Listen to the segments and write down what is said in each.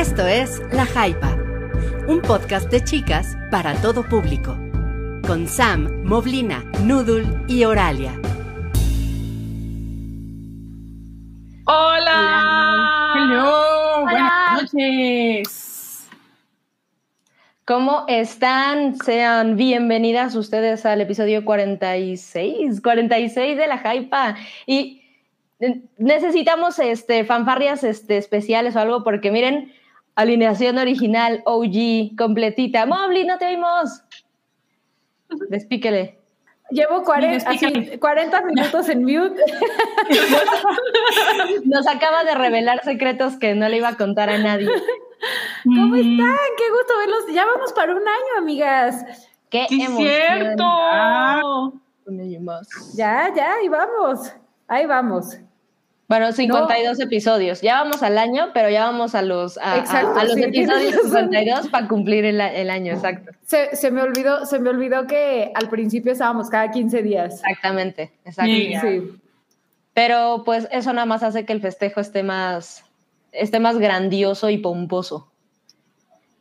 Esto es La Jaipa, un podcast de chicas para todo público, con Sam, Moblina, Noodle y Oralia. Hola. Hello. Buenas noches. ¿Cómo están? Sean bienvenidas ustedes al episodio 46, 46 de La Jaipa. Y necesitamos este, fanfarrias este, especiales o algo porque miren, alineación original, OG, completita. Mobley, no te oímos. Despíquele. Llevo 40, así, 40 minutos en mute. Nos acaba de revelar secretos que no le iba a contar a nadie. ¿Cómo están? Qué gusto verlos. Ya vamos para un año, amigas. ¡Qué ¡Sí, emoción! cierto! Ah. Ya, ya, ahí vamos. Ahí vamos. Bueno, 52 episodios. Ya vamos al año, pero ya vamos a los, a, Exacto, a los sí, episodios tienes razón. 52 para cumplir el, el año, exacto. Se, se me olvidó, se me olvidó que al principio estábamos cada 15 días. Exactamente, exacto. Sí. Sí. Pero pues eso nada más hace que el festejo esté más, esté más grandioso y pomposo.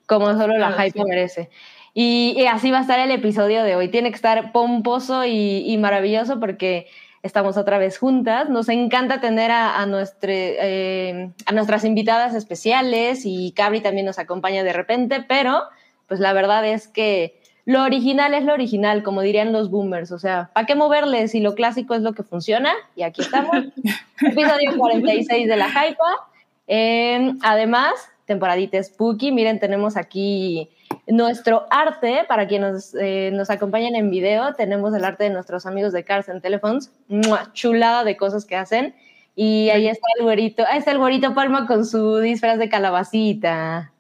Como solo la Claro, hype sí. merece. Y, y así va a estar el episodio de hoy. Tiene que estar pomposo y, y maravilloso porque estamos otra vez juntas. Nos encanta tener a, a, nuestre- eh, a nuestras invitadas especiales y Cabri también nos acompaña de repente, pero pues la verdad es que lo original es lo original, como dirían los boomers. O sea, ¿para qué moverle si lo clásico es lo que funciona? Y aquí estamos. Episodio 46 de La Hypa. Eh, además, temporadita spooky. Miren, tenemos aquí nuestro arte, para quienes nos, eh, nos acompañan en video, tenemos el arte de nuestros amigos de Cars and Telephones, ¡Mua! chulada de cosas que hacen. Y ahí está el güerito, ahí está el güerito Palma con su disfraz de calabacita.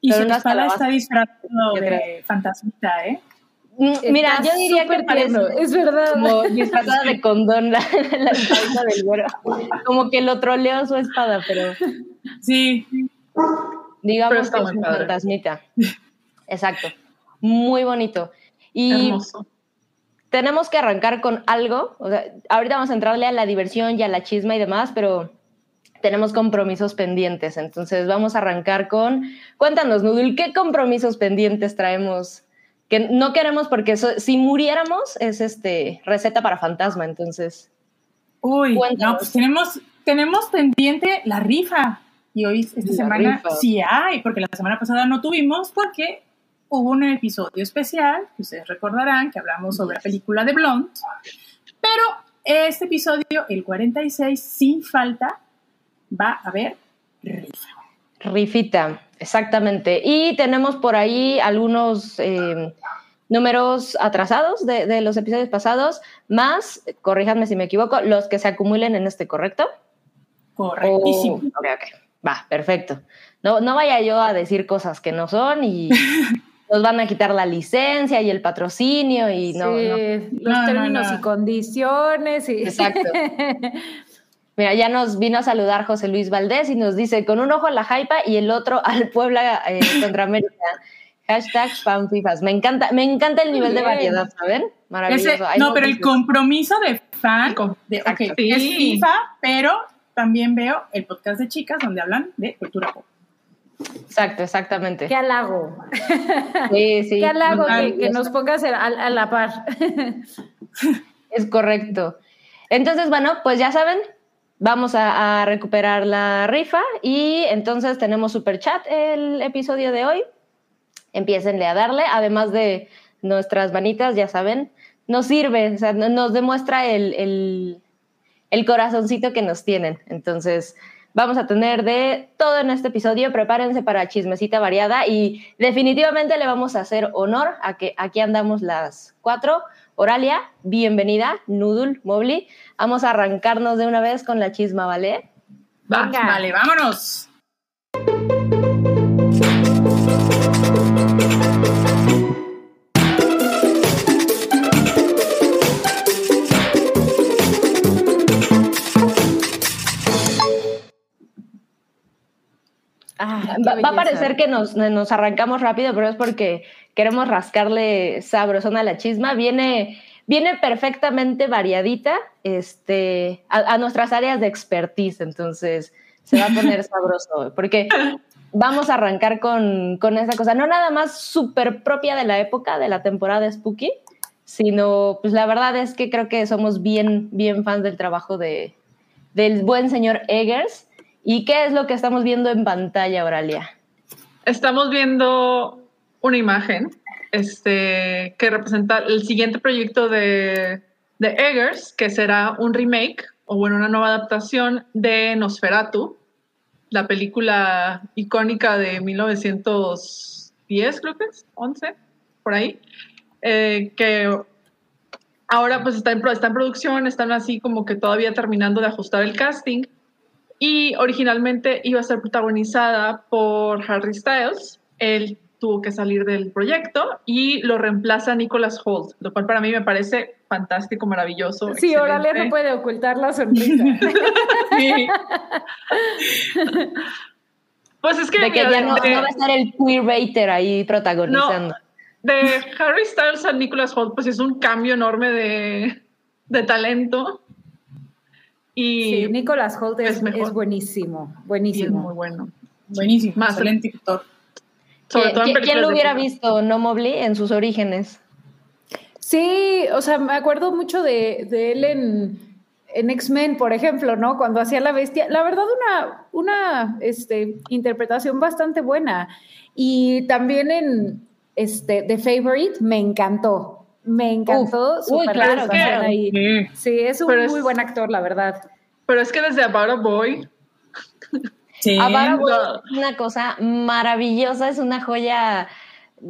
Y Pero su no espalda está disfrazado de fantasmita, ¿eh? Mm, Mira, Está yo diría que parece es verdad. como disfrazada de condón la, la cabeza del güero. Como que lo troleó su espada, pero Sí. digamos Pero que es un fantasmita. Exacto. Muy bonito. Y Hermoso. tenemos que arrancar con algo. O sea, ahorita vamos a entrarle a la diversión y a la chisma y demás, pero tenemos compromisos pendientes. Entonces vamos a arrancar con. Cuéntanos, Nudul, ¿qué compromisos pendientes traemos? Que no queremos porque si muriéramos es este receta para fantasma. Entonces, Uy, Cuéntanos. no, pues tenemos, tenemos pendiente la rifa. Y hoy, esta La semana, rifa. sí hay, porque la semana pasada no tuvimos, porque hubo un episodio especial, que ustedes recordarán, que hablamos sobre la película de Blonde. Pero este episodio, el 46, sin falta, va a haber rifa. Rifita, exactamente. Y tenemos por ahí algunos eh, números atrasados de, de los episodios pasados, más, corríjanme si me equivoco, los que se acumulen en este, ¿correcto? Correctísimo. Oh, ok, ok. Va, perfecto. No, no vaya yo a decir cosas que no son y nos van a quitar la licencia y el patrocinio y no, Sí, no. los No, no, términos no. y condiciones. Y... Exacto. Mira, ya nos vino a saludar José Luis Valdés y nos dice, con un ojo a la Jaipa y el otro al Puebla eh, contra América. Hashtag fanfifas. Me encanta, me encanta el nivel de Bien. variedad, ¿saben? Maravilloso. Ese- no, pero el compromiso de fan, de, Exacto. ok, Sí. es FIFA, pero también veo el podcast de chicas donde hablan de cultura pop. Exacto, exactamente. Qué halago. Sí, sí. Qué halago que, nos pongas a, a la par. Es correcto. Entonces, bueno, pues ya saben, vamos a, a recuperar la rifa y entonces tenemos super chat el episodio de hoy. Empiecenle a darle, además de nuestras manitas, ya saben, nos sirve, o sea, no- nos demuestra el, el, el corazoncito que nos tienen. Entonces, vamos a tener de todo en este episodio. Prepárense para chismecita variada y definitivamente le vamos a hacer honor a que aquí andamos las cuatro. Oralia, bienvenida, Noodle, Mobley. Vamos a arrancarnos de una vez con la chisma, ¿vale? Va, Venga. Vale, vámonos. Ah, Va, va a parecer que nos, nos arrancamos rápido, pero es porque queremos rascarle sabrosón a la chisma. Viene, viene perfectamente variadita este, a, a nuestras áreas de expertise, entonces se va a poner sabroso. Porque vamos a arrancar con, con esa cosa, no nada más súper propia de la época, de la temporada Spooky, sino pues la verdad es que creo que somos bien, bien fans del trabajo de, del buen señor Eggers. ¿Y qué es lo que estamos viendo en pantalla, Oralia? Estamos viendo una imagen este, que representa el siguiente proyecto de, de Eggers, que será un remake o bueno, una nueva adaptación de Nosferatu, la película icónica de 1910, creo que es, 11, por ahí, eh, que ahora pues está en, está en producción, están así como que todavía terminando de ajustar el casting y originalmente iba a ser protagonizada por Harry Styles. Él tuvo que salir del proyecto y lo reemplaza Nicholas Holt, lo cual para mí me parece fantástico, maravilloso. Sí, Oralia no puede ocultar la sonrisa. sí. pues es que... De que ya no, va a estar el queer ahí protagonizando. de Harry Styles a Nicholas Holt, pues es un cambio enorme de, de talento. Y sí, Nicholas Holt es, es, buenísimo, buenísimo. muy bueno. Buenísimo, más excelente actor. Sobre todo ¿Quién lo hubiera visto, no Mobley, en sus orígenes? Sí, o sea, me acuerdo mucho de, de él en, en X-Men, por ejemplo, ¿no? Cuando hacía la bestia. La verdad, una, una este, interpretación bastante buena. Y también en este, The Favorite me encantó. Me encantó su claro, ahí. Sí, es un muy buen actor, la verdad. Pero es que desde About a Boy. Sí. About Boy es una cosa maravillosa, es una joya.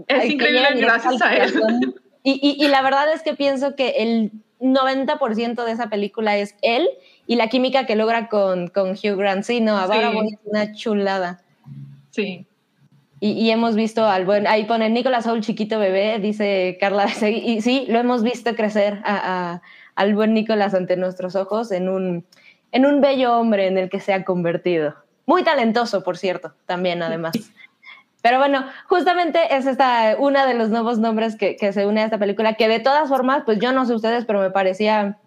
Es increíble, gracias a él. Y, y, la verdad es que pienso que el 90% de esa película es él y la química que logra con, con Hugh Grant. Sí, no, About a Boy es una chulada. Sí. Y, hemos visto al buen, ahí pone Nicolás Saul chiquito bebé, dice Carla, y sí, lo hemos visto crecer a, al buen Nicolás ante nuestros ojos en un, en un bello hombre en el que se ha convertido. Muy talentoso, por cierto, también además. Pero bueno, justamente es esta, uno de los nuevos nombres que, que, se une a esta película, que de todas formas, pues yo no sé ustedes, pero me parecía,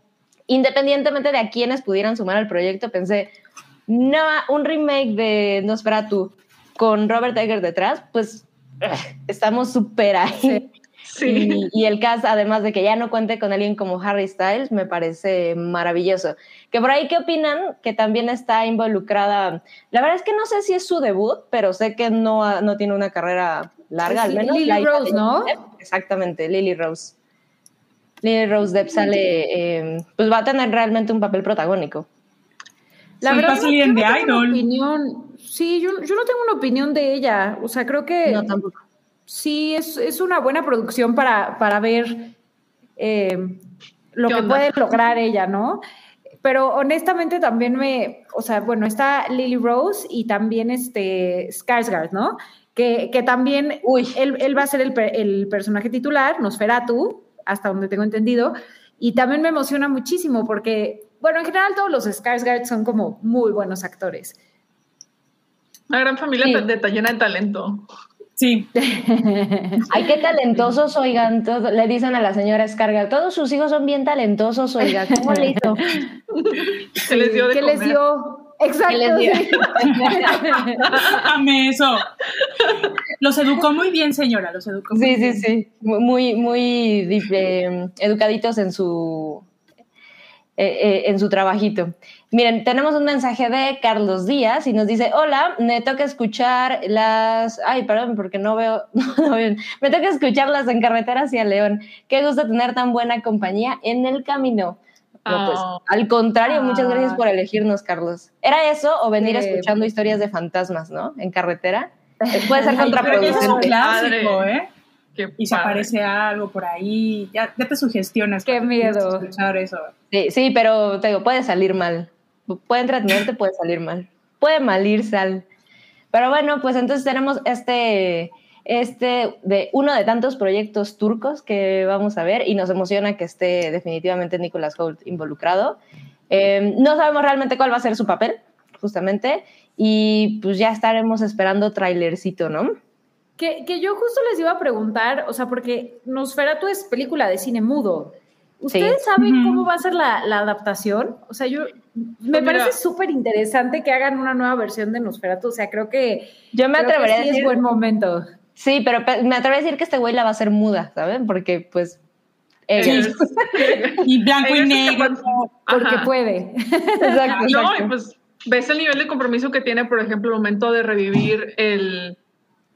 independientemente de a quienes pudieran sumar al proyecto, pensé, no, un remake de Nosferatu con Robert Egger detrás, pues estamos súper ahí. Sí. Y, el cast, además de que ya no cuente con alguien como Harry Styles, me parece maravilloso. Que por ahí, ¿qué opinan? Que también está involucrada. La verdad es que no sé si es su debut, pero sé que no, no tiene una carrera larga, al menos. Lily Rose, ¿no? Exactamente, Lily Rose. Lily Rose Depp sale, em, pues va a tener realmente un papel protagónico. La verdad, yo no tengo una opinión. Sí, yo, yo, no tengo una opinión de ella. O sea, creo que. No, tampoco. Sí, es, es una buena producción para, para ver eh, lo que puede lograr ella, ¿no? Pero honestamente también me. O sea, bueno, está Lily Rose y también este Skarsgård, ¿no? Que, que también. Uy. Él, él, va a ser el, el personaje titular, Nosferatu, hasta donde tengo entendido. Y también me emociona muchísimo porque bueno, en general todos los Skarsgård son como muy buenos actores. Una gran familia de, llena de talento. Sí. Ay, qué talentosos, oigan. le dicen a la señora Skarsgård, todos sus hijos son bien talentosos, oigan. ¿Cómo le hizo? ¿Qué les dio de ¿Qué les dio? Exacto. Amé eso. Los educó muy bien, señora. Los educó muy sí, bien. Sí, sí, sí. Muy, muy eh, educaditos en su eh, eh, en su trabajito. Miren, tenemos un mensaje de Carlos Díaz y nos dice, hola, me toca escuchar las... Ay, perdón, porque no veo... Me toca escucharlas en carretera hacia León. Qué gusto tener tan buena compañía en el camino. Pues, oh. al contrario, muchas gracias por elegirnos, Carlos. ¿Era eso o venir escuchando historias de fantasmas, no? En carretera. Puede ser contraproducente. Es un clásico, ¿eh? Y se aparece algo por ahí, ya, te sugestionas. Qué miedo. Escuchar eso. Sí, sí, pero te digo, puede salir mal. Puede entretenerte, puede salir mal. Puede mal ir sal. Pero bueno, pues entonces tenemos este, este de uno de tantos proyectos turcos que vamos a ver y nos emociona que esté definitivamente Nicolas Holt involucrado. Eh, no sabemos realmente cuál va a ser su papel, justamente, y pues ya estaremos esperando trailercito, ¿no? Que, yo justo les iba a preguntar, o sea, porque Nosferatu es película de cine mudo. ¿Ustedes saben cómo va a ser la, adaptación? O sea, yo me pues parece súper interesante que hagan una nueva versión de Nosferatu. O sea, creo que yo me atrevería a decir es buen momento. Sí, pero me atrevería a decir que este güey la va a hacer muda, ¿saben? Porque pues y blanco y negro. Porque puede. Exacto, No, y pues ves el nivel de compromiso que tiene, por ejemplo, el momento de revivir el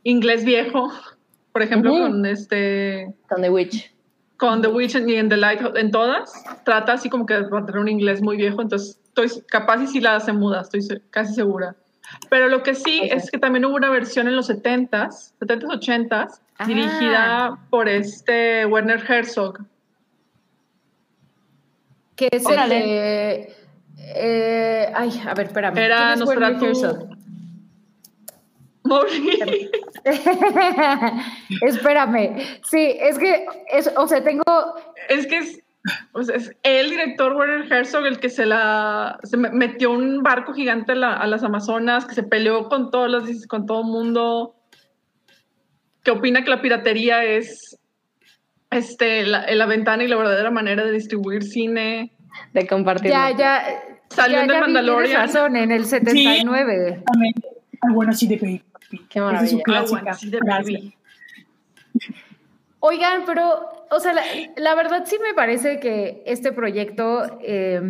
inglés viejo, por ejemplo, con este... Con The Witch. con The Witch y en The Light, en todas, trata así como que de tener un inglés muy viejo, entonces estoy capaz y si la hace muda, estoy casi segura. Pero lo que sí es que también hubo una versión en los 70s, 70s, 80s, dirigida por este Werner Herzog. Que es el de... Eh, ay, a ver, espérame. Era Werner Herzog? Espérame. Sí, es que, es, o sea, tengo... Es que es, es el director Werner Herzog el que se la se metió un barco gigante a, las Amazonas, que se peleó con todos los con todo el mundo, que opina que la piratería es este la, ventana y la verdadera manera de distribuir cine, de compartir. Ya, ya. Salió ya, de Mandalorian. razón, en el 79. Sí, bueno, sí, de Qué maravilla. Oigan, pero, o sea, la, verdad sí me parece que este proyecto, eh,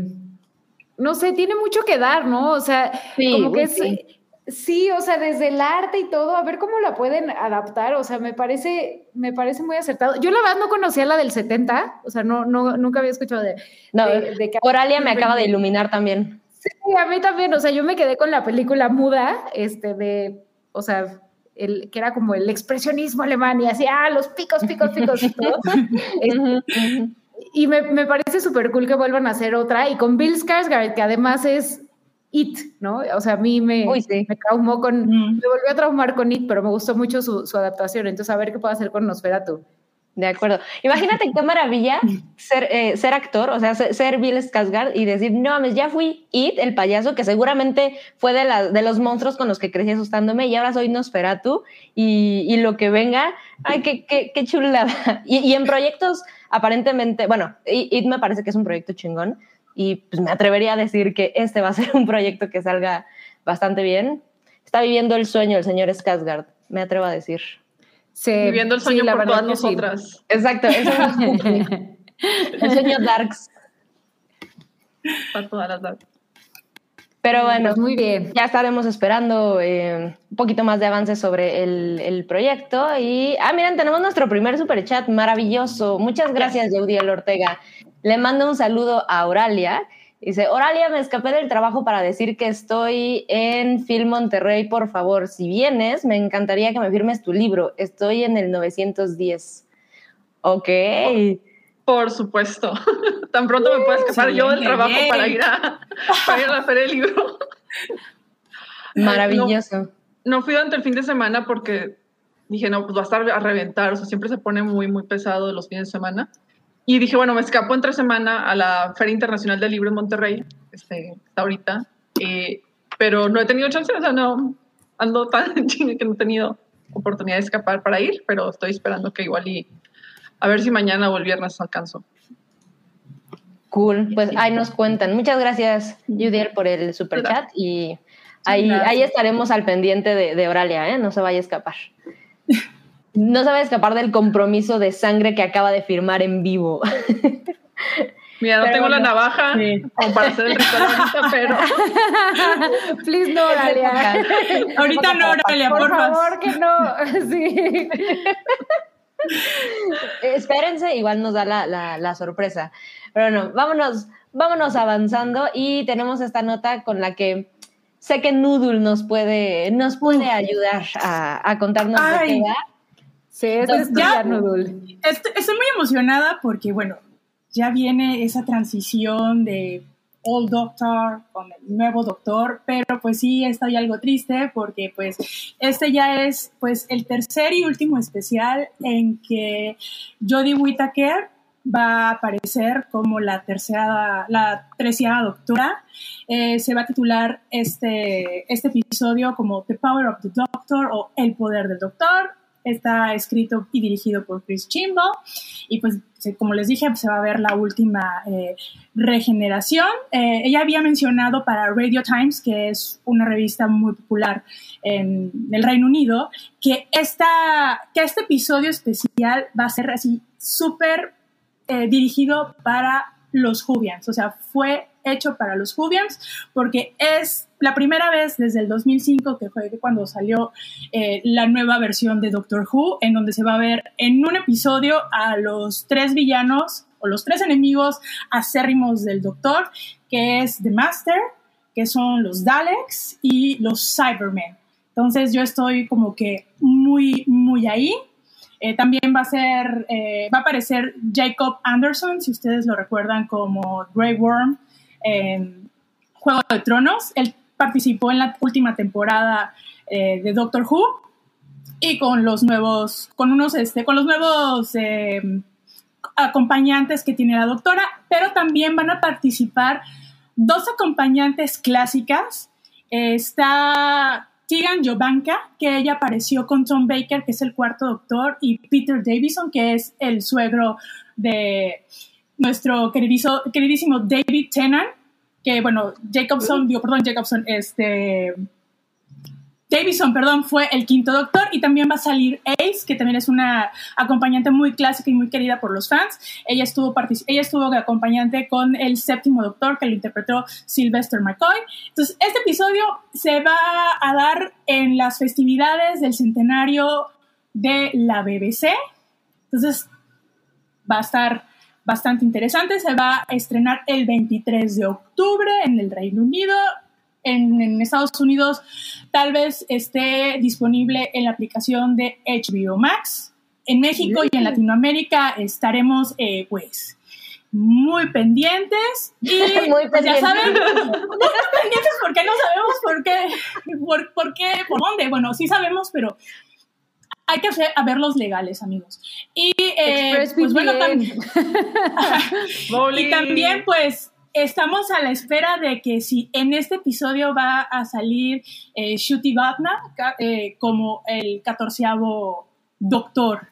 no sé, tiene mucho que dar, ¿no? O sea, como que sí. sí. o sea, desde el arte y todo, a ver cómo la pueden adaptar, o sea, me parece, me parece muy acertado. Yo la verdad no conocía la del 70, o sea, no, no nunca había escuchado de... No, de, Oralia me acaba de iluminar también. Sí, a mí también, o sea, yo me quedé con la película muda, este, de o sea, el, que era como el expresionismo alemán y así, ah, los picos, picos, picos y todo. y me, me parece súper cool que vuelvan a hacer otra. Y con Bill Skarsgård, que además es It, ¿no? O sea, a mí me, me traumó con, me volvió a traumar con It, pero me gustó mucho su, su adaptación. Entonces, a ver qué puedo hacer con Nosferatu. De acuerdo. Imagínate qué maravilla ser, eh, actor, o sea, ser, Bill Skarsgård y decir, no mames, ya fui It, el payaso, que seguramente fue de, de los monstruos con los que crecí asustándome y ahora soy Nosferatu y, y lo que venga, ay, qué chulada. Y, y, en proyectos, aparentemente, bueno, It me parece que es un proyecto chingón y pues me atrevería a decir que este va a ser un proyecto que salga bastante bien. Está viviendo el sueño el señor Skarsgård, me atrevo a decir. Viviendo el sueño por todas nosotras. Exacto, eso es el sueño darks. Para todas las darks. Pero bueno, pues muy bien. Ya estaremos esperando eh, un poquito más de avances sobre el, proyecto. Y, ah, miren, tenemos nuestro primer super chat maravilloso. Muchas gracias, Yeudiel Ortega. Le mando un saludo a Auralia, Dice, Oralia, me escapé del trabajo para decir que estoy en Film Monterrey, por favor, si vienes, me encantaría que me firmes tu libro. Estoy en el 910. Ok. Por supuesto. Tan pronto me puedo escapar yo del trabajo para ir a, para ir a hacer el libro. Maravilloso. No, fui durante el fin de semana porque dije, no, pues va a estar a reventar. O sea, siempre se pone muy, muy pesado los fines de semana. Y dije, bueno, me escapo entre semana a la Feria Internacional del Libro en Monterrey, este, ahorita, eh, pero no he tenido chance, o sea, no, ando tan en que no he tenido oportunidad de escapar para ir, pero estoy esperando que igual y a ver si mañana o el viernes alcanzo. Cool, pues ahí nos cuentan. Muchas gracias, Judiel, por el super chat y ahí, ahí estaremos al pendiente de, de Oralia, ¿eh? no se vaya a escapar. no a escapar del compromiso de sangre que acaba de firmar en vivo. Mira, no tengo la navaja como para hacer el ritual pero. Please no, Oralia. ahorita no, Oralia, por, favor. que no. Sí. Espérense, igual nos da la, la, sorpresa. Pero no, vámonos, vámonos avanzando y tenemos esta nota con la que sé que Noodle nos puede, nos puede ayudar a, a contarnos de qué va. Sí, es ya, Estoy muy emocionada porque, bueno, ya viene esa transición de Old Doctor con el nuevo Doctor, pero pues sí estoy algo triste porque pues este ya es pues el tercer y último especial en que Jodie Whittaker va a aparecer como la tercera, la treceava doctora. Eh, se va a titular este, este episodio como The Power of the Doctor o El Poder del Doctor está escrito y dirigido por Chris Chimbo y pues como les dije, se va a ver la última eh, regeneración. Eh, ella había mencionado para Radio Times, que es una revista muy popular en el Reino Unido, que, esta, que este episodio especial va a ser así súper eh, dirigido para los Jubians, o sea, fue hecho para los Jubians porque es la primera vez desde el 2005 que fue cuando salió eh, la nueva versión de Doctor Who, en donde se va a ver en un episodio a los tres villanos o los tres enemigos acérrimos del Doctor, que es The Master, que son los Daleks y los Cybermen. Entonces yo estoy como que muy, muy ahí. Eh, también va a ser, eh, va a aparecer Jacob Anderson, si ustedes lo recuerdan como Grey Worm en Juego de Tronos. Él participó en la última temporada eh, de Doctor Who y con los nuevos, con unos, este, con los nuevos acompañantes que tiene la doctora, pero también van a participar dos acompañantes clásicas. está Tegan Jovanka, que ella apareció con Tom Baker, que es el cuarto doctor, y Peter Davison, que es el suegro de nuestro queridísimo David Tennant, que bueno, Jacobson, digo, perdón, Jacobson, este, Davison, perdón, fue el quinto doctor y también va a salir Ace, que también es una acompañante muy clásica y muy querida por los fans. Ella estuvo, ella estuvo acompañante con el séptimo doctor que lo interpretó Sylvester McCoy. Entonces, este episodio se va a dar en las festividades del centenario de la BBC. Entonces, va a estar bastante interesante. Se va a estrenar el 23 de octubre en el Reino Unido en, Estados Unidos tal vez esté disponible en la aplicación de HBO Max. En México y en Latinoamérica estaremos, eh, pues, muy pendientes y muy pues, ya saben, muy pendientes porque no sabemos por qué, por, qué, por dónde. Bueno, sí sabemos, pero hay que hacer, a ver los legales, amigos. Y eh, pues bueno, también, y también pues estamos a la espera de que si en este episodio va a salir eh, Shuti Batna eh, como el catorceavo doctor.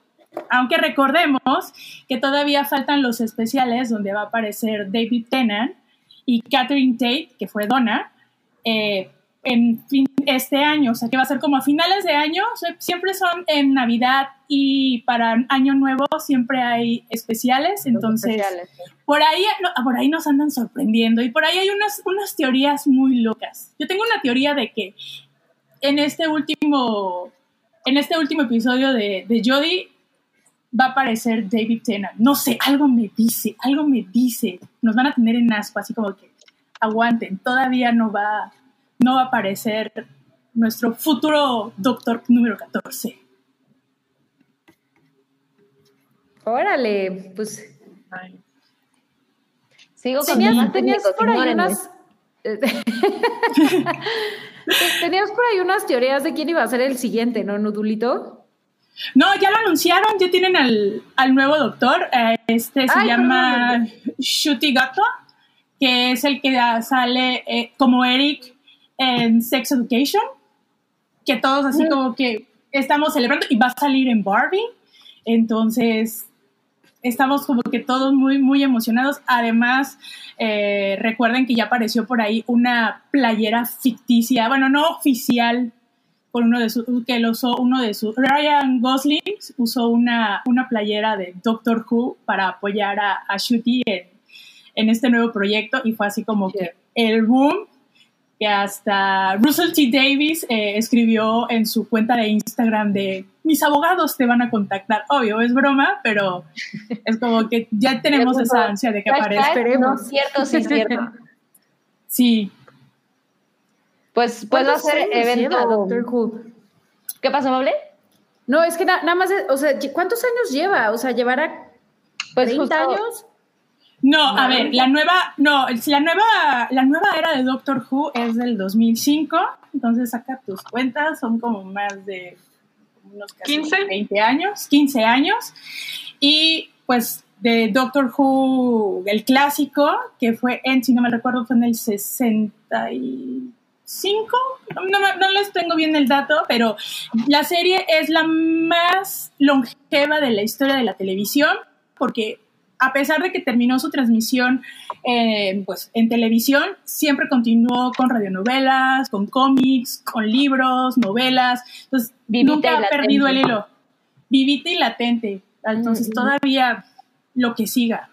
Aunque recordemos que todavía faltan los especiales donde va a aparecer David Tennant y Catherine Tate, que fue Donna, eh, en fin, este año, o sea que va a ser como a finales de año, siempre son en Navidad y para Año Nuevo siempre hay especiales, entonces por ahí por ahí nos andan sorprendiendo y por ahí hay unas, unas teorías muy locas. Yo tengo una teoría de que en este último en este último episodio de, de Jodie va a aparecer David Tennant. No sé, algo me dice, algo me dice. Nos van a tener en asco, así como que aguanten, todavía no va no va a aparecer nuestro futuro doctor número 14. Órale, pues. Sigo tenías, tenías por ahí unas. tenías por ahí unas teorías de quién iba a ser el siguiente, ¿no, Nudulito? No, ya lo anunciaron, ya tienen al, nuevo doctor. Eh, este se llama Shuti Gato, que es el que sale eh, como Eric en Sex Education, que todos así como que estamos celebrando y va a salir en Barbie. Entonces, estamos como que todos muy, muy emocionados. Además, eh, recuerden que ya apareció por ahí una playera ficticia, bueno, no oficial, por uno de sus, que lo usó uno de sus, Ryan Gosling usó una, una playera de Doctor Who para apoyar a, a Shooty en, este nuevo proyecto y fue así como que el boom que hasta Russell T. Davis eh, escribió en su cuenta de Instagram de mis abogados te van a contactar. Obvio, es broma, pero es como que ya tenemos esa ansia de que aparezca. No, cierto, sí, cierto. sí. Pues puedo hacer evento. Doctor Who? ¿Qué pasó, Mable? No, es que nada más, o sea, ¿cuántos años lleva? O sea, llevará pues 30 años. No, a ver, la nueva, no, la nueva, la nueva era de Doctor Who es del 2005, entonces saca tus cuentas, son como más de unos 15, 20 años, 15 años, y pues de Doctor Who, el clásico, que fue en, si no me recuerdo, fue en el 65, no, no les tengo bien el dato, pero la serie es la más longeva de la historia de la televisión, porque a pesar de que terminó su transmisión eh, pues, en televisión, siempre continuó con radionovelas, con cómics, con libros, novelas. Entonces, nunca ha perdido el hilo. Vivita y latente. Entonces, todavía lo que siga.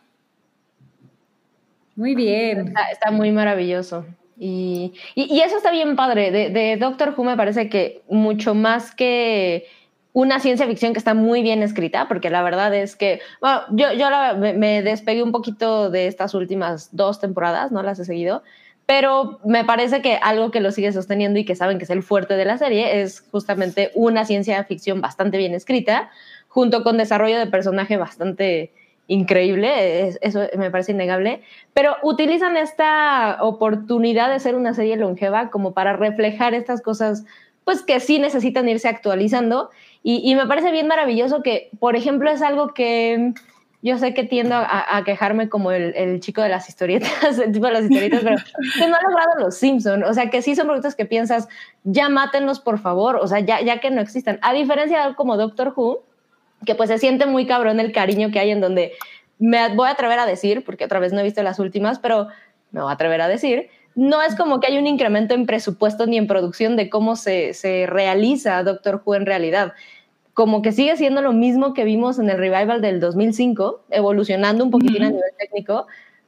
Muy bien. Está, muy maravilloso. Y, eso está bien padre. De, Doctor Who me parece que mucho más que una ciencia ficción que está muy bien escrita, porque la verdad es que, bueno, yo, yo me, despegué un poquito de estas últimas dos temporadas, no las he seguido, pero me parece que algo que lo sigue sosteniendo y que saben que es el fuerte de la serie es justamente una ciencia ficción bastante bien escrita, junto con desarrollo de personaje bastante increíble, eso me parece innegable, pero utilizan esta oportunidad de ser una serie longeva como para reflejar estas cosas, pues que sí necesitan irse actualizando y, me parece bien maravilloso que, por ejemplo, es algo que yo sé que tiendo a, quejarme como el, chico de las historietas, el tipo de las historietas, pero que no ha logrado los Simpson, o sea, que sí son productos que piensas, ya mátenlos por favor, o sea, ya, ya que no existan, a diferencia de algo como Doctor Who, que pues se siente muy cabrón el cariño que hay en donde me voy a atrever a decir, porque otra vez no he visto las últimas, pero me voy a atrever a decir, no es como que hay un incremento en presupuesto ni en producción de cómo se, se realiza Doctor Who en realidad. Como que sigue siendo lo mismo que vimos en el revival del 2005, evolucionando un poquitín a nivel técnico,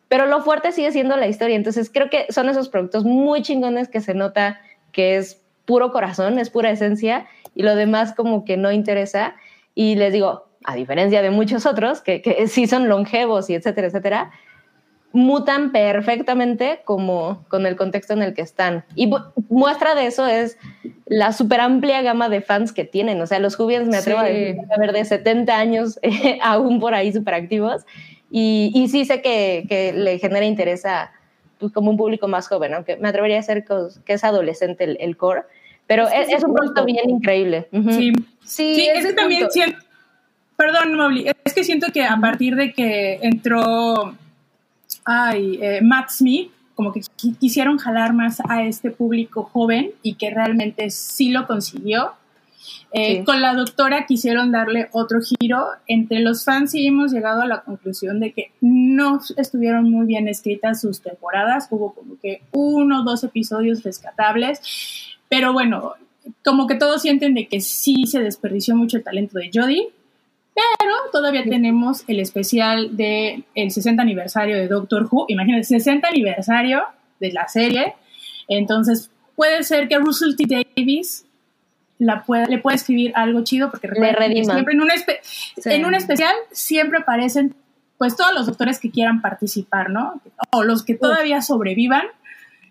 pero lo fuerte sigue siendo la historia. Entonces creo que son esos productos muy chingones que se nota que es puro corazón, es pura esencia y lo demás como que no interesa. Y les digo, a diferencia de muchos otros, que, que sí son longevos y etcétera, etcétera, mutan perfectamente como con el contexto en el que están. Y muestra de eso es la súper amplia gama de fans que tienen. O sea, los Jubians me atrevo a decir, ver, de 70 años aún por ahí súper activos. Y, y, sí sé que, que, le genera interés a pues, como un público más joven, aunque me atrevería a decir que, es adolescente el, el core. Pero es, un producto bien increíble. Sí, sí, es que también siento, perdón, es que siento que a partir de que entró ay, eh, Matt Smith, como que quisieron jalar más a este público joven y que realmente sí lo consiguió. Eh, con la doctora quisieron darle otro giro. Entre los fans sí hemos llegado a la conclusión de que no estuvieron muy bien escritas sus temporadas. Hubo como que uno o dos episodios rescatables. Pero bueno, como que todos sienten de que sí se desperdició mucho el talento de Jodie. Pero todavía tenemos el especial del el 60 aniversario de Doctor Who. Imagínense, 60 aniversario de la serie. Entonces, puede ser que Russell T. Davis la le pueda escribir algo chido porque siempre en un, en un especial siempre aparecen pues todos los doctores que quieran participar, ¿no? O los que todavía sobrevivan.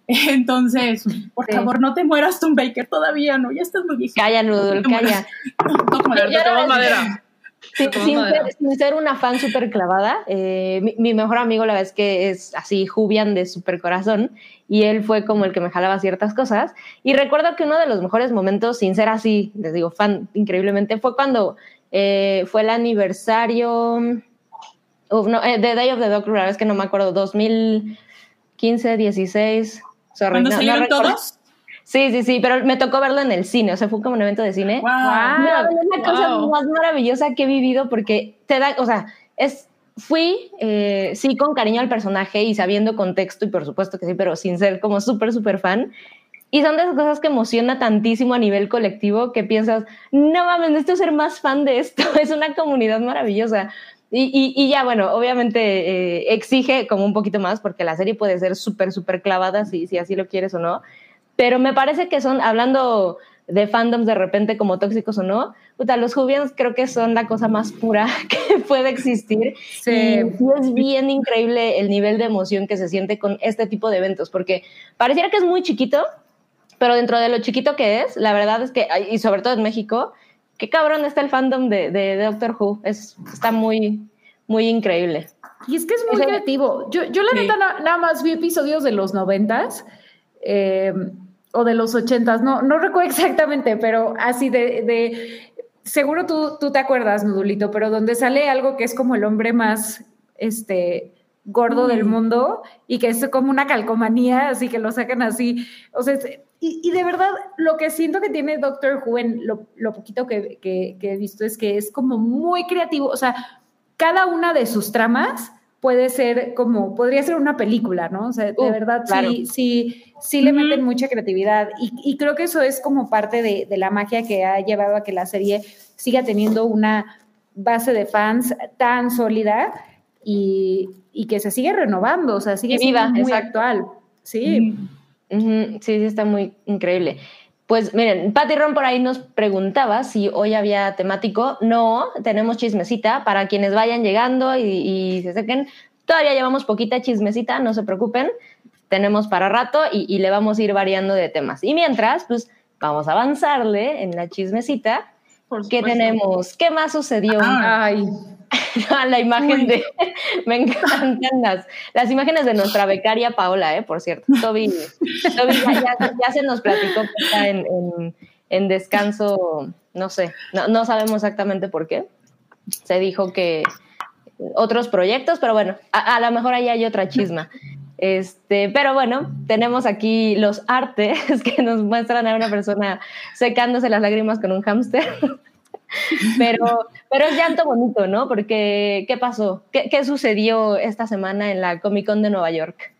Entonces, por favor, no te mueras, Tom Baker, todavía no, ya estás muy viejo. Calla, calla. No, madera. Sin, ser, una fan súper clavada, eh, mi, mejor amigo la verdad es que es así Jubian de super corazón y él fue como el que me jalaba ciertas cosas. Y recuerdo que uno de los mejores momentos, sin ser así, les digo fan increíblemente, fue cuando eh, fue el aniversario, no, eh, The Day of the Doctor, la verdad es que no me acuerdo, 2015, 16, sorry, ¿Cuándo salieron todos? Sí, sí, sí, pero me tocó verlo en el cine, o sea, fue como un evento de cine. Wow. es una cosa más maravillosa que he vivido porque te da, o sea, es, fui, eh, sí, con cariño al personaje y sabiendo contexto, y por supuesto que sí, pero sin ser como súper, súper fan. Y son de esas cosas que emociona tantísimo a nivel colectivo que piensas, no mames, necesito ser más fan de esto, es una comunidad maravillosa. Y, y, ya, bueno, obviamente eh, exige como un poquito más porque la serie puede ser súper, súper clavada si, si así lo quieres o no pero me parece que son, hablando de fandoms de repente como tóxicos o no, puta, los Jubians creo que son la cosa más pura que puede existir. Sí. Y es bien increíble el nivel de emoción que se siente con este tipo de eventos, porque pareciera que es muy chiquito, pero dentro de lo chiquito que es, la verdad es que, y sobre todo en México, qué cabrón está el fandom de, de, Doctor Who. Es, está muy, muy increíble. Y es que es muy creativo. Yo, yo la neta nada más vi episodios de los noventas. Eh, o de los ochentas, no, no recuerdo exactamente, pero así de, de seguro tú, tú, te acuerdas, Nudulito, pero donde sale algo que es como el hombre más, este, gordo del mundo y que es como una calcomanía, así que lo sacan así, o sea, y, y, de verdad, lo que siento que tiene Doctor Who en lo, lo poquito que, que, que, he visto es que es como muy creativo, o sea, cada una de sus tramas puede ser como, podría ser una película, ¿no? O sea, de verdad sí, sí, sí le meten mucha creatividad y, creo que eso es como parte de, la magia que ha llevado a que la serie siga teniendo una base de fans tan sólida y, que se sigue renovando, o sea, sigue siendo muy actual. Sí. sí, sí, está muy increíble. Pues miren, Patty Ron por ahí nos preguntaba si hoy había temático. No, tenemos chismecita para quienes vayan llegando y, se sequen. Todavía llevamos poquita chismecita, no se preocupen. Tenemos para rato y, le vamos a ir variando de temas. Y mientras, pues vamos a avanzarle en la chismecita. ¿Qué tenemos? ¿Qué más sucedió? Ay. la imagen de. Me encantan las, las imágenes de nuestra becaria Paola, ¿eh? Por cierto. Toby, ya, se nos platicó que está en, en, descanso, no sé, no, no, sabemos exactamente por qué. Se dijo que otros proyectos, pero bueno, a, a lo mejor ahí hay otra chisma. Este, pero bueno, tenemos aquí los artes que nos muestran a una persona secándose las lágrimas con un hámster. Pero, pero es llanto bonito, ¿no? Porque, ¿qué pasó? ¿Qué, sucedió esta semana en la Comic Con de Nueva York?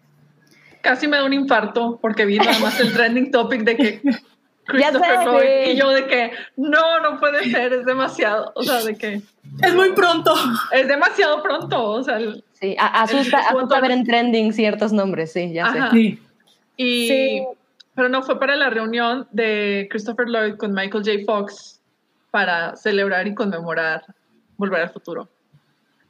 Casi me da un infarto porque vi nada más el trending topic de que Christopher Lloyd y yo de que no, no puede ser, es demasiado, o sea, de que es muy pronto. Es demasiado pronto, o sea, sí, asusta, asusta ver en trending ciertos nombres, sí, ya sé. Sí. Y sí. pero no fue para la reunión de Christopher Lloyd con Michael J. Fox para celebrar y conmemorar Volver al Futuro.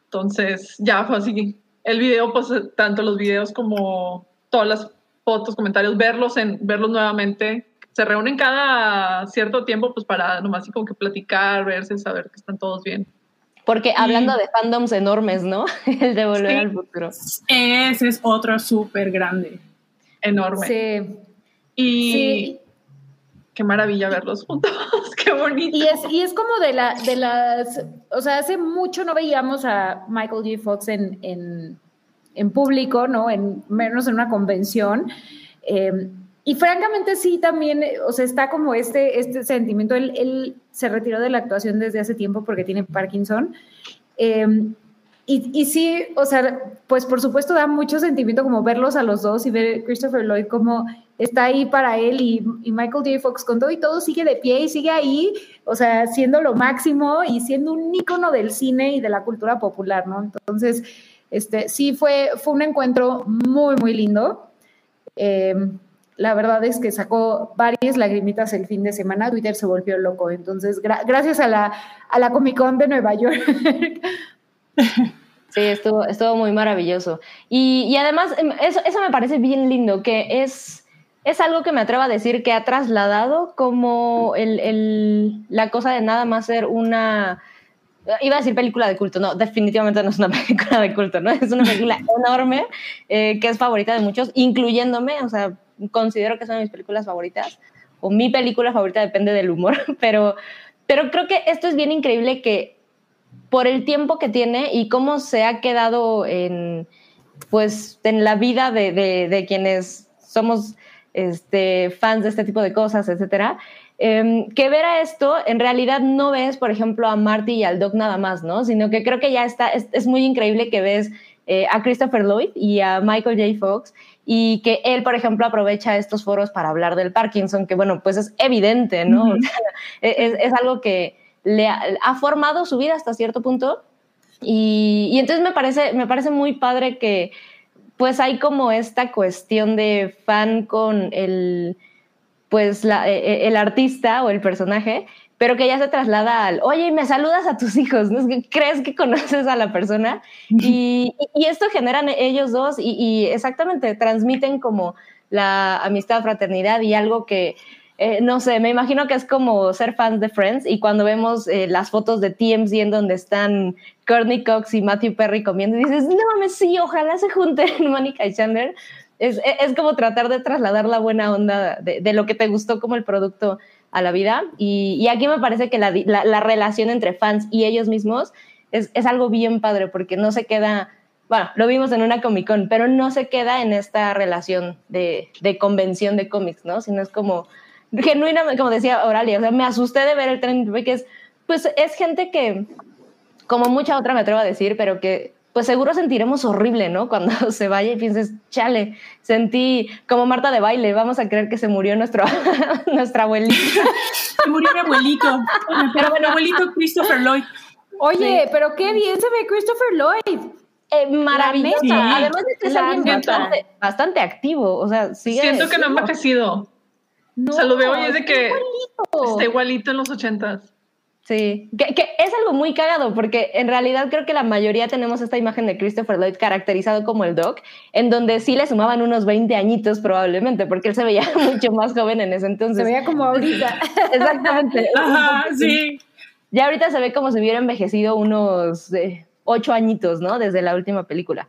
Entonces, ya fue así. El video, pues, tanto los videos como todas las fotos, comentarios, verlos, en, verlos nuevamente. Se reúnen cada cierto tiempo, pues, para nomás así como que platicar, verse, saber que están todos bien. Porque hablando de fandoms enormes, ¿no? El de Volver al Futuro. Ese es otro súper grande. Enorme. Sí. Y sí qué maravilla verlos juntos, qué bonito. Y es, y es como de, la, de las, o sea, hace mucho no veíamos a Michael J. Fox en, en, en público, ¿no? En, menos en una convención. Em, y francamente sí, también, o sea, está como este, este sentimiento, él, él, se retiró de la actuación desde hace tiempo porque tiene Parkinson. Eh, y, y, sí, o sea, pues por supuesto da mucho sentimiento como verlos a los dos y ver Christopher Lloyd como está ahí para él y, Michael J. Fox con todo y todo sigue de pie y sigue ahí, o sea, siendo lo máximo y siendo un ícono del cine y de la cultura popular, ¿no? Entonces, este, sí fue, fue un encuentro muy, muy lindo. Em, la verdad es que sacó varias lagrimitas el fin de semana, Twitter se volvió loco, entonces gracias a la, a la Comic Con de Nueva York Sí, estuvo, estuvo muy maravilloso. Y, además, em, eso, eso, me parece bien lindo, que es, es algo que me atrevo a decir que ha trasladado como el, la cosa de nada más ser una... Iba a decir película de culto, no, definitivamente no es una película de culto, ¿no? Es una película enorme eh, que es favorita de muchos, incluyéndome, o sea, considero que son mis películas favoritas, o mi película favorita depende del humor, pero, pero creo que esto es bien increíble que por el tiempo que tiene y cómo se ha quedado en, pues, en la vida de, quienes somos este, fans de este tipo de cosas, etcétera, em, que ver a esto, en realidad no ves, por ejemplo, a Marty y al Doc nada más, ¿no? Sino que creo que ya está, es, muy increíble que ves eh, a Christopher Lloyd y a Michael J. Fox y que él, por ejemplo, aprovecha estos foros para hablar del Parkinson, que bueno, pues es evidente, ¿no? es, algo que, le ha, formado su vida hasta cierto punto. Y, entonces me parece, me parece muy padre que pues hay como esta cuestión de fan con el, pues la, e, e, el artista o el personaje, pero que ya se traslada al, oye, me saludas a tus hijos, ¿no? crees que conoces a la persona y, y esto generan ellos dos y, y, exactamente transmiten como la amistad, fraternidad y algo que eh, no sé, me imagino que es como ser fans de Friends y cuando vemos eh, las fotos de TMZ en donde están Courtney Cox y Matthew Perry comiendo y dices, no mames, sí, ojalá se junten Mónica y Chandler. Es, es, como tratar de trasladar la buena onda de, lo que te gustó como el producto a la vida. Y, aquí me parece que la, la, relación entre fans y ellos mismos es, es algo bien padre porque no se queda bueno, lo vimos en una Comic Con, pero no se queda en esta relación de, de, convención de cómics, ¿no? Sino es como, genuinamente, como decía Oralia, o sea, me asusté de ver el tren porque es, pues es gente que como mucha otra me atrevo a decir, pero que pues seguro sentiremos horrible, ¿no? Cuando se vaya y pienses, chale, sentí como Marta de baile, vamos a creer que se murió nuestro, nuestra abuelita. se murió mi abuelito, pero bueno, abuelito Christopher Lloyd. Oye, pero qué bien se ve Christopher Lloyd. Eh, maravillosa. Además de que es alguien bastante, bastante, activo. O sea, sigue. Siento que no ha envejecido. No, o sea, lo veo y es de que está igualito en los ochentas. Sí, que, es algo muy cagado porque en realidad creo que la mayoría tenemos esta imagen de Christopher Lloyd caracterizado como el Doc, en donde sí le sumaban unos 20 añitos probablemente, porque él se veía mucho más joven en ese entonces. Se veía como ahorita. Exactamente. Ajá, sí. Ya ahorita se ve como si hubiera envejecido unos eh, ocho añitos, ¿no? Desde la última película.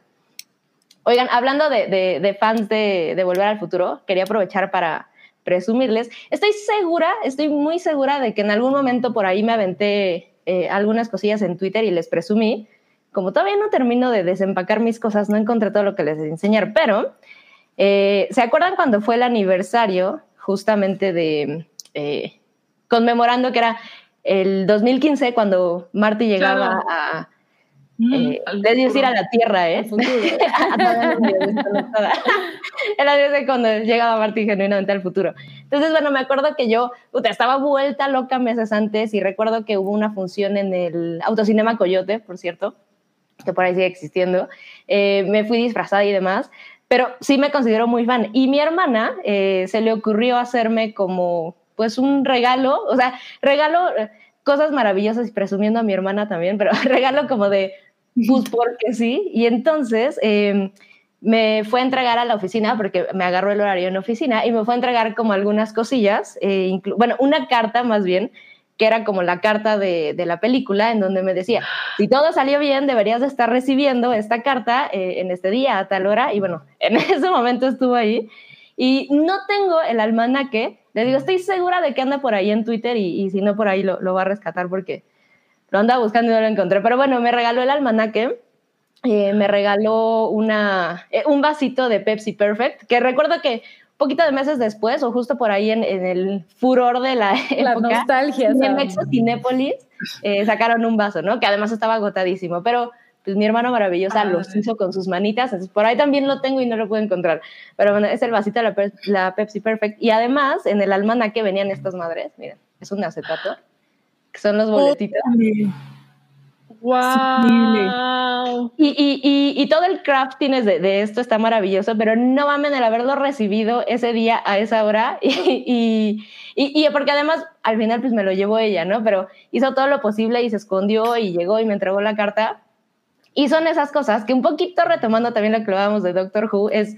Oigan, hablando de, fans de Volver al Futuro, quería aprovechar para presumirles. Estoy segura, estoy muy segura de que en algún momento por ahí me aventé eh, algunas cosillas en Twitter y les presumí. Como todavía no termino de desempacar mis cosas, no encontré todo lo que les enseñar, pero eh, ¿se acuerdan cuando fue el aniversario justamente de eh, conmemorando que era el 2015 cuando Marty llegaba a, Mm, eh, decir a la Tierra, ¿eh? Era desde cuando llegaba Martín genuinamente al futuro. Entonces, bueno, me acuerdo que yo estaba vuelta loca meses antes y recuerdo que hubo una función en el Autocinema Coyote, por cierto, que por ahí sigue existiendo. Eh, me fui disfrazada y demás, pero sí me considero muy fan. Y mi hermana eh, se le ocurrió hacerme como, pues, un regalo, o sea, regalo cosas maravillosas y presumiendo a mi hermana también, pero regalo como de pues porque sí. Y entonces em, me fue a entregar a la oficina, porque me agarró el horario en oficina, y me fue a entregar como algunas cosillas, eh, bueno, una carta más bien, que era como la carta de, de, la película, en donde me decía, si todo salió bien, deberías de estar recibiendo esta carta eh, en este día, a tal hora, y bueno, en ese momento estuvo ahí. Y no tengo el almanaque, le digo, estoy segura de que anda por ahí en Twitter y, y si no por ahí lo, lo va a rescatar porque lo andaba buscando y no lo encontré. Pero bueno, me regaló el almanaque. Eh, me regaló una, eh, un vasito de Pepsi Perfect, que recuerdo que poquito de meses después, o justo por ahí en, el furor de la, la época, nostalgia, en Exo Cinépolis, eh, sacaron un vaso, ¿no? Que además estaba agotadísimo, pero pues mi hermano maravillosa ah, los hizo con sus manitas, entonces por ahí también lo tengo y no lo puedo encontrar. Pero bueno, es el vasito de la, la Pepsi Perfect. Y además, en el almanaque venían estas madres, miren, es un acetato que son los boletitos. ¡Wow! Y, y, y, todo el crafting de, de, esto está maravilloso, pero no mamen el haberlo recibido ese día a esa hora y, y, porque además al final pues me lo llevó ella, ¿no? Pero hizo todo lo posible y se escondió y llegó y me entregó la carta. Y son esas cosas que un poquito retomando también lo que hablábamos de Doctor Who es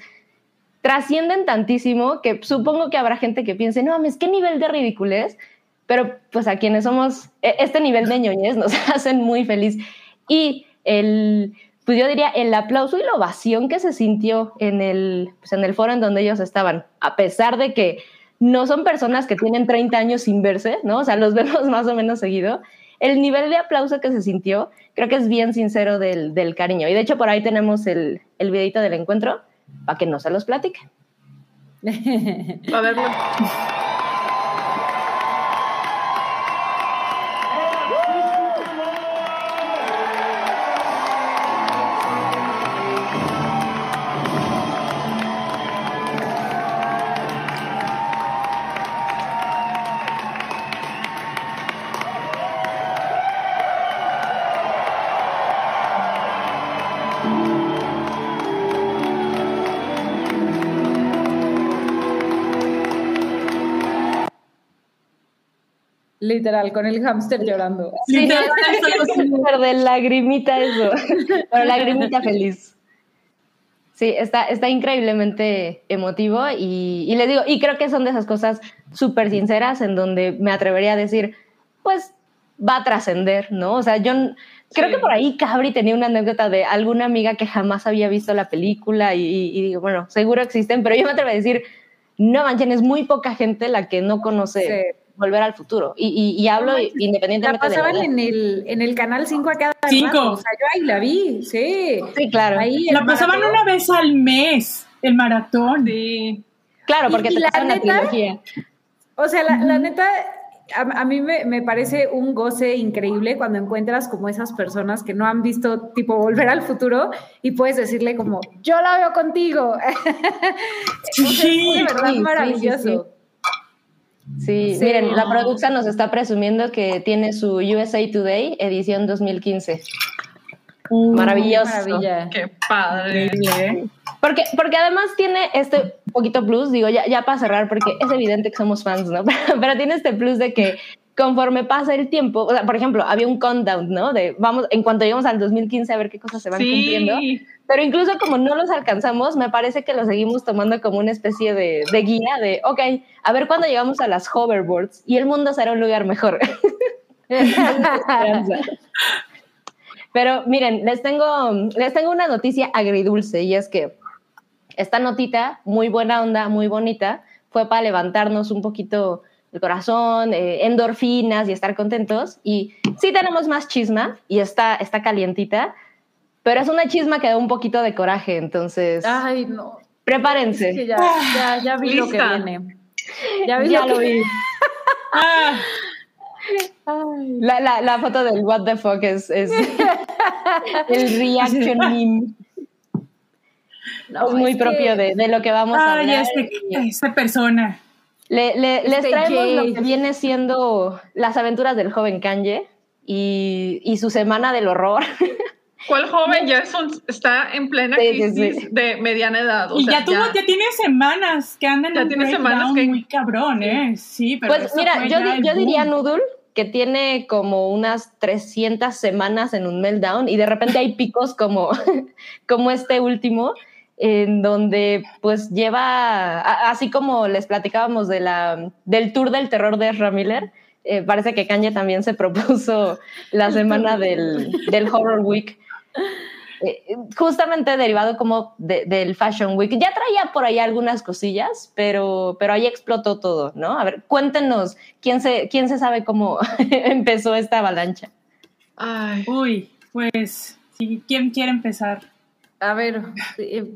trascienden tantísimo que supongo que habrá gente que piense, no mames, qué nivel de ridiculez pero pues a quienes somos, e, este nivel de ñoñez nos hacen muy feliz. Y el, pues yo diría, el aplauso y la ovación que se sintió en el, pues en el foro en donde ellos estaban, a pesar de que no son personas que tienen 30 años sin verse, ¿no? O sea, los vemos más o menos seguido. El nivel de aplauso que se sintió, creo que es bien sincero del, del cariño. Y de hecho, por ahí tenemos el, el videito del encuentro para que no se los platique. A verlo. Literal, con el hámster llorando. Sí, súper de lagrimita eso, pero lagrimita feliz. Sí, está, está increíblemente emotivo y, y les digo, y creo que son de esas cosas súper sinceras en donde me atrevería a decir, pues va a trascender, ¿no? O sea, yo creo que por ahí Cabri tenía una anécdota de alguna amiga que jamás había visto la película y, y, digo, bueno, seguro existen, pero yo me atrevo a decir, no manchen, es muy poca gente la que no conoce Volver al Futuro. Y, y, hablo independientemente la pasaban en el, en el canal 5 a cada 5. O sea, yo ahí la vi, sí. Sí, claro. Ahí la pasaban una vez al mes, el maratón. Sí. Claro, porque te la neta, O sea, la, la neta, a, mí me, parece un goce increíble cuando encuentras como esas personas que no han visto tipo volver al futuro y puedes decirle como, yo la veo contigo. sí, es de verdad maravilloso. Sí, miren, la producción nos está presumiendo que tiene su USA Today edición 2015. Uh, Maravilloso. Qué padre. Porque, porque además tiene este poquito plus, digo, ya, ya para cerrar, porque es evidente que somos fans, ¿no? Pero, tiene este plus de que conforme pasa el tiempo, o sea, por ejemplo, había un countdown, ¿no? De vamos, en cuanto lleguemos al 2015 a ver qué cosas se van cumpliendo. Pero incluso como no los alcanzamos, me parece que lo seguimos tomando como una especie de, de guía de, ok, a ver cuándo llegamos a las hoverboards y el mundo será un lugar mejor. Pero miren, les tengo, les tengo una noticia agridulce y es que esta notita, muy buena onda, muy bonita, fue para levantarnos un poquito el corazón, eh, endorfinas y estar contentos. Y sí tenemos más chisma y está, está calientita, pero es una chisma que da un poquito de coraje, entonces... Ay, no. Prepárense. ya, ya, ya, vi lo que viene. Ya vi lo, vi. Ah. La, la, la, foto del what the fuck es, es el reaction meme. es muy propio de, de, lo que vamos a hablar. Este, esta persona. Le, le, les traemos lo que viene siendo las aventuras del joven Kanye y, y su semana del horror. ¿Cuál joven ya está en plena crisis de mediana edad? y ya, tuvo, ya, tiene semanas que andan en tiene semanas que... muy cabrón, ¿eh? Sí, pero Pues mira, yo, yo diría Noodle que tiene como unas 300 semanas en un meltdown y de repente hay picos como, como este último en donde pues lleva, así como les platicábamos de la, del tour del terror de Ezra Miller, eh, parece que Kanye también se propuso la semana del, del Horror Week. Eh, justamente derivado como del Fashion Week. Ya traía por ahí algunas cosillas, pero, pero ahí explotó todo, ¿no? A ver, cuéntenos, ¿quién se, quién se sabe cómo empezó esta avalancha? Ay. Uy, pues, ¿quién quiere empezar? A ver,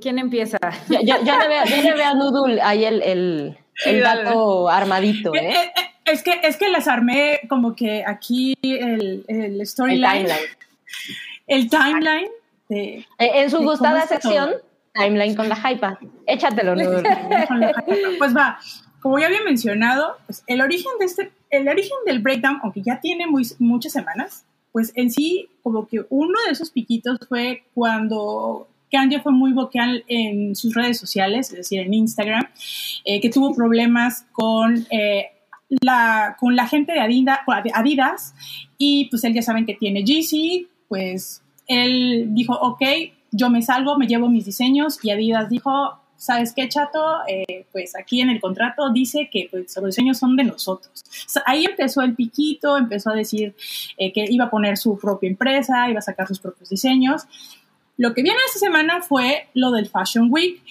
¿quién empieza? Yo, yo, le, veo, a Noodle ahí el, el, el gato armadito, ¿eh? ¿eh? Es que, es que les armé como que aquí el, el storyline. El timeline eh, en su gustada sección, timeline con la hypa. Échatelo, Pues va, como ya había mencionado, pues el origen de este, el origen del breakdown, aunque ya tiene muy, muchas semanas, pues en sí, como que uno de esos piquitos fue cuando Kanye fue muy vocal en sus redes sociales, es decir, en Instagram, eh, que tuvo problemas con, eh, la, con la gente de Adidas, y pues él ya saben que tiene Yeezy, pues él dijo, ok, yo me salgo, me llevo mis diseños y Adidas dijo, ¿sabes qué, chato? Eh, pues aquí en el contrato dice que pues, los diseños son de nosotros. ahí empezó el piquito, empezó a decir que iba a poner su propia empresa, iba a sacar sus propios diseños. Lo que viene esta semana fue lo del Fashion Week.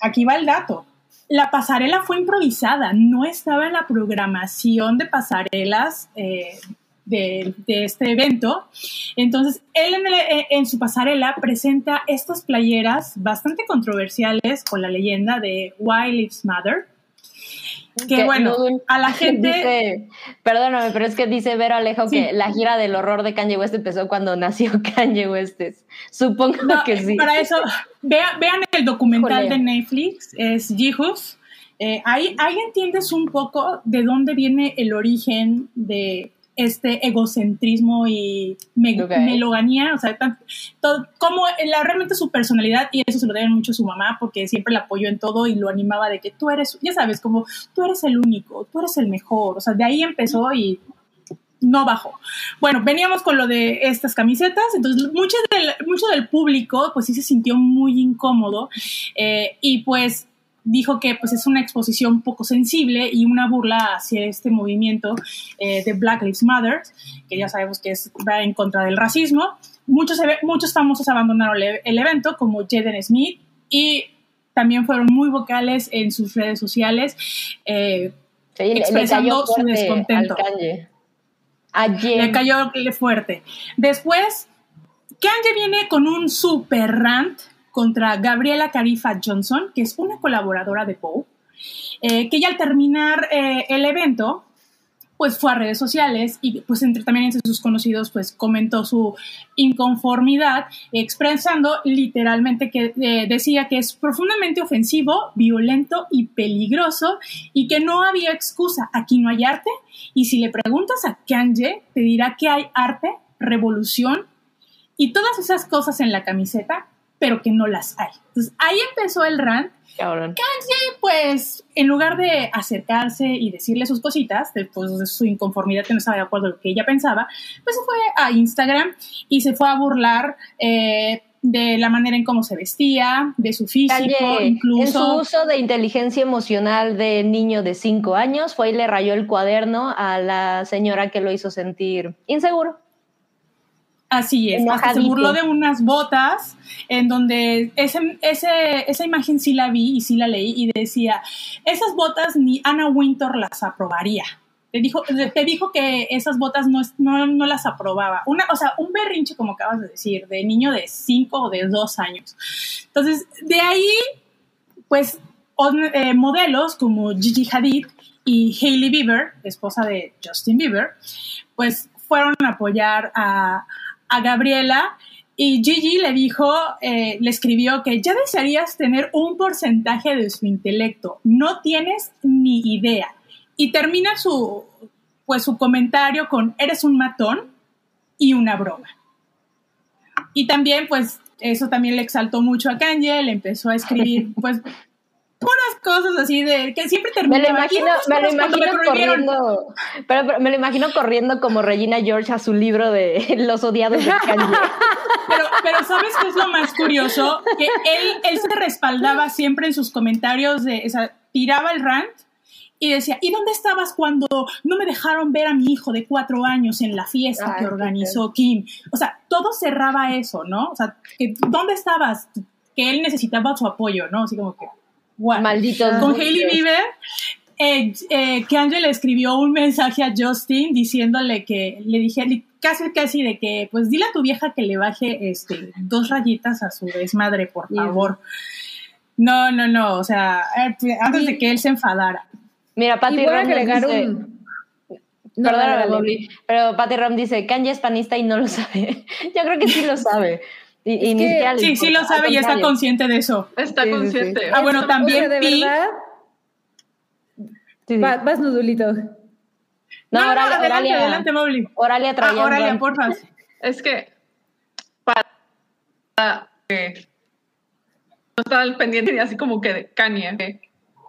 Aquí va el dato. La pasarela fue improvisada, no estaba en la programación de pasarelas eh, de, este evento. Entonces, él eh, en, su pasarela presenta estas playeras bastante controversiales con la leyenda de Why Lives Matter. Que, bueno, a la gente. perdóname, pero es que dice Vero Alejo que la gira del horror de Kanye West empezó cuando nació Kanye West. Supongo que sí. Para eso, vean el documental de Netflix, es Jihus. Eh, ahí, ahí entiendes un poco de dónde viene el origen de este egocentrismo y meloganía, o sea, todo, como la, realmente su personalidad, y eso se lo debe mucho a su mamá, porque siempre la apoyó en todo y lo animaba de que tú eres, ya sabes, como tú eres el único, tú eres el mejor, o sea, de ahí empezó y no bajó. Bueno, veníamos con lo de estas camisetas, entonces mucho del, mucho del público pues sí se sintió muy incómodo eh, y pues dijo que pues, es una exposición poco sensible y una burla hacia este movimiento eh, de Black Lives Matter, que ya sabemos que es, va en contra del racismo. Muchos, muchos famosos abandonaron el, evento, como Jaden Smith, y también fueron muy vocales en sus redes sociales, eh, expresando su descontento. Le cayó fuerte. Después, Kanye viene con un super rant contra Gabriela Carifa Johnson, que es una colaboradora de Poe, eh, que ya al terminar eh, el evento, pues fue a redes sociales y pues entre, también entre sus conocidos pues comentó su inconformidad expresando literalmente que eh, decía que es profundamente ofensivo, violento y peligroso y que no había excusa, aquí no hay arte. Y si le preguntas a Kanye te dirá que hay arte, revolución y todas esas cosas en la camiseta, pero que no las hay. Entonces ahí empezó el rant Kanye, pues, en lugar de acercarse y decirle sus cositas, después de su inconformidad que no estaba de acuerdo con lo que ella pensaba, pues se fue a Instagram y se fue a burlar eh, de la manera en cómo se vestía, de su físico, incluso. En su uso de inteligencia emocional de niño de cinco años, fue y le rayó el cuaderno a la señora que lo hizo sentir inseguro. Así es, hasta se burló de unas botas en donde ese, esa imagen sí la vi y sí la leí y decía, esas botas ni Anna Winter las aprobaría. Te dijo, te dijo que esas botas no, no, las aprobaba. Una, o sea, un berrinche, como acabas de decir, de niño de 5 o de 2 años. Entonces, de ahí, pues, eh, modelos como Gigi Hadid y Hailey Bieber, esposa de Justin Bieber, pues fueron a apoyar a, a Gabriela y Gigi le dijo, eh, le escribió que ya desearías tener un porcentaje de su intelecto, no tienes ni idea. Y termina su, pues, su comentario con, eres un matón y una broma. Y también, pues, eso también le exaltó mucho a Kanye, le empezó a escribir, pues, puras cosas así de que siempre termina. Me lo imagino, me lo imagino corriendo, pero, me lo imagino corriendo como Regina George a su libro de Los odiados de Kanye. Pero, pero ¿sabes qué es lo más curioso? Que él, él se respaldaba siempre en sus comentarios de, o sea, tiraba el rant y decía, ¿y dónde estabas cuando no me dejaron ver a mi hijo de cuatro años en la fiesta que organizó Kim? O sea, todo cerraba eso, ¿no? O sea, ¿dónde estabas? Que él necesitaba su apoyo, ¿no? Así como que Maldito. Con Hailey Bieber, eh, eh, que Angel escribió un mensaje a Justin diciéndole que le dije casi casi de que pues dile a tu vieja que le baje este dos rayitas a su desmadre por favor. No no no o sea eh, antes de que él se enfadara. Mira Patty Ram dice, un... pero Patty Ram dice Kanye es panista y no lo sabe yo crro que sí lo sabe sí, sí lo sabe y está consciente de eso. Está consciente. Ah, bueno, también de vi... verdad. vas, Nudulito. No, no, Oralia, adelante, adelante, Mowgli. Oralia traía ah, Oralia, porfa. Es que para que no estaba al pendiente así como que de Kanye.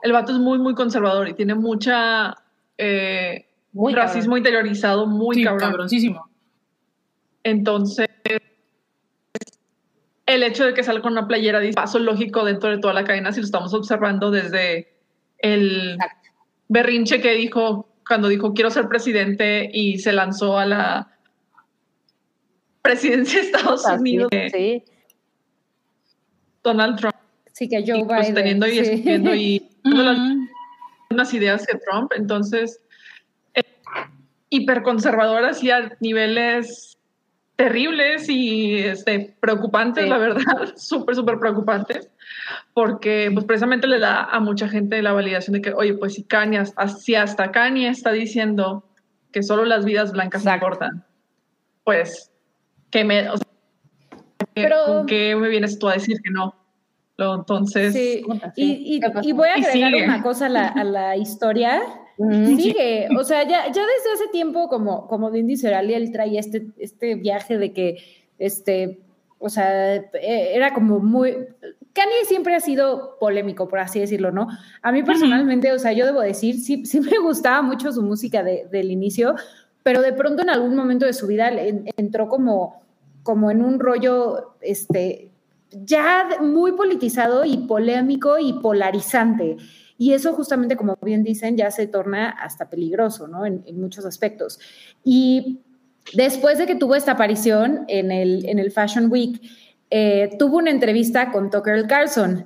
El vato es muy, muy conservador y tiene mucha eh, muy racismo interiorizado, muy sí, cabrón. cabroncísimo. Entonces, el hecho de que salga con una playera de paso lógico dentro de toda la cadena, si lo estamos observando desde el berrinche que dijo cuando dijo quiero ser presidente y se lanzó a la presidencia de Estados Unidos. Sí. Donald Trump. Sí, que Joe pues, Biden. Teniendo y escupiendo y mismas ideas que Trump. Entonces, eh, hiperconservadoras y a niveles terribles y este, preocupantes, la verdad, súper, súper preocupantes, porque pues precisamente le da a mucha gente la validación de que, oye, pues si Kanye, si hasta Kanye está diciendo que solo las vidas blancas importan, pues, ¿qué me, o ¿con qué me vienes tú a decir que no? Entonces, sí. Y, y, voy a agregar una cosa a la, a la historia Sigue, o sea, ya, ya desde hace tiempo, como, como bien dice Oralia, él traía este, este viaje de que, este, o sea, e, era como muy... Kanye siempre ha sido polémico, por así decirlo, ¿no? A mí personalmente, o sea, yo debo decir, sí, sí me gustaba mucho su música del inicio, pero de pronto en algún momento de su vida entró como, como en un rollo, este, ya muy politizado y polémico y polarizante. Y eso justamente, como bien dicen, ya se torna hasta peligroso, ¿no? En, muchos aspectos. Y después de que tuvo esta aparición en el, en el Fashion Week, eh, tuvo una entrevista con Tucker Carlson.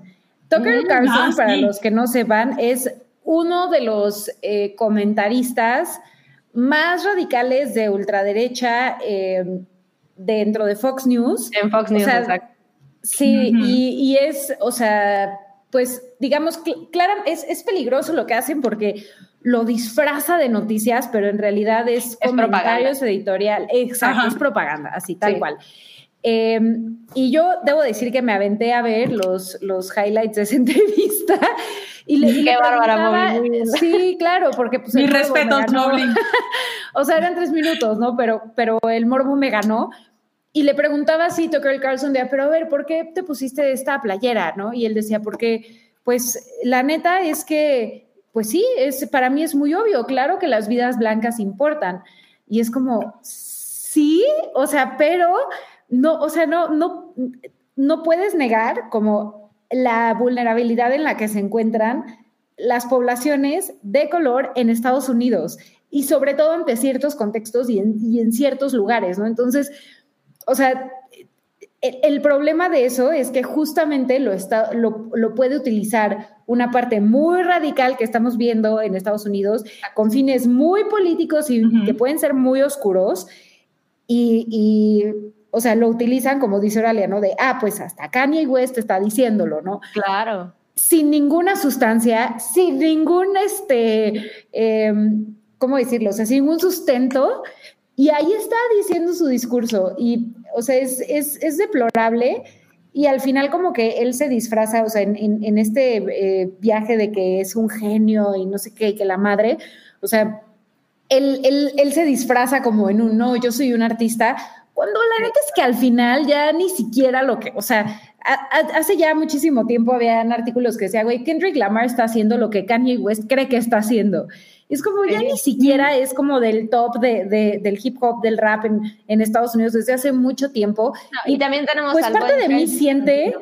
Tucker mm, Carlson, ah, para los que no sepan, es uno de los eh, comentaristas más radicales de ultraderecha eh, dentro de Fox News. En Fox News, exacto. Sí, y, y, es, o sea, pues digamos, claro, es, es peligroso lo que hacen porque lo disfraza de noticias, pero en realidad es, comentarios editorial. Exacto, es propaganda, así, tal cual. Em, y yo debo decir que me aventé a ver los, los highlights de esa entrevista. Y le, Qué bárbara, Sí, claro, porque pues. Mi respeto, O sea, eran tres minutos, ¿no? Pero, pero el morbo me ganó. Y le preguntaba así Tucker Carlson de, pero a ver, ¿por qué te pusiste esta playera, no? Y él decía, porque, pues, la neta es que pues sí, es, para mí es muy obvio, claro que las vidas blancas importan. Y es como, sí, o sea, pero no, o sea, no, no, no puedes negar como la vulnerabilidad en la que se encuentran las poblaciones de color en Estados Unidos y sobre todo ante ciertos contextos y en, y en ciertos lugares, ¿no? Entonces, o sea, el, problema de eso es que justamente lo, está, lo, puede utilizar una parte muy radical que estamos viendo en Estados Unidos con fines muy políticos y que pueden ser muy oscuros y, o sea, lo utilizan como dice Oralia, ¿no? De, ah, pues hasta Kanye West está diciéndolo, ¿no? Claro. Sin ninguna sustancia, sin ningún, este, em, ¿cómo decirlo? O sea, sin ningún sustento. Y ahí está diciendo su discurso. Y o sea, es, es, deplorable y al final como que él se disfraza, o sea, en, este eh, viaje de que es un genio y no sé qué, y que la madre, o sea, él, él, se disfraza como en un, no, yo soy un artista, cuando la neta es que al final ya ni siquiera lo que, o sea, hace ya muchísimo tiempo habían artículos que decían, güey, Kendrick Lamar está haciendo lo que Kanye West cree que está haciendo. Es como ya ni siquiera es como del top de, del hip hop, del rap en, en, Estados Unidos desde hace mucho tiempo. y, también tenemos pues parte de mí siente,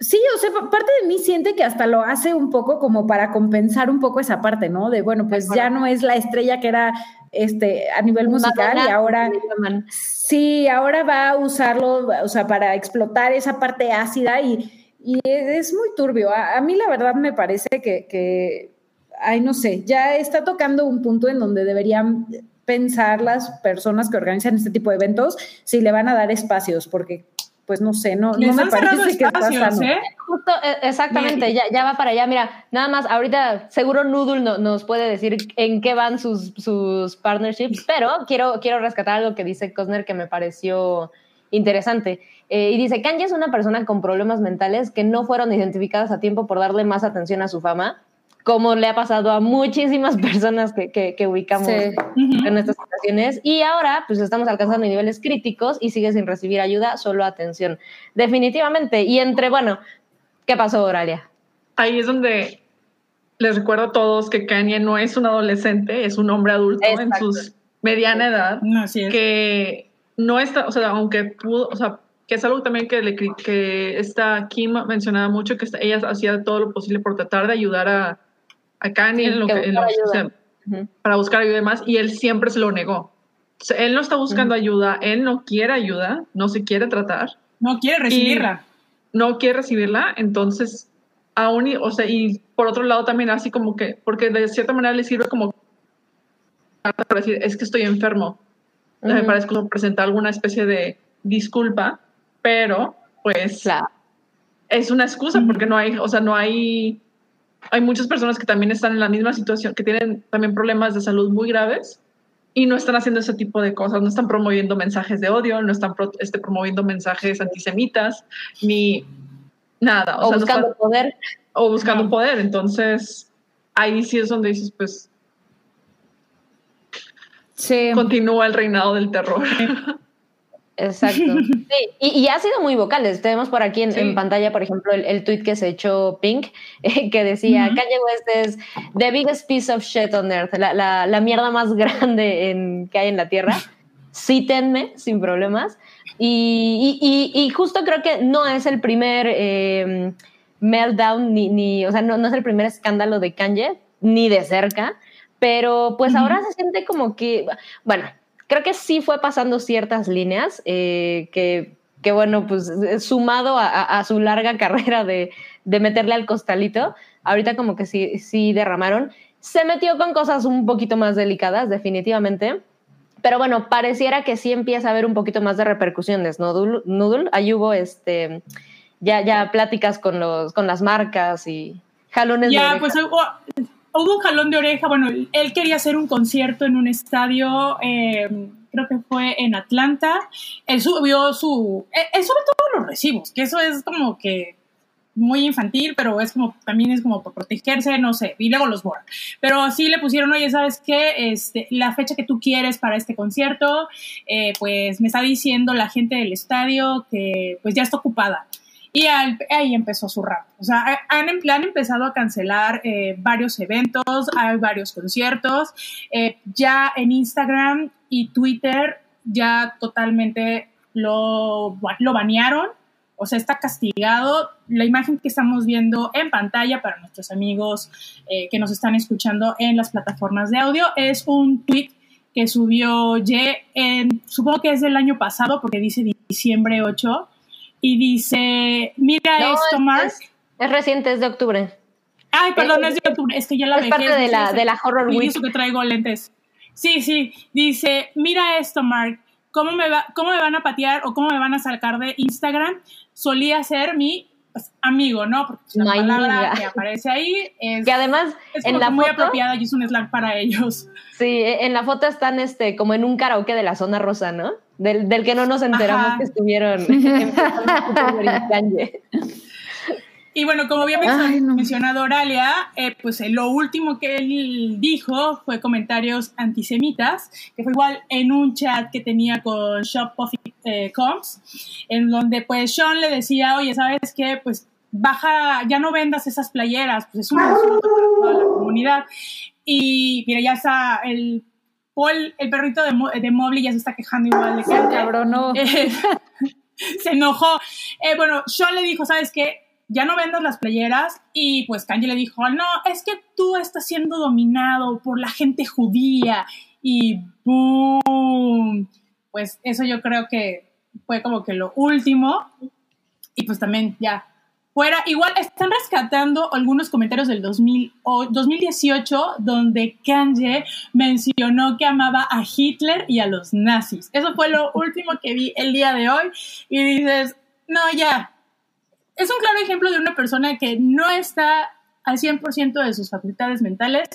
sí, o sea, parte de mí siente que hasta lo hace un poco como para compensar un poco esa parte, ¿no? De bueno, pues ya no es la estrella que era este a nivel musical y ahora sí, ahora va a usarlo, o sea, para explotar esa parte ácida y, y es muy turbio. A, a, mí la verdad me parece que, que ay, no sé, ya está tocando un punto en donde deberían pensar las personas que organizan este tipo de eventos si le van a dar espacios, porque pues no sé, no, no me parece que espacios, ¿eh? Justo, e, exactamente, ya, ya, va para allá. Mira, nada más, ahorita seguro Noodle nos puede decir en qué van sus, sus partnerships, pero quiero, quiero rescatar algo que dice Cosner que me pareció interesante. Eh, y dice, Kanye es una persona con problemas mentales que no fueron identificadas a tiempo por darle más atención a su fama como le ha pasado a muchísimas personas que, que, ubicamos en estas situaciones. Y ahora, pues estamos alcanzando niveles críticos y sigue sin recibir ayuda, solo atención. Definitivamente. Y entre, bueno, ¿qué pasó, Oralia? Ahí es donde les recuerdo a todos que Kanye no es un adolescente, es un hombre adulto en su mediana edad, que no está, o sea, aunque pudo, o sea, que es algo también que, le, que esta Kim mencionaba mucho, que ella hacía todo lo posible por tratar de ayudar a, a Kanye en lo que, para buscar ayuda y demás, y él siempre se lo negó. él no está buscando ayuda, él no quiere ayuda, no se quiere tratar. No quiere recibirla. No quiere recibirla, entonces, aún, o sea, y por otro lado también así como que, porque de cierta manera le sirve como para decir, es que estoy enfermo. Me parece como presentar alguna especie de disculpa, pero pues es una excusa porque no hay, o sea, no hay hay muchas personas que también están en la misma situación, que tienen también problemas de salud muy graves y no están haciendo ese tipo de cosas, no están promoviendo mensajes de odio, no están este, promoviendo mensajes antisemitas, ni nada. O, buscando poder. O buscando poder. Entonces, ahí sí es donde dices, pues, sí. continúa el reinado del terror. Exacto. Sí, y, ha sido muy vocal. Tenemos por aquí en, pantalla, por ejemplo, el, el, tweet que se echó Pink, que decía, Kanye West es the biggest piece of shit on earth, la, la, mierda más grande en, que hay en la Tierra. Cítenme, sin problemas. Y, y, y, justo creo que no es el primer eh, meltdown, ni, ni, o sea, no, no, es el primer escándalo de Kanye, ni de cerca, pero pues ahora se siente como que, bueno, creo que sí fue pasando ciertas líneas eh, que, que, bueno, pues sumado a, su larga carrera de, de, meterle al costalito, ahorita como que sí, sí derramaron. Se metió con cosas un poquito más delicadas, definitivamente. Pero bueno, pareciera que sí empieza a haber un poquito más de repercusiones, ¿no? Noodle, ahí hubo este ya, ya pláticas con los, con las marcas y jalones ya, de pues hubo, un jalón de oreja. Bueno, él quería hacer un concierto en un estadio, eh, creo que fue en Atlanta. Él subió su. Él, él sube todos los recibos, que eso es como que muy infantil, pero es como, también es como para protegerse, no sé, y luego los borran. Pero sí le pusieron, oye, ¿sabes qué? Este, la fecha que tú quieres para este concierto, eh, pues me está diciendo la gente del estadio que pues ya está ocupada. Y ahí empezó su rap. O sea, han, em- han empezado a cancelar eh, varios eventos, hay varios conciertos. Eh, ya en Instagram y Twitter ya totalmente lo, lo banearon. O sea, está castigado. La imagen que estamos viendo en pantalla para nuestros amigos eh, que nos están escuchando en las plataformas de audio es un tweet que subió Ye en, supongo que es del año pasado porque dice diciembre 8 y dice, mira No, esto, es- Mark. Es, es reciente, es de octubre. Ay, perdón, es- es de octubre, es que ya la es parte de la, de la Horror y Week. eso que traigo lentes. Sí, sí, dice, mira esto, Mark, ¿cómo me, va, ¿cómo me van a patear o cómo me van a sacar de Instagram? Solía ser mi pues, amigo, ¿no? Porque la My palabra amiga. que aparece ahí es, Que además, es en la muy foto, apropiada y es un slang para ellos. sí, en la foto están este, como en un karaoke de la zona rosa, ¿no? Del, del que no nos enteramos Ajá. que estuvieron. Y bueno, como había mencionado, Ay, no. mencionado Oralia, eh, pues eh, lo último que él dijo fue comentarios antisemitas, que fue igual en un chat que tenía con Shop eh, Combs, en donde pues Sean le decía, oye, ¿sabes qué? Pues baja, ya no vendas esas playeras, pues es un insulto para toda la comunidad. Y mira, ya está el Paul, el perrito de, Mo- de Mobley ya se está quejando igual de que Cabrón, no. eh, se enojó. Eh, bueno, Sean le dijo, ¿sabes qué? Ya no vendas las playeras. Y pues Kanye le dijo, no, es que tú estás siendo dominado por la gente judía. Y boom. Pues eso yo creo que fue como que lo último. Y pues también ya fuera. Igual están rescatando algunos comentarios del 2000 o 2018 donde Kanye mencionó que amaba a Hitler y a los nazis. Eso fue lo último que vi el día de hoy. Y dices, no, ya. Es un claro ejemplo de una persona que no está al 100% de sus facultades mentales.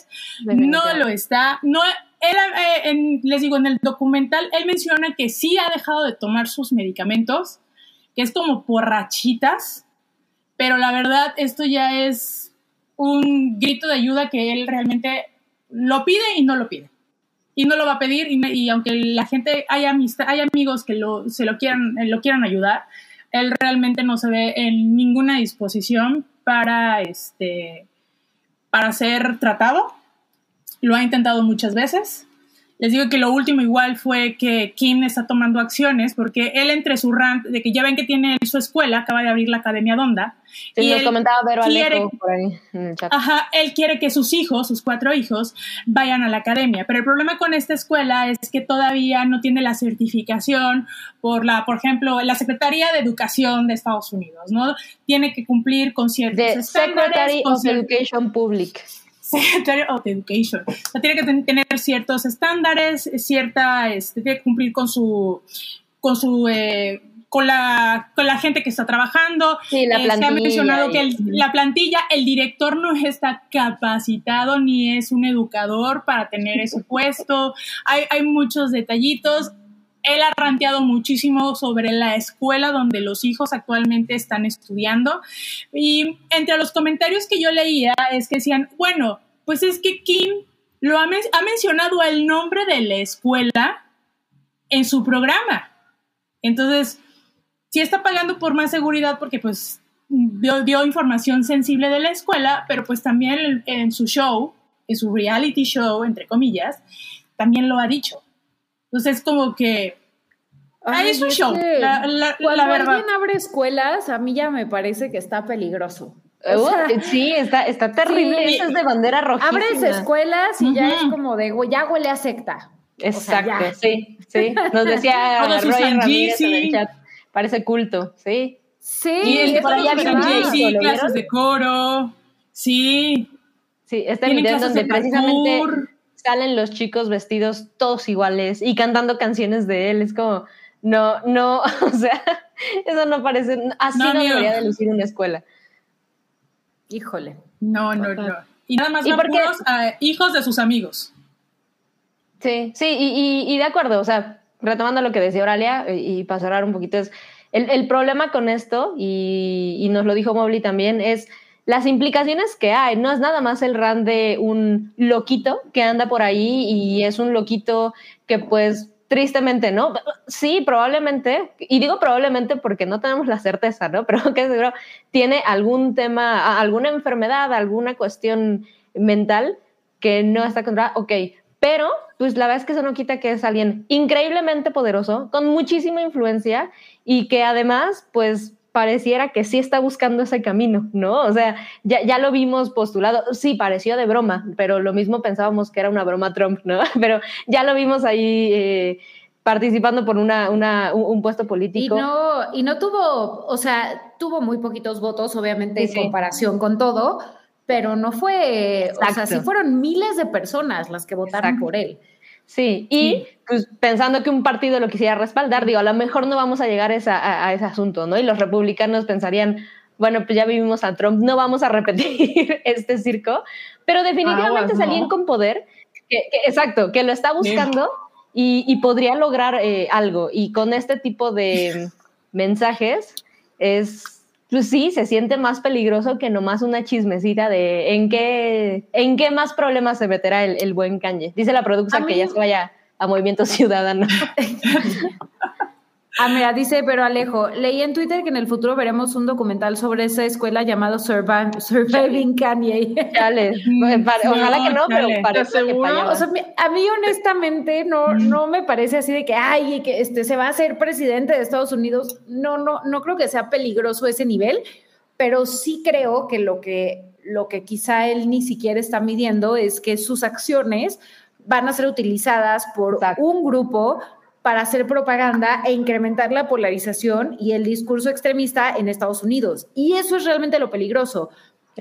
No lo está. No, él, eh, en- les digo, en el documental, él menciona que sí ha dejado de tomar sus medicamentos, que es como por rachitas, pero la verdad, esto ya es un grito de ayuda que él realmente lo pide y no lo pide. Y no lo va a pedir, y, aunque la gente, hay, amistad, hay amigos que lo, se lo quieran, lo quieran ayudar, él realmente no se ve en ninguna disposición para, este, para ser tratado. Lo ha intentado muchas veces. Les digo que lo último igual fue que Kim está tomando acciones porque él entre su rant de que ya ven que tiene su escuela, acaba de abrir la Academia Donda. Sí, y nos él comentaba Vero quiere- por ahí en el chat. Ajá, él quiere que sus hijos, sus cuatro hijos, vayan a la academia. Pero el problema con esta escuela es que todavía no tiene la certificación por la, por ejemplo, la Secretaría de Educación de Estados Unidos, ¿no? Tiene que cumplir con ciertos estándares, Secretary of Education Public. Secretary of Education. O sea, tiene que ten- tener ciertos estándares, cierta, este, tiene que cumplir con su, con su, eh, con la, con la gente que está trabajando. Sí, la Eh, se ha plantilla mencionado que el- la plantilla, el director no está capacitado ni es un educador para tener ese puesto. Hay, hay muchos detallitos. Él ha ranteado muchísimo sobre la escuela donde los hijos actualmente están estudiando. Y entre los comentarios que yo leía es que decían, bueno, pues es que Kim lo ha, men- ha mencionado el nombre de la escuela en su programa. Entonces, sí está pagando por más seguridad porque pues dio, información sensible de la escuela, pero pues también en su show, en su reality show, entre comillas, también lo ha dicho. Entonces, como que Ah, es un es show, que la- la- cuando la verdad. alguien abre escuelas, a mí ya me parece que está peligroso. O Uh, sea, sí, está, está terrible. sí. Eso es de bandera rojísima. abres escuelas y ya es como de, "Güey, ya huele a secta. Exacto, sí, sí. Nos decía Todos Roy en el chat. Parece culto, sí. Sí, Y el es por allá sí, ¿lo clases vieron? de coro, sí, Sí, este video donde de precisamente parkour. Salen los chicos vestidos todos iguales y cantando canciones de él. Es como, no, no, o sea, eso no parece, así no, debería de lucir una escuela. Híjole. No, no, no. Y nada más ¿Y a hijos de sus amigos. Sí, sí, y, de acuerdo, o sea, retomando lo que decía Oralia, eh, y, para cerrar un poquito, es el, problema con esto, y, nos lo dijo Mobley también, es las implicaciones que hay. No es nada más el ran de un loquito que anda por ahí y es un loquito que pues tristemente no. Sí, probablemente, y digo probablemente porque no tenemos la certeza, ¿no? Pero que seguro tiene algún tema, alguna enfermedad, alguna cuestión mental que no está controlada. Ok, pero pues la verdad es que eso no quita que es alguien increíblemente poderoso, con muchísima influencia y que además pues pareciera que sí está buscando ese camino, ¿no? O sea, ya, ya lo vimos postulado, sí, pareció de broma, pero lo mismo pensábamos que era una broma Trump, ¿no? Pero ya lo vimos ahí eh, participando por una, una, un, puesto político. Y no, y no tuvo, o sea, tuvo muy poquitos votos, obviamente, en comparación con todo, pero no fue, o sea, sí fueron miles de personas las que votaron por él. Sí, y pues pensando que un partido lo quisiera respaldar, digo, a lo mejor no vamos a llegar a, ese asunto, ¿no? Y los republicanos pensarían, bueno, pues ya vivimos a Trump, no vamos a repetir este circo, pero definitivamente salían con poder, exacto, que lo está buscando y, podría lograr eh, algo. Y con este tipo de mensajes es pues sí, se siente más peligroso que nomás una chismecita de en qué, en qué más problemas se meterá el, buen Kanye. Dice la producción que ya se vaya a Movimiento Ciudadano. Ah, mira, dice, pero Alejo, leí en Twitter que en el futuro veremos un documental sobre esa escuela llamado Surviving Kanye. ojalá que no, pero parece seguro. O sea, a mí honestamente no, no me parece así de que, ay, que este se va a ser presidente de Estados Unidos. No, no, no creo que sea peligroso ese nivel, pero sí creo que lo que, lo que quizá él ni siquiera está midiendo es que sus acciones van a ser utilizadas por un grupo para hacer propaganda e incrementar la polarización y el discurso extremista en Estados Unidos. Y eso es realmente lo peligroso.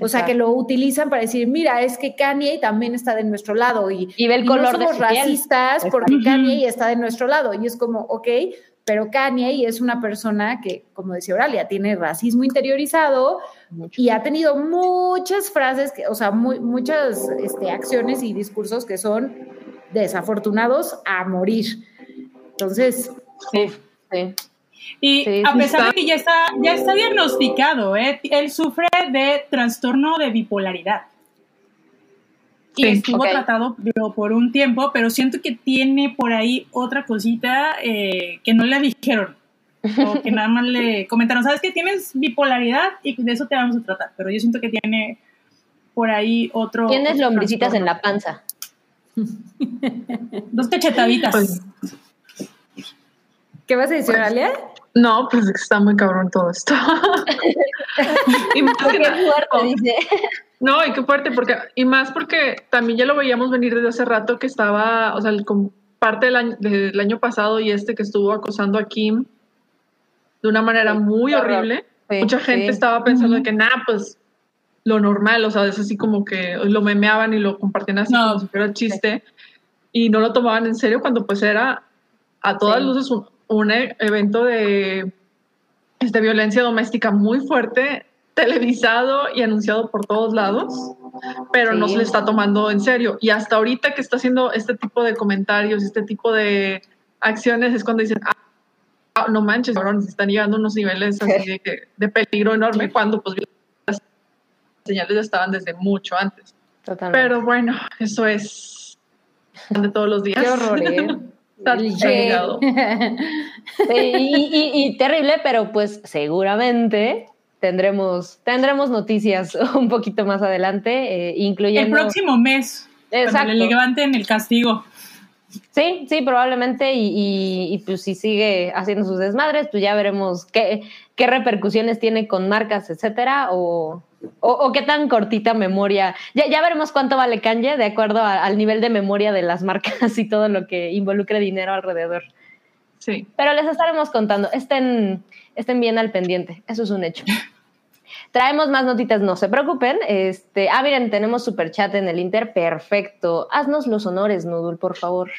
O sea, que lo utilizan para decir, mira, es que Kanye también está de nuestro lado y, y ve el color no somos racistas porque Kanye está de nuestro lado. Y es como, ok, pero Kanye es una persona que, como decía Oralia, tiene racismo interiorizado y ha tenido muchas frases, que, o sea, muy, muchas este, acciones y discursos que son desafortunados a morir. Entonces, sí, sí. Y a pesar de que ya está, ya está diagnosticado, ¿eh? él sufre de trastorno de bipolaridad. Y estuvo tratado por un tiempo, pero siento que tiene por ahí otra cosita eh, que no le dijeron. O que nada más le comentaron, ¿sabes que tienes bipolaridad? Y de eso te vamos a tratar. Pero yo siento que tiene por ahí otro. Tienes lombricitas en la panza. Dos cachetaditas. Pues, ¿Qué vas a decir, Alia? No, pues está muy cabrón todo esto. y más qué fuerte, dice. No, y qué fuerte, porque, y más porque también ya lo veíamos venir desde hace rato que estaba, o sea, como parte del año, del año pasado y este que estuvo acosando a Kim de una manera muy horrible. Mucha gente estaba pensando que nada, pues lo normal, o sea, es así como que lo memeaban y lo compartían así como si fuera chiste y no lo tomaban en serio cuando pues era a todas luces un, un e-, evento de, este, violencia doméstica muy fuerte, televisado y anunciado por todos lados, pero no se le está tomando en serio. Y hasta ahorita que está haciendo este tipo de comentarios, este tipo de acciones, es cuando dicen, ah, no manches, ahora se están llegando a unos niveles así de, peligro enorme, cuando pues las señales ya estaban desde mucho antes. Pero bueno, eso es de todos los días. Qué horror, ¿eh? y, terrible, pero pues seguramente tendremos, tendremos noticias un poquito más adelante, eh, incluyendo... El próximo mes, Exacto. cuando le levanten el castigo. Sí, sí, probablemente, y, pues si sigue haciendo sus desmadres, pues ya veremos qué, qué repercusiones tiene con marcas, etcétera, o, o, qué tan cortita memoria. Ya, ya veremos cuánto vale Kanye de acuerdo al nivel de memoria de las marcas y todo lo que involucre dinero alrededor. Sí. Pero les estaremos contando. Estén, estén bien al pendiente. Eso es un hecho. Traemos más notitas, no se preocupen. Este, ah, miren, tenemos super chat en el Inter. Perfecto. Haznos los honores, Nudul, por favor.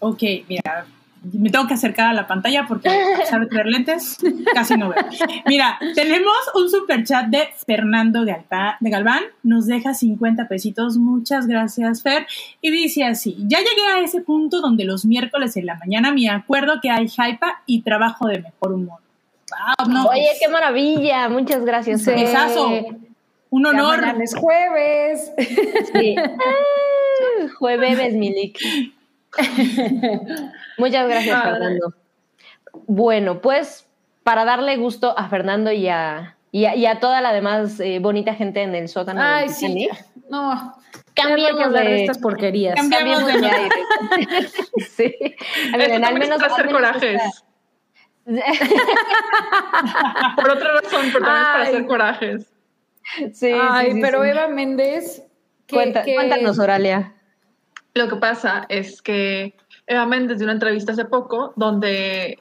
Ok, mira, me tengo que acercar a la pantalla porque a pesar de tener lentes, casi no veo. Mira, tenemos un super chat de Fernando de, Galván, nos deja 50 pesitos, muchas gracias Fer, y dice así, ya llegué a ese punto donde los miércoles en la mañana me acuerdo que hay hype y trabajo de mejor humor. Wow, Oye, qué maravilla, muchas gracias. Sí. Un honor. es jueves. Sí. Ah, jueves, Milik. Muchas gracias, Fernando. Bueno, pues para darle gusto a Fernando y a, y a, toda la demás eh, bonita gente en el sótano. Ay, sí. No. Cambiemos de estas porquerías. Cambiemos, de, aire. sí. al menos hacer corajes. Por otra razón, pero también para hacer corajes. Sí, Ay, pero Eva Méndez. Cuéntanos, Oralia. Lo que pasa es que Eva Méndez dio una entrevista hace poco donde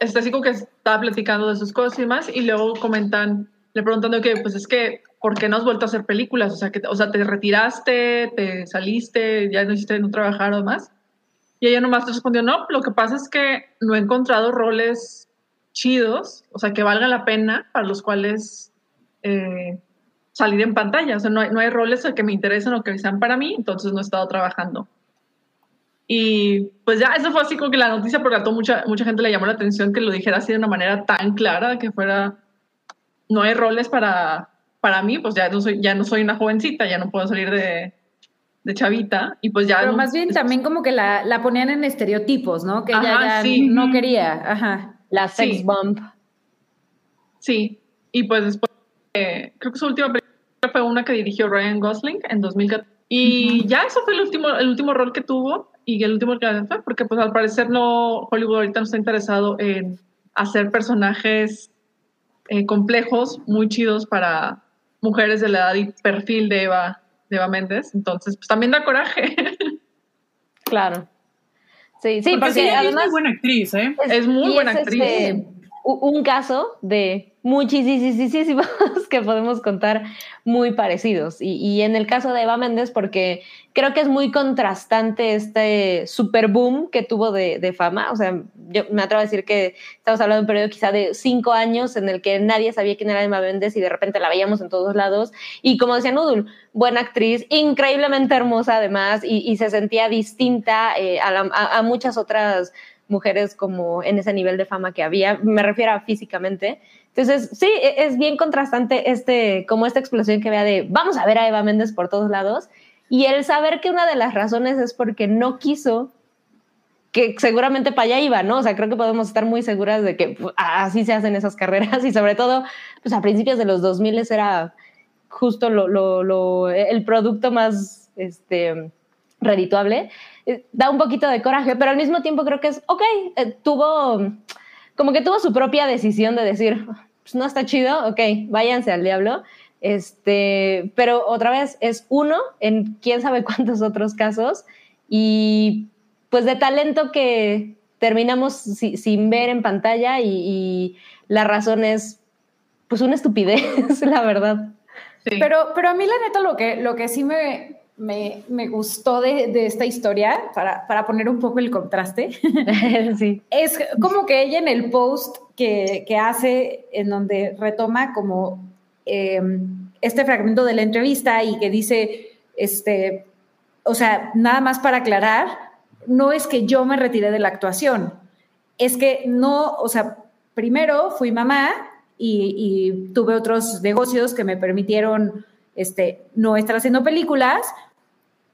está así como que estaba platicando de sus cosas y más y luego comentan, le preguntando que pues es que, ¿por qué no has vuelto a hacer películas? O sea, que, o sea, te retiraste, te saliste, ya no hiciste no trabajar o más. Y ella nomás respondió, no, lo que pasa es que no he encontrado roles chidos, o sea, que valga la pena, para los cuales eh, salir en pantalla. O sea, no hay, no hay roles que me interesen o que sean para mí, entonces no he estado trabajando. Y pues ya, eso fue así como que la noticia, porque a toda mucha, mucha gente le llamó la atención que lo dijera así de una manera tan clara, que fuera, no hay roles para, para mí, pues ya no, soy, ya no soy una jovencita, ya no puedo salir de, de chavita, y pues ya... Pero más bien también como que la, la, ponían en estereotipos, ¿no? Que ella ya no quería, ajá. La sex bomb. Sí, y pues después, eh, creo que su última película fue una que dirigió Ryan Gosling en 2014. Y ya eso fue el último, el último rol que tuvo y el último que fue, porque pues al parecer no, Hollywood ahorita no está interesado en hacer personajes eh, complejos, muy chidos para mujeres de la edad y perfil de Eva, de Eva Méndez. Entonces, pues también da coraje. Claro. Sí, sí, porque, además es muy buena actriz, ¿eh? Es, muy buena actriz. Este, un caso de muchísimos que podemos contar muy parecidos. Y, en el caso de Eva Méndez, porque creo que es muy contrastante este super boom que tuvo de, fama. O sea, yo me atrevo a decir que estamos hablando de un periodo quizá de cinco años en el que nadie sabía quién era Eva Méndez y de repente la veíamos en todos lados. Y como decía Nudul, buena actriz, increíblemente hermosa además, y, se sentía distinta eh, a muchas otras mujeres como en ese nivel de fama que había, me refiero a físicamente. Entonces, sí, e, es bien contrastante este, como esta explosión que vea de vamos a ver a Eva Méndez por todos lados y el saber que una de las razones es porque no quiso que seguramente para allá iba, ¿no? O sea, creo que podemos estar muy seguras de que pues, así se hacen esas carreras y sobre todo, pues a principios de los 2000 era justo lo, lo, el producto más este, redituable. Eh, da un poquito de coraje, pero al mismo tiempo creo que es, ok, eh, tuvo, como que tuvo su propia decisión de decir, pues no está chido, ok, váyanse al diablo. Este, pero otra vez es uno en quién sabe cuántos otros casos y pues de talento que terminamos sin ver en pantalla y, la razón es pues una estupidez, la verdad. Pero, pero a mí la neta lo que, lo que sí me, me, me gustó de, de, esta historia, para, para, poner un poco el contraste, sí. es como que ella en el post que, que hace, en donde retoma como eh, este fragmento de la entrevista y que dice, este, o sea, nada más para aclarar, no es que yo me retiré de la actuación, es que no, o sea, primero fui mamá y, y tuve otros negocios que me permitieron este, no estar haciendo películas,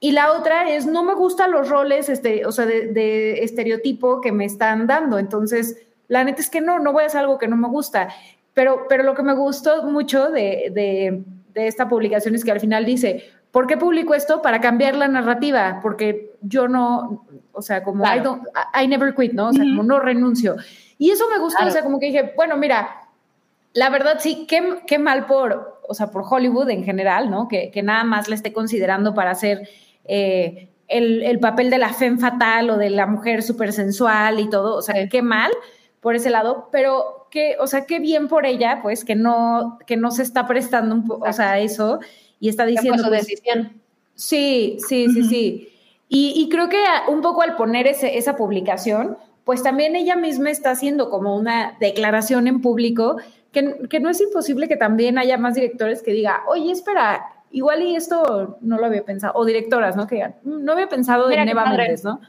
y la otra es, no me gustan los roles, este, o sea, de, estereotipo que me están dando. Entonces, la neta es que no, no voy a hacer algo que no me gusta. Pero, pero lo que me gustó mucho de, de, esta publicación es que al final dice, ¿por qué publico esto? Para cambiar la narrativa, porque yo no, o sea, como I, never quit, ¿no? O sea, como no renuncio. Y eso me gustó, o sea, como que dije, bueno, mira, la verdad sí, qué, qué mal por, o sea, por Hollywood en general, ¿no? Que, que nada más le esté considerando para hacer eh, el, papel de la femme fatal o de la mujer súper sensual y todo, o sea, qué mal por ese lado, pero que, o sea, qué bien por ella, pues, que no, que no se está prestando un o sea, eso y está diciendo... Pues, decisión. Sí, sí, sí, sí. Y, creo que un poco al poner ese, esa publicación, pues también ella misma está haciendo como una declaración en público que, que no es imposible que también haya más directores que diga, oye, espera, igual y esto no lo había pensado, o directoras, ¿no? Que digan, "Mm, no había pensado Mira en Eva. Méndez, ¿no?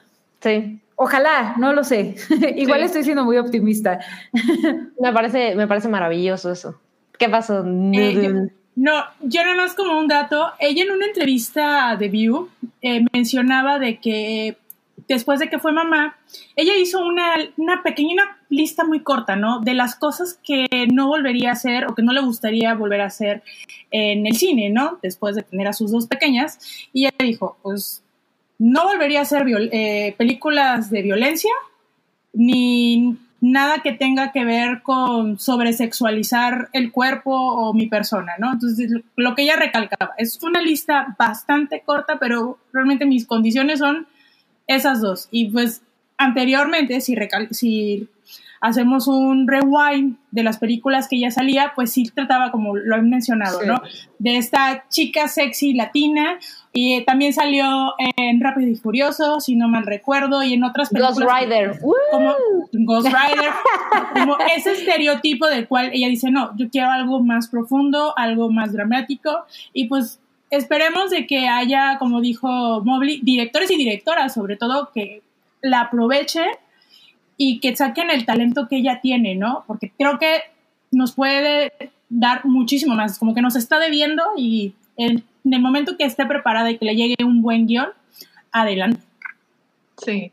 Sí, Ojalá, no lo sé. igual Sí. estoy siendo muy optimista. me parece, me parece maravilloso eso. ¿Qué pasó? Eh, yo- no, yo nada más como un dato, ella en una entrevista de View eh, mencionaba de que después de que fue mamá, ella hizo una, una pequeña lista muy corta, ¿no? De las cosas que no volvería a hacer o que no le gustaría volver a hacer en el cine, ¿no? Después de tener a sus dos pequeñas. Y ella dijo, pues no volvería a hacer eh, películas de violencia, ni nada que tenga que ver con sobresexualizar el cuerpo o mi persona, ¿no? Entonces, lo que ella recalcaba, es una lista bastante corta, pero realmente mis condiciones son esas dos. Y pues anteriormente, si, si hacemos un rewind de las películas que ella salía, pues sí trataba, como lo he mencionado, Sí. ¿no? De esta chica sexy latina. Y eh, también salió en Rápido y Furioso, si no mal recuerdo, y en otras películas. Ghost Rider. Como Ghost Rider, como ese estereotipo del cual ella dice, no, yo quiero algo más profundo, algo más dramático, y pues esperemos de que haya, como dijo Mobley, directores y directoras, sobre todo, que la aprovechen y que saquen el talento que ella tiene, ¿no? Porque creo que nos puede dar muchísimo más, como que nos está debiendo y en, en el momento que esté preparada y que le llegue un buen guion, adelante. Sí.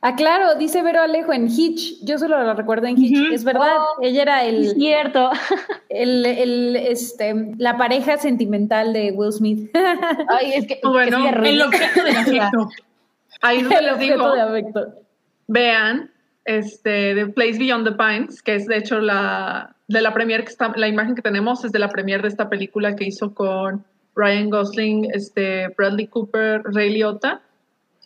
Ah, claro, dice Vero Alejo en Hitch. Yo solo la recuerdo en Hitch. Es verdad, Oh, ella era Es el, cierto. el, el, este, la pareja sentimental de Will Smith. Ay, es que, Bueno, es terrible. El objeto del afecto. Ahí es el les objeto digo, de afecto. vean este The Place Beyond the Pines, que es de hecho la de la premier que está, la imagen que tenemos es de la premier de esta película que hizo con Ryan Gosling, este Bradley Cooper, Ray Liotta,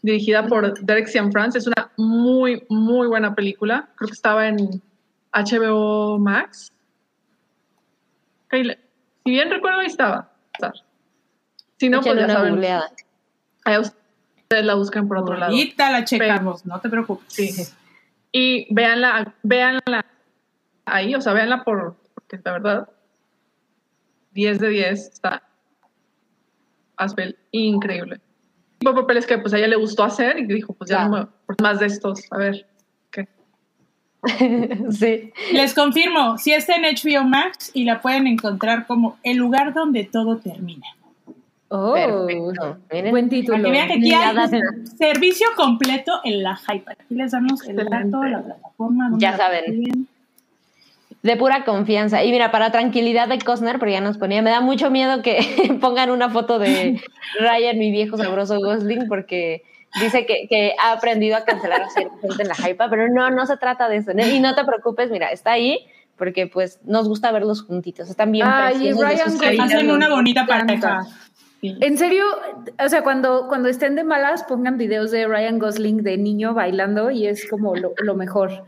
dirigida por Derek Cianfrance. Es una muy muy buena película. Creo que estaba en HBO Max. Si bien recuerdo ahí estaba. Si no, pues ya una saben. googleada. Ahí ustedes la buscan por otro lado. Ahorita la checamos, no te preocupes. Sí. Y véanla, véanla ahí, o sea, véanla por, porque la verdad, 10 de 10 está Aspel increíble. Tipo de papeles que pues a ella le gustó hacer y dijo, pues ya no me- más de estos, a ver, ¿qué? sí. Les confirmo, si está en HBO Max y la pueden encontrar como el lugar donde todo termina. Oh, Perfecto. Miren. buen Para título. que vean que aquí hay servicio completo en la Hyper. Aquí les damos el dato, la plataforma. donde Ya saben. De pura confianza. Y mira, para tranquilidad de Costner, porque ya nos ponía, me da mucho miedo que pongan una foto de Ryan, mi viejo sabroso Gosling, porque dice que, que ha aprendido a cancelar a cierta gente en la hypa, pero no, no se trata de eso. Y no te preocupes, mira, está ahí porque pues nos gusta verlos juntitos. Están bien Ay, Ryan. Hacen una bonita pareja. Sí. En serio, o sea, cuando, cuando estén de malas, pongan videos de Ryan Gosling de niño bailando y es como lo, lo mejor.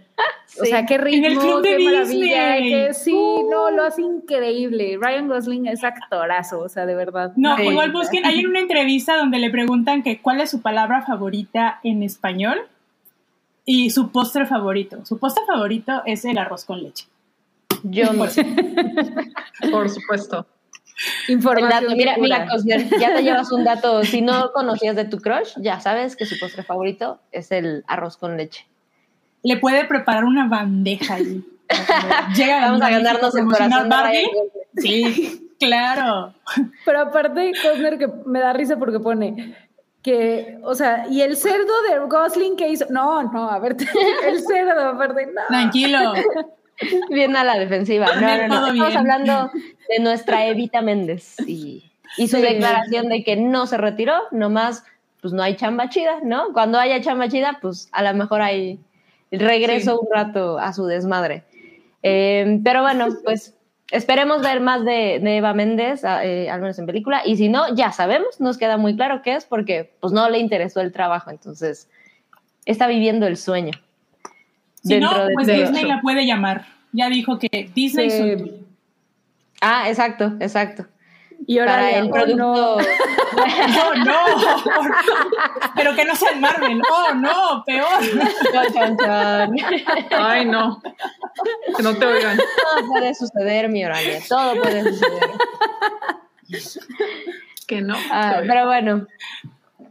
O sea, qué ritmo, En el club de qué maravilla, Disney. que sí, no, lo hace increíble. Ryan Gosling es actorazo, o sea, de verdad. No, igual busquen, hay una entrevista donde le preguntan que cuál es su palabra favorita en español y su postre favorito. Su postre favorito es el arroz con leche. Yo no sé. Por supuesto. Información dato, mira, mira, ya te llevas un dato. Si no conocías de tu crush, ya sabes que su postre favorito es el arroz con leche. Le puede preparar una bandeja ahí. Llega Vamos a ganarnos el promocionar corazón Barbie. Sí, claro. Pero aparte, Costner que me da risa porque pone que, o sea, y el cerdo de Gosling que hizo. No, no, a ver, el cerdo, aparte, no. Tranquilo. Bien a la defensiva. No, no, no. Todo Estamos hablando de nuestra Evita Méndez y, y su Sí. declaración de que no se retiró, nomás, pues no hay chamba chida, ¿no? Cuando haya chamba chida, pues a lo mejor hay regreso un rato a su desmadre. Eh, pero bueno, pues esperemos ver más de, de Eva Méndez, eh, al menos en película, y si no, ya sabemos, nos queda muy claro qué es, porque pues no le interesó el trabajo, entonces está viviendo el sueño. Si no, de pues. Disney la puede llamar. Ya dijo que Disney Sí. Ah, exacto, exacto. Y ahora para el oh, producto. no. ¡Oh, no! Pero que no sea en Marvel. ¡Oh, no! Peor. Chan, chan, chan. Ay, no. Que no te oigan. Todo puede suceder, mi Oralia. Todo puede suceder. Que no. Ah, pero bueno,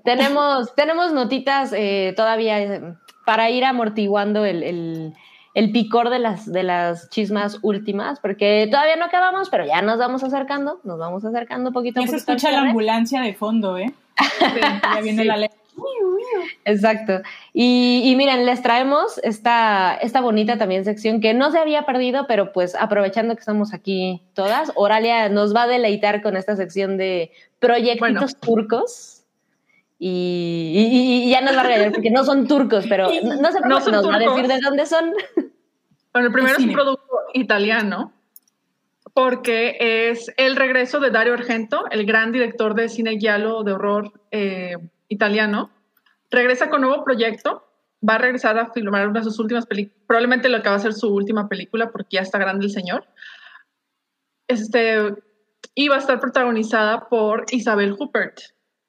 tenemos, tenemos notitas eh, todavía eh, para ir amortiguando el, el- el picor de las, de las chismas últimas, porque todavía no acabamos, pero ya nos vamos acercando, nos vamos acercando poquito a Ya se poquito. escucha la ambulancia de fondo, ¿eh? Ya viene Sí. la ley. Exacto. Y, y miren, les traemos esta, esta bonita también sección que no se había perdido, pero pues aprovechando que estamos aquí todas, Oralia nos va a deleitar con esta sección de proyectitos turcos. Y, y- y ya nos va a regañar porque no son turcos, pero no, no sé No son nos va a decir de dónde son. Bueno, el primero es un producto italiano, porque es el regreso de Dario Argento, el gran director de cine giallo de horror eh, italiano. Regresa con nuevo proyecto, va a regresar a filmar una de sus últimas películas, probablemente lo que va a ser su última película, porque ya está grande el señor. Este, y va a estar protagonizada por Isabel Huppert.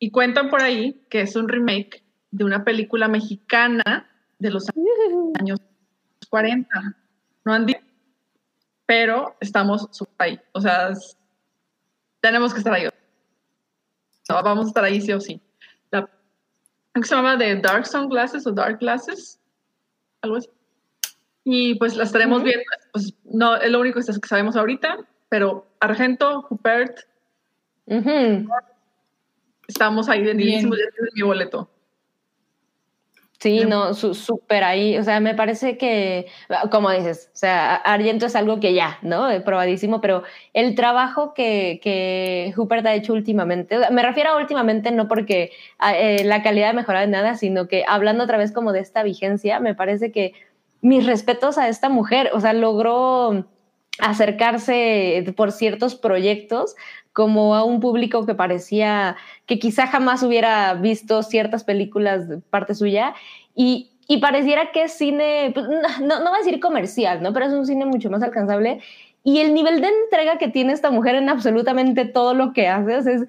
Y cuentan por ahí que es un remake de una película mexicana de los años 40. No han dicho, pero estamos ahí. O sea, tenemos que estar ahí. No, vamos a estar ahí sí o sí. La que se llama de Dark Sunglasses o Dark Glasses, algo así. Y pues la estaremos Ujú. viendo. Pues no, es lo único que sabemos ahorita, pero Argento, Hubert, Ujú. Estamos ahí vendidísimos, ya tienes mi boleto. Sí, no, súper ahí. O sea, me parece que, como dices, o sea, Argento es algo que ya, ¿no? Eh, Probadísimo, pero el trabajo que, que Hubert ha hecho últimamente, o sea, me refiero a últimamente no porque ah, eh, la calidad ha mejorado en nada, sino que hablando otra vez como de esta vigencia, me parece que mis respetos a esta mujer, o sea, logró acercarse por ciertos proyectos como a un público que parecía que quizá jamás hubiera visto ciertas películas de parte suya y, y pareciera que es cine, pues, no, no voy a decir comercial, ¿no? Pero es un cine mucho más alcanzable y el nivel de entrega que tiene esta mujer en absolutamente todo lo que hace es...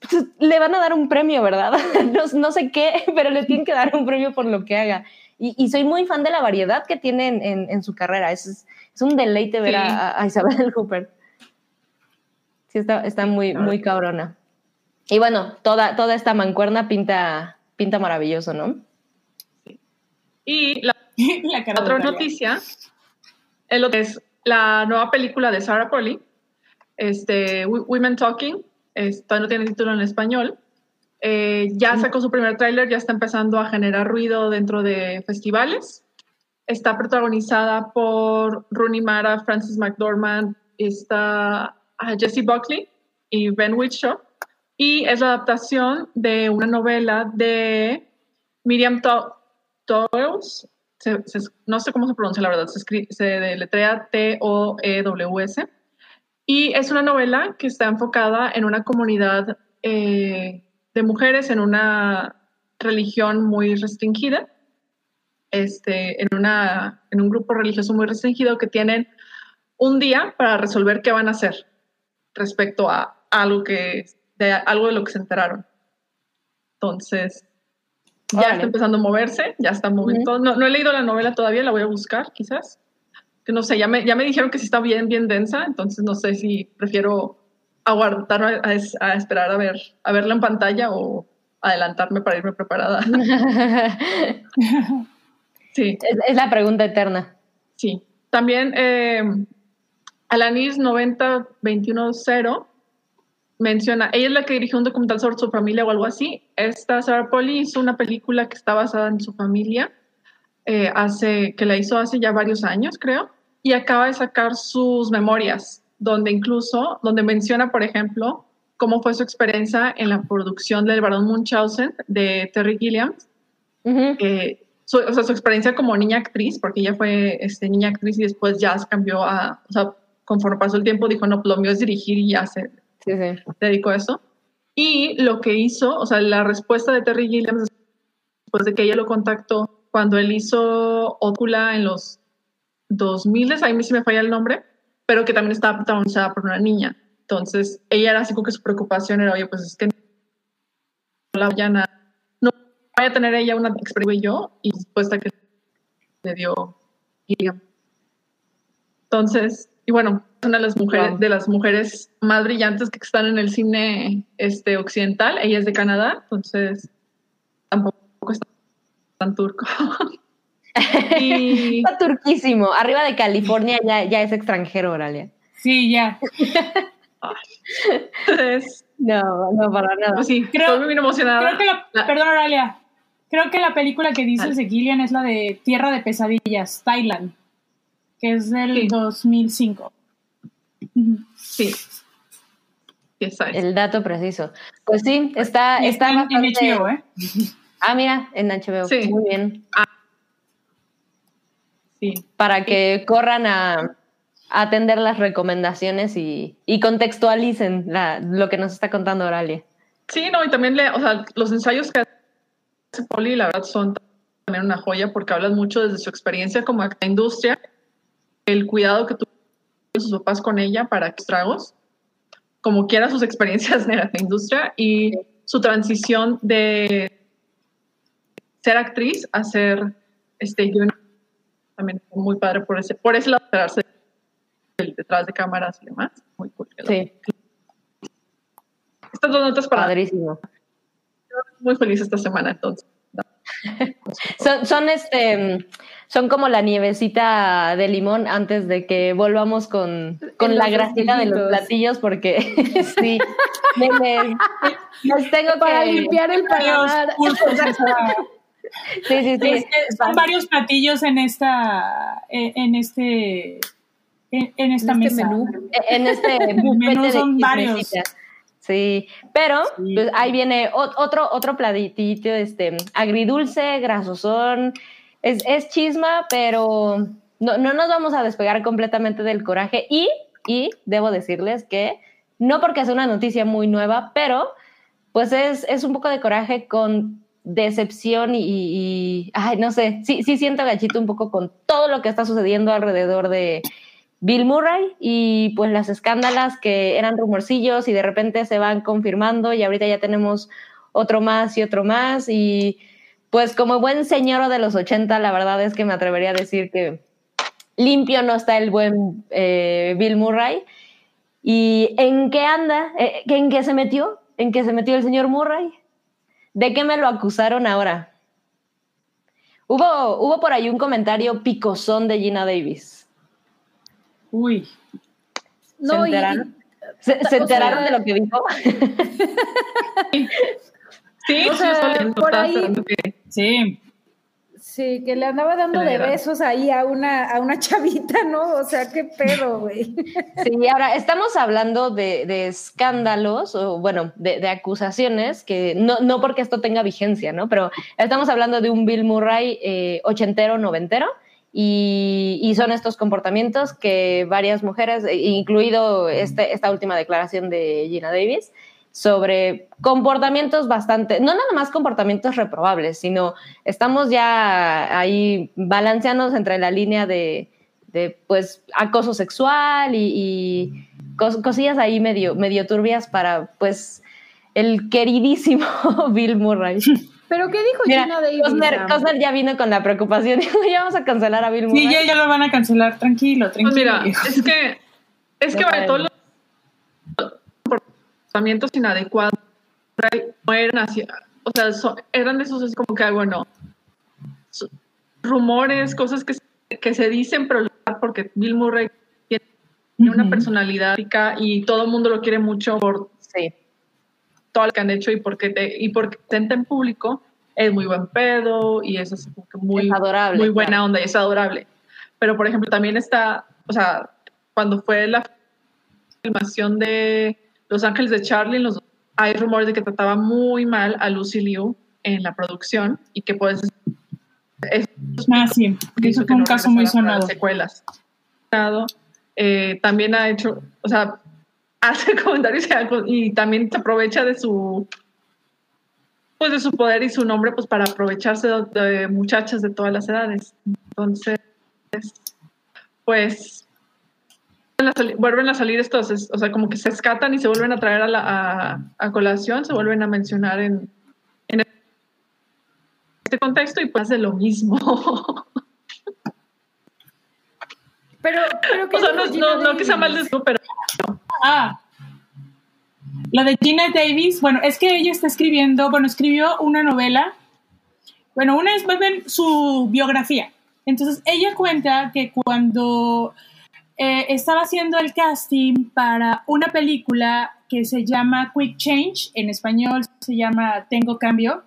pues, le van a dar un premio, ¿verdad? No, no sé qué, pero le tienen que dar un premio por lo que haga. Y, soy muy fan de la variedad que tiene en, en- en su carrera. Es, es un deleite ver Sí. a, a Isabel Hooper. Sí, está, está muy, muy cabrona. Y bueno, toda, toda esta mancuerna pinta, pinta maravilloso, ¿no? Y la la cara de otra noticia es, lo que es la nueva película de Sarah Polly, este, Wo- Women Talking, es- todavía no tiene título en español. Eh, ya sacó su primer tráiler, ya está empezando a generar ruido dentro de festivales. Está protagonizada por Rooney Mara, Francis McDormand, está ah, Jesse Buckley y Ben Whishaw. Y es la adaptación de una novela de Miriam To- Toews, se- se- no sé cómo se pronuncia la verdad, se deletrea T-O-E-W-S. Y es una novela que está enfocada en una comunidad eh, de mujeres en una religión muy restringida, este, en, una, en un grupo religioso muy restringido que tienen un día para resolver qué van a hacer respecto a algo, que, de, algo de lo que se enteraron. Entonces, ya Órale. está empezando a moverse, ya está moviendo. no, no he leído la novela todavía, la voy a buscar quizás. Que no sé, ya me, ya me dijeron que sí está bien, bien densa, entonces no sé si prefiero aguantarme a, a- a esperar a ver a verla en pantalla o adelantarme para irme preparada. Sí, es, es la pregunta eterna. sí. También eh, Alanis 90210 menciona, ella es la que dirigió un documental sobre su familia o algo así. Esta Sarah Polly hizo una película que está basada en su familia, eh, hace, que la hizo hace ya varios años, creo, y acaba de sacar sus memorias, donde incluso, donde menciona, por ejemplo, cómo fue su experiencia en la producción del Barón Munchausen de Terry Gilliam, eh, su, o sea, su experiencia como niña actriz, porque ella fue este, niña actriz y después ya se cambió a, o sea, conforme pasó el tiempo dijo, no, lo mío es dirigir y ya se Sí, sí. dedicó a eso. Y lo que hizo, o sea, la respuesta de Terry Gilliam después de que ella lo contactó cuando él hizo Ócula en los 2000, a mí sí me falla el nombre, pero que también estaba protagonizada por una niña. Entonces, ella era así como que su preocupación era, oye, pues es que no la vayan a, vaya a tener ella una experiencia y yo, y después de que le dio Gilliam. Entonces, y bueno, es una de las mujeres, Wow. de las mujeres más brillantes que están en el cine este, occidental. Ella es de Canadá, entonces tampoco es tan turco. y Está turquísimo. Arriba de California ya, ya es extranjero, Oralia. Sí, ya. entonces, No, no, para nada. pues sí, Creo- estoy muy emocionada. Creo que la, La- perdón, Oralia. Creo que la película que dices de Gillian es la de Tierra de Pesadillas, Thailand, que es del Sí. 2005. Ujú. Sí. El dato preciso. Pues sí, está, está está en, en bastante- HBO, ¿eh? Ah, mira, en HBO. Sí. Muy bien. Sí. Para que corran a, a atender las recomendaciones y, y contextualicen la- lo que nos está contando Oralia. Sí, no, y también le, o sea, los ensayos que Poli, la verdad, son también una joya porque hablan mucho desde su experiencia como acta industria, el cuidado que tuvieron sus papás con ella para que tragos, como quiera sus experiencias en la industria y su transición de ser actriz a ser este guion- también fue muy padre por ese por ese lado detrás de cámaras y demás muy cool Sí, estas dos notas para padrísimo. Muy feliz esta semana entonces Son, son este son como la nievecita de limón antes de que volvamos con, con la grasita de los platillos porque sí me, me- les tengo Para que limpiar el paladar. sí sí sí es que son varios platillos en esta, en en este, en, en esta En este mesa. menú. en este menú son varios. Sí, pero Sí. pues, ahí viene ot- otro, otro platito este, agridulce, grasosón. Es, es chisma, pero no, no nos vamos a despegar completamente del coraje. Y, y debo decirles que, no porque es una noticia muy nueva, pero pues es, es un poco de coraje con decepción y, y- ay, no sé, sí, sí siento gachito un poco con todo lo que está sucediendo alrededor de Bill Murray y pues las escándalas que eran rumorcillos y de repente se van confirmando y ahorita ya tenemos otro más y otro más y pues como buen señor de los 80 la verdad es que me atrevería a decir que limpio no está el buen eh, Bill Murray y en qué anda, Eh, en qué se metió, en qué se metió el señor Murray, de qué me lo acusaron ahora. Hubo, hubo por ahí un comentario picosón de Gina Davis. Uy, No, ¿Se y- enteraron? ¿Se, se enteraron sea- de lo que dijo? Sí, O sí, sea, por ahí- que- sí. Sí, que le andaba dando de besos ahí a una, a una chavita, ¿no? O sea, qué pedo, güey. Sí, ahora estamos hablando de, de escándalos, o bueno, de, de acusaciones, que no, no porque esto tenga vigencia, ¿no? Pero estamos hablando de un Bill Murray eh, ochentero, noventero, y, son estos comportamientos que varias mujeres, eh, incluido este, esta última declaración de Gina Davis, sobre comportamientos bastante, no nada más comportamientos reprobables, sino estamos ya ahí balanceándonos entre la línea de, pues acoso sexual y, y cos- cosillas ahí medio, medio turbias para pues el queridísimo Bill Murray. ¿Pero qué dijo Mira, Gina Davis? Costner, Sam? Costner ya vino con la preocupación, dijo, ya vamos a cancelar a Bill Murray. Sí, ya, ya lo van a cancelar, tranquilo, Pues tranquilo. mira, es que, es que vaya, todos los comportamientos inadecuados no eran así, o sea, so- eran de esos así como que, ah, bueno, so- rumores, cosas que, se- que se dicen, pero porque Bill Murray tiene una personalidad rica y todo el mundo lo quiere mucho por todo lo que han hecho y porque te, y porque presenta en público es muy buen pedo y es así como que muy Es adorable, muy buena claro. onda y es adorable pero por ejemplo también está o sea cuando fue la filmación de Los Ángeles de Charlie los, hay rumores de que trataba muy mal a Lucy Liu en la producción y que pues es Ah, sí, que eso que fue un no caso muy sonado. las secuelas. Eh, también ha hecho, o sea, hace comentarios y también se aprovecha de su pues de su poder y su nombre pues para aprovecharse de, de muchachas de todas las edades. Entonces, pues vuelven a salir estos, o sea, como que se escatan y se vuelven a traer a, la, a, colación, se vuelven a mencionar en, en este contexto y pues de lo mismo. Pero, pero o sea, no, no, que sea mal de eso, pero... Ah, la de Gina Davis, bueno, es que ella está escribiendo, bueno, escribió una novela, bueno, una es más bien su biografía. Entonces, ella cuenta que cuando eh, estaba haciendo el casting para una película que se llama Quick Change, en español se llama Tengo Cambio,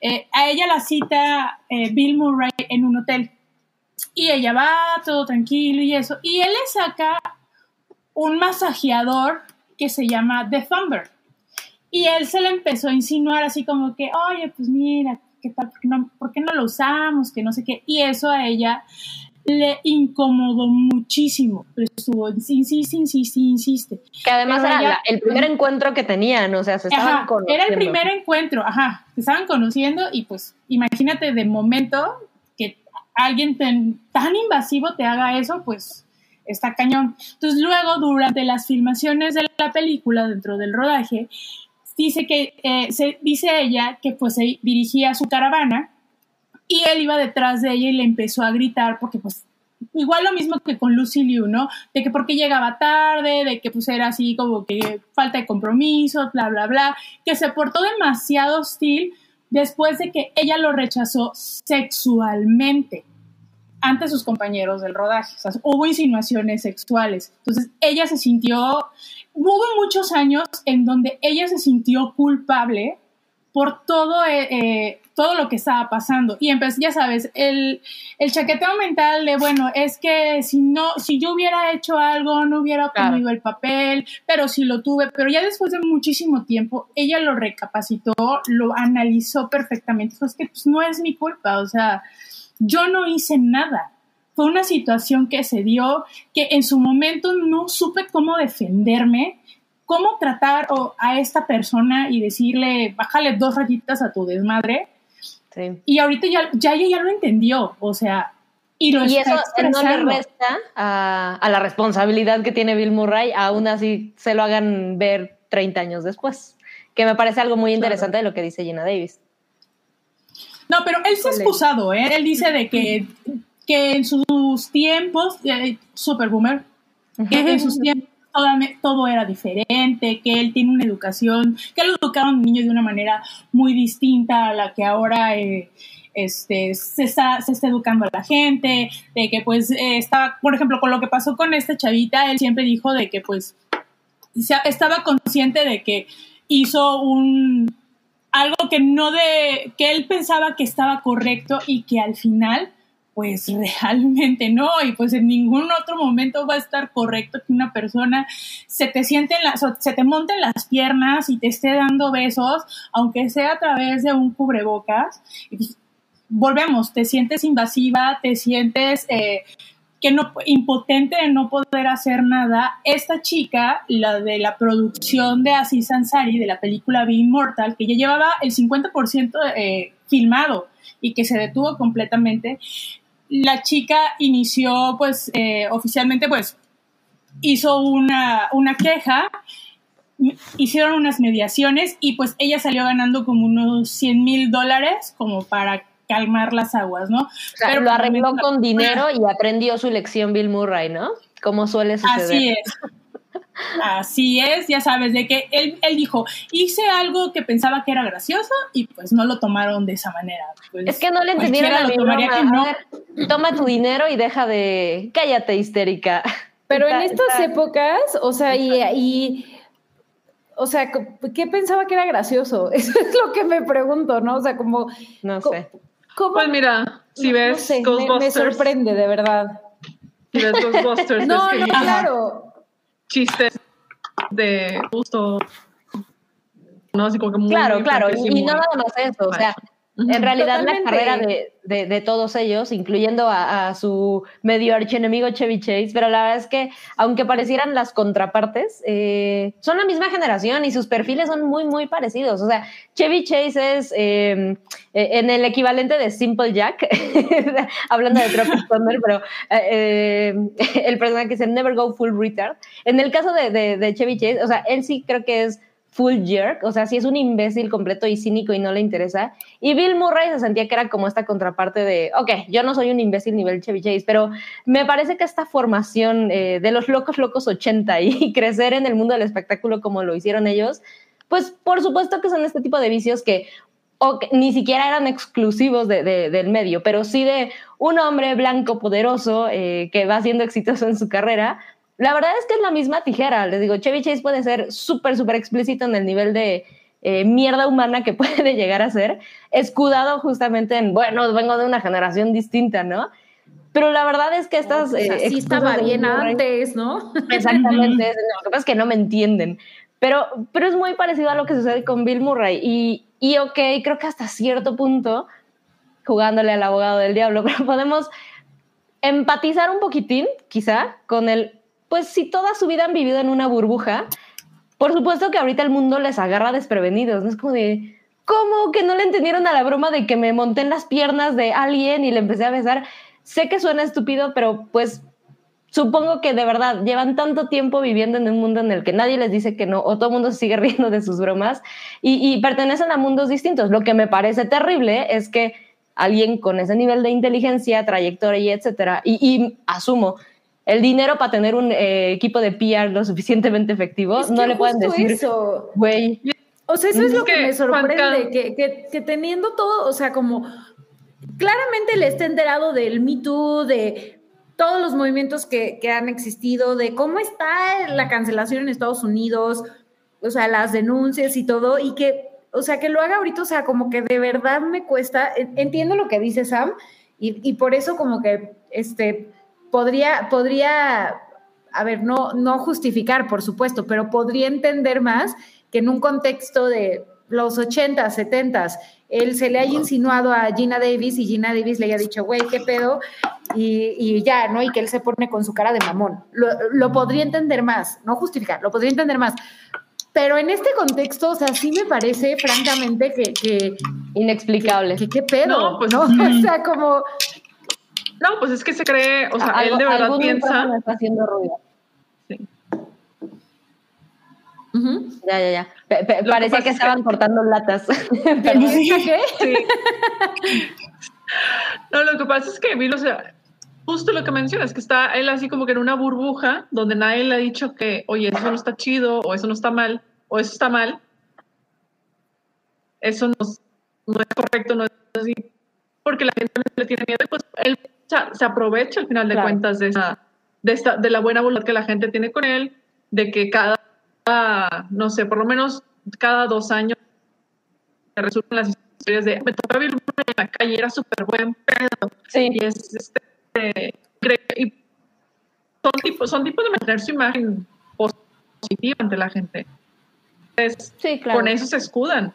eh, a ella la cita eh, Bill Murray en un hotel. Y ella va todo tranquilo y eso. Y él le saca un masajeador que se llama The Thunder. Y él se le empezó a insinuar así como que, oye, pues mira, ¿qué tal? ¿Por qué no, lo usamos? Que no sé qué. Y eso a ella le incomodó muchísimo. Pero estuvo, insiste, insiste, insiste. Que además era el primer encuentro que tenían, o sea, se estaban conociendo. Era el primer encuentro, ajá, se estaban conociendo y pues imagínate de momento alguien tan invasivo te haga eso, pues está cañón. Entonces luego, durante las filmaciones de la película, dentro del rodaje, dice que, eh, se, dice ella que pues se dirigía a su caravana y él iba detrás de ella y le empezó a gritar porque pues igual lo mismo que con Lucy Liu, ¿no? De que porque llegaba tarde, de que pues era así como que falta de compromiso, bla, bla, bla, que se portó demasiado hostil después de que ella lo rechazó sexualmente ante sus compañeros del rodaje. O sea, hubo insinuaciones sexuales. Entonces, ella se sintió, hubo muchos años en donde ella se sintió culpable por todo, eh, eh, todo lo que estaba pasando. Y empezó, ya sabes, el, el, chaqueteo mental de, bueno, es que si no, si yo hubiera hecho algo, no hubiera obtenido el papel, pero si lo tuve, pero ya después de muchísimo tiempo, ella lo recapacitó, lo analizó perfectamente. Pues que pues, no es mi culpa, o sea, yo no hice nada. Fue una situación que se dio que en su momento no supe cómo defenderme, cómo tratar a esta persona y decirle, bájale dos rayitas a tu desmadre. Y ahorita ya, ya ella ya lo entendió, o sea, y lo y eso no le resta a, a, la responsabilidad que tiene Bill Murray, aún así se lo hagan ver 30 años después, que me parece algo muy interesante de lo que dice Gina Davis. No, pero él se ha excusado, ¿eh? Él dice de que, que en sus tiempos, eh, super boomer, que en sus tiempos todo, era diferente, que él tiene una educación, que lo educaron a un niño de una manera muy distinta a la que ahora eh, este, se, está, se está educando a la gente, de que pues eh, estaba, por ejemplo, con lo que pasó con esta chavita, él siempre dijo de que pues estaba consciente de que hizo un, algo que no de, que él pensaba que estaba correcto y que al final, pues realmente no, y pues en ningún otro momento va a estar correcto que una persona se te siente en las, se te monte en las piernas y te esté dando besos, aunque sea a través de un cubrebocas. Pues, volvemos, te sientes invasiva, te sientes eh, que no, impotente de no poder hacer nada, esta chica, la de la producción de Aziz Ansari, de la película Be Immortal, que ya llevaba el 50% eh, filmado y que se detuvo completamente, la chica inició, pues, eh, oficialmente, pues, hizo una, una queja, hicieron unas mediaciones y pues ella salió ganando como unos 100 mil dólares como para calmar las aguas, ¿no? Pero lo arregló con dinero y aprendió su lección Bill Murray, ¿no? Como suele suceder. Así es. Así es, ya sabes, de que él, él, dijo, hice algo que pensaba que era gracioso y pues no lo tomaron de esa manera. Pues, es que no le entendieron a no. toma tu dinero y deja de... Cállate, histérica. Pero en estas épocas, o sea, y, y o sea, ¿qué pensaba que era gracioso? Eso es lo que me pregunto, ¿no? O sea, como... No sé. Pues mira, si ves Ghostbusters. Me, sorprende, de verdad. Si ves Ghostbusters, no, no, claro. Chistes de justo. No, así como que muy. Claro, claro. Y, no nada más eso. O sea, En realidad la carrera de, de- de todos ellos, incluyendo a, a su medio archienemigo Chevy Chase, pero la verdad es que aunque parecieran las contrapartes, eh, son la misma generación y sus perfiles son muy, muy parecidos. O sea, Chevy Chase es eh, eh, en el equivalente de Simple Jack, hablando de Tropic Thunder, pero eh, eh, el personaje que dice Never Go Full Retard. En el caso de, de- de Chevy Chase, o sea, él sí creo que es full jerk, o sea, sí es un imbécil completo y cínico y no le interesa. Y Bill Murray se sentía que era como esta contraparte de, ok, yo no soy un imbécil nivel Chevy Chase, pero me parece que esta formación eh, de los locos locos 80 y crecer en el mundo del espectáculo como lo hicieron ellos, pues por supuesto que son este tipo de vicios que ni siquiera eran exclusivos de- de- del medio, pero sí de un hombre blanco poderoso eh, que va siendo exitoso en su carrera. La verdad es que es la misma tijera. Les digo, Chevy Chase puede ser súper, súper explícito en el nivel de eh, mierda humana que puede llegar a ser, escudado justamente en, bueno, vengo de una generación distinta, ¿no? Pero la verdad es que estas... Eh, así estaba bien antes, ¿no? Exactamente, lo que pasa es que no me entienden. Pero, pero es muy parecido a lo que sucede con Bill Murray. Y, y ok, creo que hasta cierto punto, jugándole al abogado del diablo, pero podemos empatizar un poquitín, quizá, con el, pues si toda su vida han vivido en una burbuja, por supuesto que ahorita el mundo les agarra desprevenidos, ¿no? Es como de, ¿cómo que no le entendieron a la broma de que me monté en las piernas de alguien y le empecé a besar? Sé que suena estúpido, pero pues supongo que de verdad llevan tanto tiempo viviendo en un mundo en el que nadie les dice que no, o todo el mundo sigue riendo de sus bromas, y, pertenecen a mundos distintos. Lo que me parece terrible es que alguien con ese nivel de inteligencia, trayectoria, etcétera, y asumo, el dinero para tener un eh, equipo de PR lo suficientemente efectivo, Es que no le pueden decir, eso. güey, O sea, eso es Es lo que, que, me sorprende, que, que, que teniendo todo, o sea, como claramente le está enterado del Me Too, de todos los movimientos que, que han existido, de cómo está la cancelación en Estados Unidos, o sea, las denuncias y todo, y que, o sea, que lo haga ahorita, o sea, como que de verdad me cuesta, en- entiendo lo que dice Sam, y, y por eso como que, este, podría, podría, a ver, no, no justificar, por supuesto, pero podría entender más que en un contexto de los 80, 70, él se le haya insinuado a Gina Davis y Gina Davis le haya dicho, güey, qué pedo, y, y ya, ¿no? Y que él se pone con su cara de mamón. Lo, lo podría entender más, no justificar, lo podría entender más. Pero en este contexto, o sea, sí me parece, francamente, que, que, inexplicable. que qué pedo, No, pues, ¿no? O sea, como, No, pues es que se cree, o sea, Algo- él de verdad algún piensa. micrófono está haciendo ruido. Sí. ujú. Ya, ya, ya. Pe- pe- Lo que parecía que que- estaban cortando latas. Pero- ¿Piensa qué? Sí. No, lo que pasa es que Bill, o sea, justo lo que mencionas, que está él así como que en una burbuja donde nadie le ha dicho que, oye, eso no está chido, o eso no está mal, o eso está mal. Eso no, es- no es correcto, no es así. Porque la gente le tiene miedo pues él sea, se aprovecha al final de Claro. cuentas de, esa, de, esta, de la buena voluntad que la gente tiene con él, de que cada, no sé, por lo menos cada dos años se resuelven las historias de me tocó Murray en la calle, era súper buen pedo. Sí. Y es este, eh, y son tipos, son tipos de mantener su imagen positiva ante la gente. Es- Sí, claro. Con eso se escudan.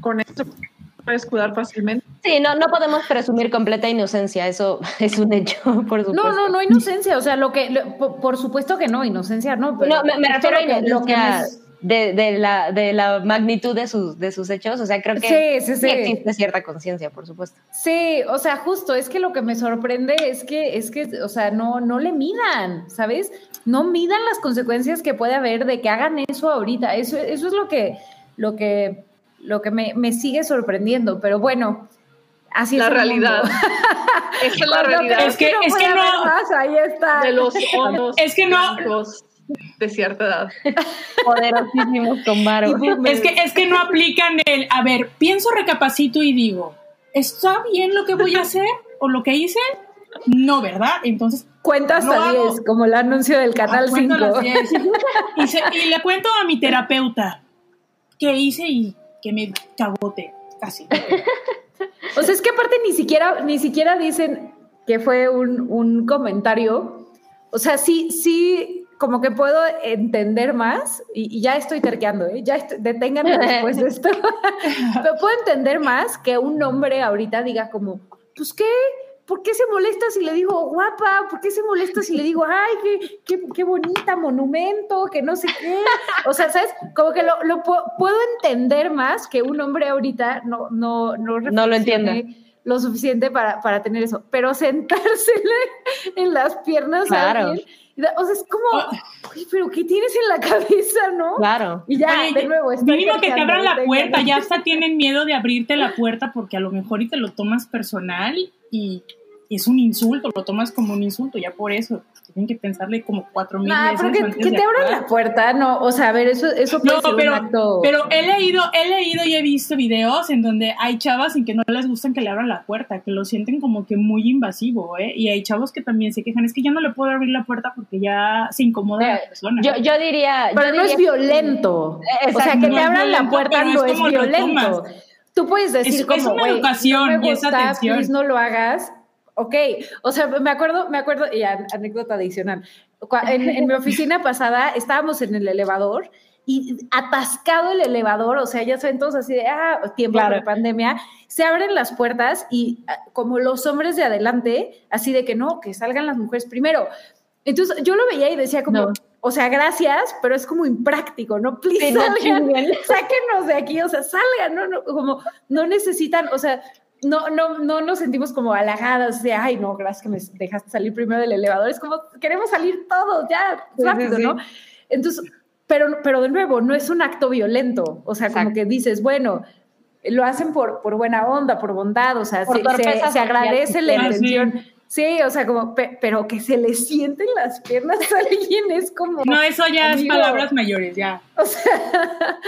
Con eso puede escudar fácilmente. Sí, no, no podemos presumir completa inocencia, eso es un hecho, por supuesto. No, no, no inocencia, o sea, lo que, lo- por, por supuesto que no, inocencia no, pero No, me, me refiero a lo que- me- de, de la, de la magnitud de sus, de sus hechos, o sea, creo que Sí, sí, sí. existe cierta conciencia, por supuesto. Sí, o sea, justo, es que lo que me sorprende es que, es que, o sea, no, no le midan, ¿sabes? No midan las consecuencias que puede haber de que hagan eso ahorita. Eso, eso es lo que, lo que, lo que me, me sigue sorprendiendo. Pero bueno, así La es. realidad. Esa es la realidad Es que- es puede que no- más, ahí está. de los hombros Es que no- de cierta edad. Poderosísimos con varo. Es que, es que no aplican el, a ver, pienso, recapacito y digo, ¿está bien lo que voy a hacer o lo que hice? No, ¿verdad? Entonces, Cuenta Lo hasta hago. 10, como el anuncio del Canal ah, cuento 5. las 10. Y, y le cuento a mi terapeuta qué hice y que me cagote, casi. O sea, es que aparte ni siquiera, ni siquiera dicen que fue un, un comentario. O sea, sí, sí, como que puedo entender más, y, ya estoy terqueando, ¿eh? ya deténganme después de esto, pero puedo entender más que un hombre ahorita diga como, pues qué, ¿por qué se molesta si le digo guapa? ¿Por qué se molesta si le digo, ay, qué, qué, bonita monumento, que no sé qué? O sea, ¿sabes? Como que lo, lo puedo entender más que un hombre ahorita no, no, no, no lo entiende lo suficiente para, para tener eso, pero sentársele en las piernas a alguien o sea, es como, oh. pero ¿qué tienes en la cabeza, no? Claro. Y ya, de nuevo, Mínimo que te abran la puerta, ya hasta tienen miedo de abrirte la puerta porque a lo mejor y te lo tomas personal y es un insulto, lo tomas como un insulto, ya por eso tienen que pensarle como cuatro mil veces. Pero que, que te abran la puerta, no, o sea, a ver, eso, eso puede ser pero, un acto... pero he leído, he leído y he visto videos en donde hay chavas en que no les gustan que le abran la puerta, que lo sienten como que muy invasivo, ¿eh? Y hay chavos que también se quejan, es que yo no le puedo abrir la puerta porque ya se incomoda la persona. Yo, yo diría... Pero no es violento. o sea, que te abran la puerta no es violento. Tú puedes decir como, es una educación no me gusta, y esa atención. no lo hagas, ok, o sea, me acuerdo, me acuerdo, y anécdota adicional, en, mi oficina pasada estábamos en el elevador y atascado el elevador, o sea, ya saben todos así de, ah, tiempo de pandemia, se abren las puertas y ah, como los hombres de adelante, así de que no, que salgan las mujeres primero. Entonces yo lo veía y decía como, o sea, gracias, pero es como impráctico, ¿no? Please, salgan, sáquenos de aquí, o sea, salgan, ¿no? no como no necesitan, o sea, no, no, no nos sentimos como halagadas de, ay, no, gracias que me dejaste salir primero del elevador. Es como, queremos salir todos, ya, rápido, ¿no? Entonces, pero, pero de nuevo, no es un acto violento. O sea, como que dices, bueno, lo hacen por, por buena onda, por bondad, o sea, se, se, agradece la intención. Sí, o sea, como, pero que se le sienten las piernas a alguien es como. No, eso ya es palabras mayores, ya. O sea.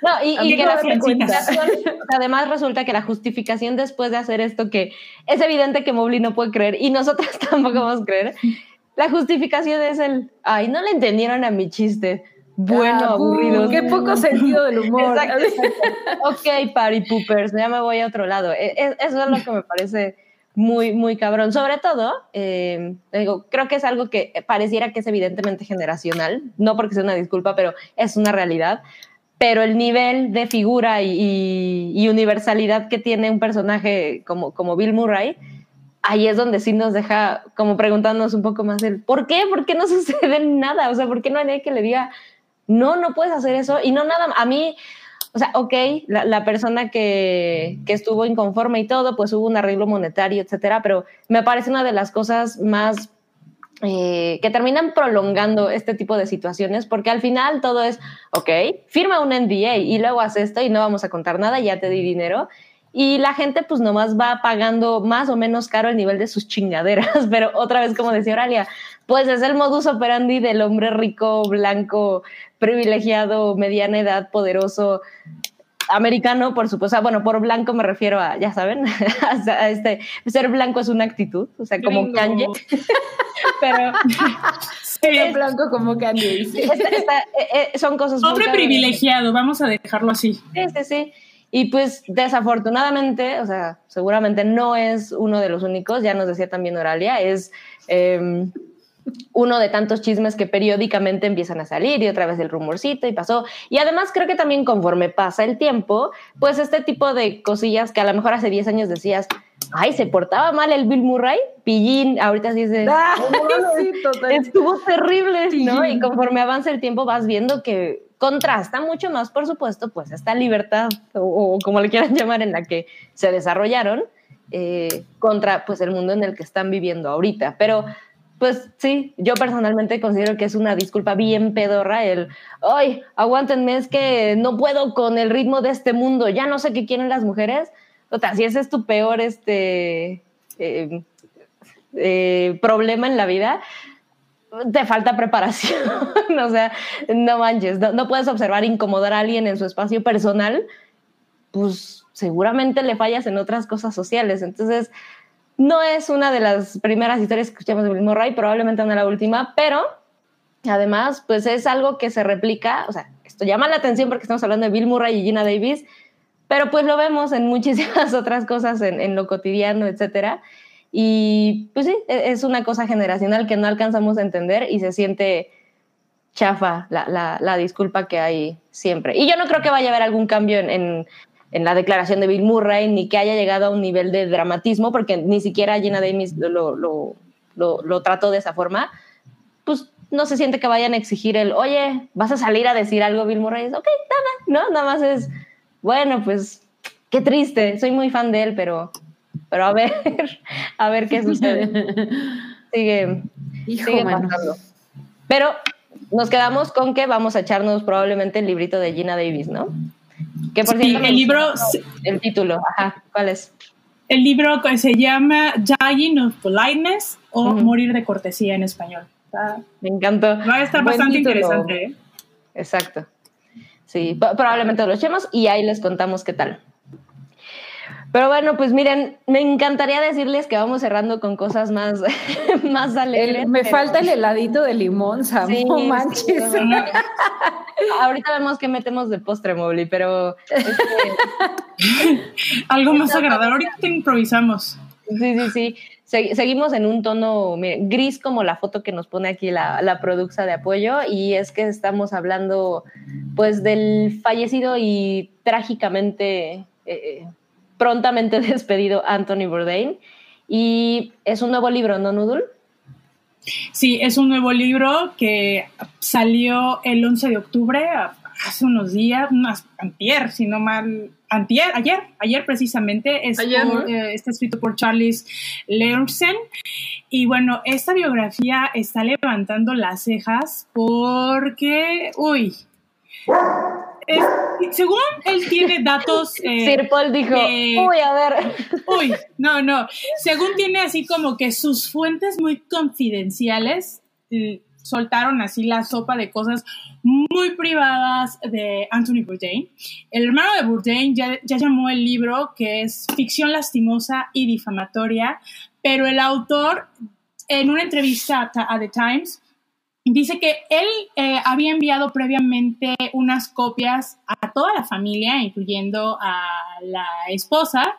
No, y, que la justificación, además resulta que la justificación después de hacer esto, que es evidente que Mobley no puede creer y nosotros tampoco vamos a creer, la justificación es el, ay, no le entendieron a mi chiste. Bueno, ah, aburrido. Qué poco sentido del humor. ok, party poopers, ya me voy a otro lado. E, e, eso es lo que me parece muy, muy cabrón. Sobre todo, eh, digo, creo que es algo que pareciera que es evidentemente generacional, no porque sea una disculpa, pero es una realidad. Pero el nivel de figura y, universalidad que tiene un personaje como, como Bill Murray, ahí es donde sí nos deja como preguntándonos un poco más el ¿por qué? ¿Por qué no sucede nada? O sea, ¿por qué no hay nadie que le diga, no, no puedes hacer eso? Y no nada, a mí o sea, ok, la, persona que, estuvo inconforme y todo, pues hubo un arreglo monetario, etcétera, pero me parece una de las cosas más eh, que terminan prolongando este tipo de situaciones, porque al final todo es, ok, firma un NDA y luego haz esto y no vamos a contar nada, ya te di dinero. Y la gente pues nomás va pagando más o menos caro el nivel de sus chingaderas, pero otra vez como decía Oralia, pues es el modus operandi del hombre rico, blanco, privilegiado, mediana edad, poderoso, americano, por supuesto. bueno, por blanco me refiero a, ya saben, a este, ser blanco es una actitud, o sea, como Kanye. Pero ser blanco como Kanye. Eh, eh, son cosas Hombre privilegiado, vamos a dejarlo así. Sí, sí, sí. Y pues desafortunadamente, o sea, seguramente no es uno de los únicos, ya nos decía también Oralia, es em, uno de tantos chismes que periódicamente empiezan a salir y otra vez el rumorcito y pasó. Y además creo que también conforme pasa el tiempo, pues este tipo de cosillas que a lo mejor hace 10 años decías, ay, se portaba mal el Bill Murray, pillín, ahorita sí dice, ah, estuvo terrible, ¿no? Y conforme avanza el tiempo vas viendo que contrasta mucho más, por supuesto, pues esta libertad o, como le quieran llamar en la que se desarrollaron eh, contra pues el mundo en el que están viviendo ahorita. Pero pues sí, yo personalmente considero que es una disculpa bien pedorra el, ay, aguántenme, es que no puedo con el ritmo de este mundo, ya no sé qué quieren las mujeres. O sea, si ese es tu peor este, eh, eh, problema en la vida, te falta preparación. o sea, no manches, no, no puedes observar incomodar a alguien en su espacio personal, pues seguramente le fallas en otras cosas sociales. Entonces, no es una de las primeras historias que escuchamos de Bill Murray, probablemente no la última, pero además, pues es algo que se replica, o sea, esto llama la atención porque estamos hablando de Bill Murray y Gina Davis, pero pues lo vemos en muchísimas otras cosas en, lo cotidiano, etcétera. Y pues sí, e, es una cosa generacional que no alcanzamos a entender y se siente chafa la, disculpa que hay siempre. Y yo no creo que vaya a haber algún cambio en, la declaración de Bill Murray, ni que haya llegado a un nivel de dramatismo, porque ni siquiera Gina Davis lo, lo, trató de esa forma. Pues no se siente que vayan a exigir el, oye, vas a salir a decir algo, Bill Murray. Es, ok, nada, ¿no? Nada más es, bueno, pues qué triste, soy muy fan de él, pero, pero a ver, a ver qué sucede. Sigue, sigue pasando. Pero nos quedamos con que vamos a echarnos probablemente el librito de Gina Davis, ¿no? Que por el libro, el título, ajá, ¿cuál es? El libro se llama Dying of Politeness o Morir de Cortesía en español. Me encantó. Va a estar bastante interesante. ¿eh? Exacto. Sí, probablemente lo echemos y ahí les contamos qué tal. Pero bueno, pues miren, me encantaría decirles que vamos cerrando con cosas más, más alegres. me falta el heladito de limón, Sam, manches. Ahorita vemos que metemos de postre, Mobly, pero... Este, Algo más agradable, ahorita te improvisamos. Sí, sí, sí. seguimos en un tono gris como la foto que nos pone aquí la, la producción de apoyo y es que estamos hablando pues del fallecido y trágicamente... Eh, prontamente despedido Anthony Bourdain. Y es un nuevo libro, ¿no, Nudul? Sí, es un nuevo libro que salió el 11 de octubre, hace unos días, antier, si no mal, antier, ayer, ayer precisamente, es eh, está escrito por Charles Leursen. Y bueno, esta biografía está levantando las cejas porque, uy, según él tiene datos. Eh, Sir Paul dijo: Uy, a ver. Uy, no, no. Según tiene así como que sus fuentes muy confidenciales soltaron así la sopa de cosas muy privadas de Anthony Bourdain. El hermano de Bourdain ya, ya llamó el libro que es ficción lastimosa y difamatoria, pero el autor, en una entrevista a The Times, Dice que él eh, había enviado previamente unas copias a toda la familia, incluyendo a la esposa,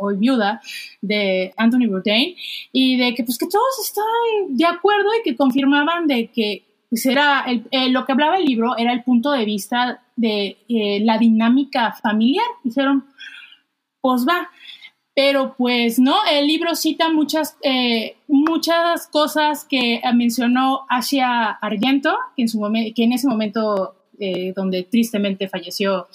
hoy viuda, de Anthony Bourdain, y de que, pues, que todos estaban de acuerdo y que confirmaban de que pues era eh, lo que hablaba el libro era el punto de vista de eh, la dinámica familiar. Dijeron, pues va. Pero pues no, el libro cita muchas, eh, muchas cosas que mencionó Asia Argento, que en, ese momento eh, donde tristemente falleció,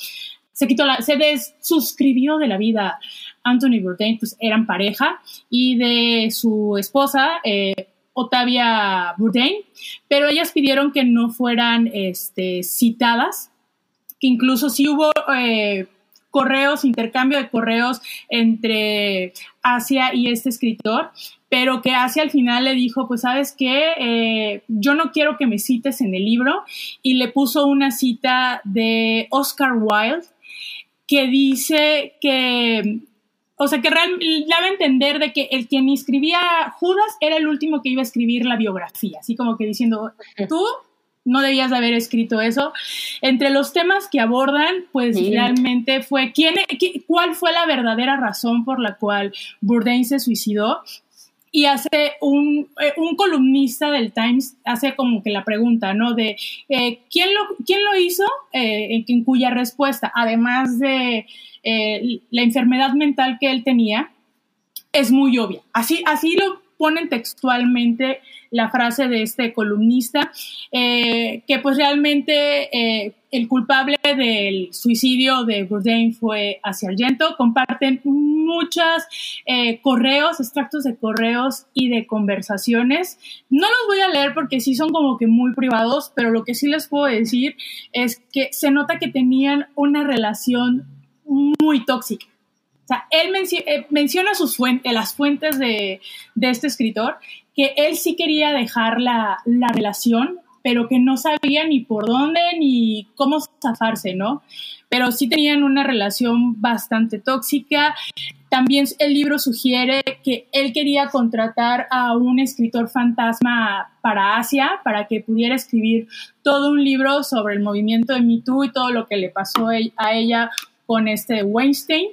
se quitó la, desuscribió de la vida Anthony Bourdain, pues eran pareja, y de su esposa, eh, Otavia Bourdain, pero ellas pidieron que no fueran este, citadas, que incluso sí hubo correos, intercambio de correos entre Asia y este escritor, pero que Asia al final le dijo, pues sabes qué, eh, yo no quiero que me cites en el libro, y le puso una cita de Oscar Wilde que dice que, o sea, que realmente daba a entender de que el quien escribía Judas era el último que iba a escribir la biografía, así como que diciendo, tú no debías de haber escrito eso. Entre los temas que abordan, pues realmente fue quién, cuál fue la verdadera razón por la cual Bourdain se suicidó. Y hace un, eh, un columnista del Times, hace como que la pregunta, ¿no? De eh, ¿quién, lo, quién lo hizo, eh, en cuya respuesta, además de la enfermedad mental que él tenía, es muy obvia. Así, así lo ponen textualmente la frase de este columnista, eh, que pues realmente eh, el culpable del suicidio de Bourdain fue hacia Argento. Comparten muchos eh, correos, extractos de correos y de conversaciones. No los voy a leer porque sí son como que muy privados, pero lo que sí les puedo decir es que se nota que tenían una relación muy tóxica sea, él eh, menciona fuentes, las fuentes de, este escritor, que él sí quería dejar la, relación, pero que no sabía ni por dónde ni cómo zafarse, ¿no? Pero sí tenían una relación bastante tóxica. También el libro sugiere que él quería contratar a un escritor fantasma para Asia, para que pudiera escribir todo un libro sobre el movimiento de Me Too y todo lo que le pasó a ella con este Weinstein.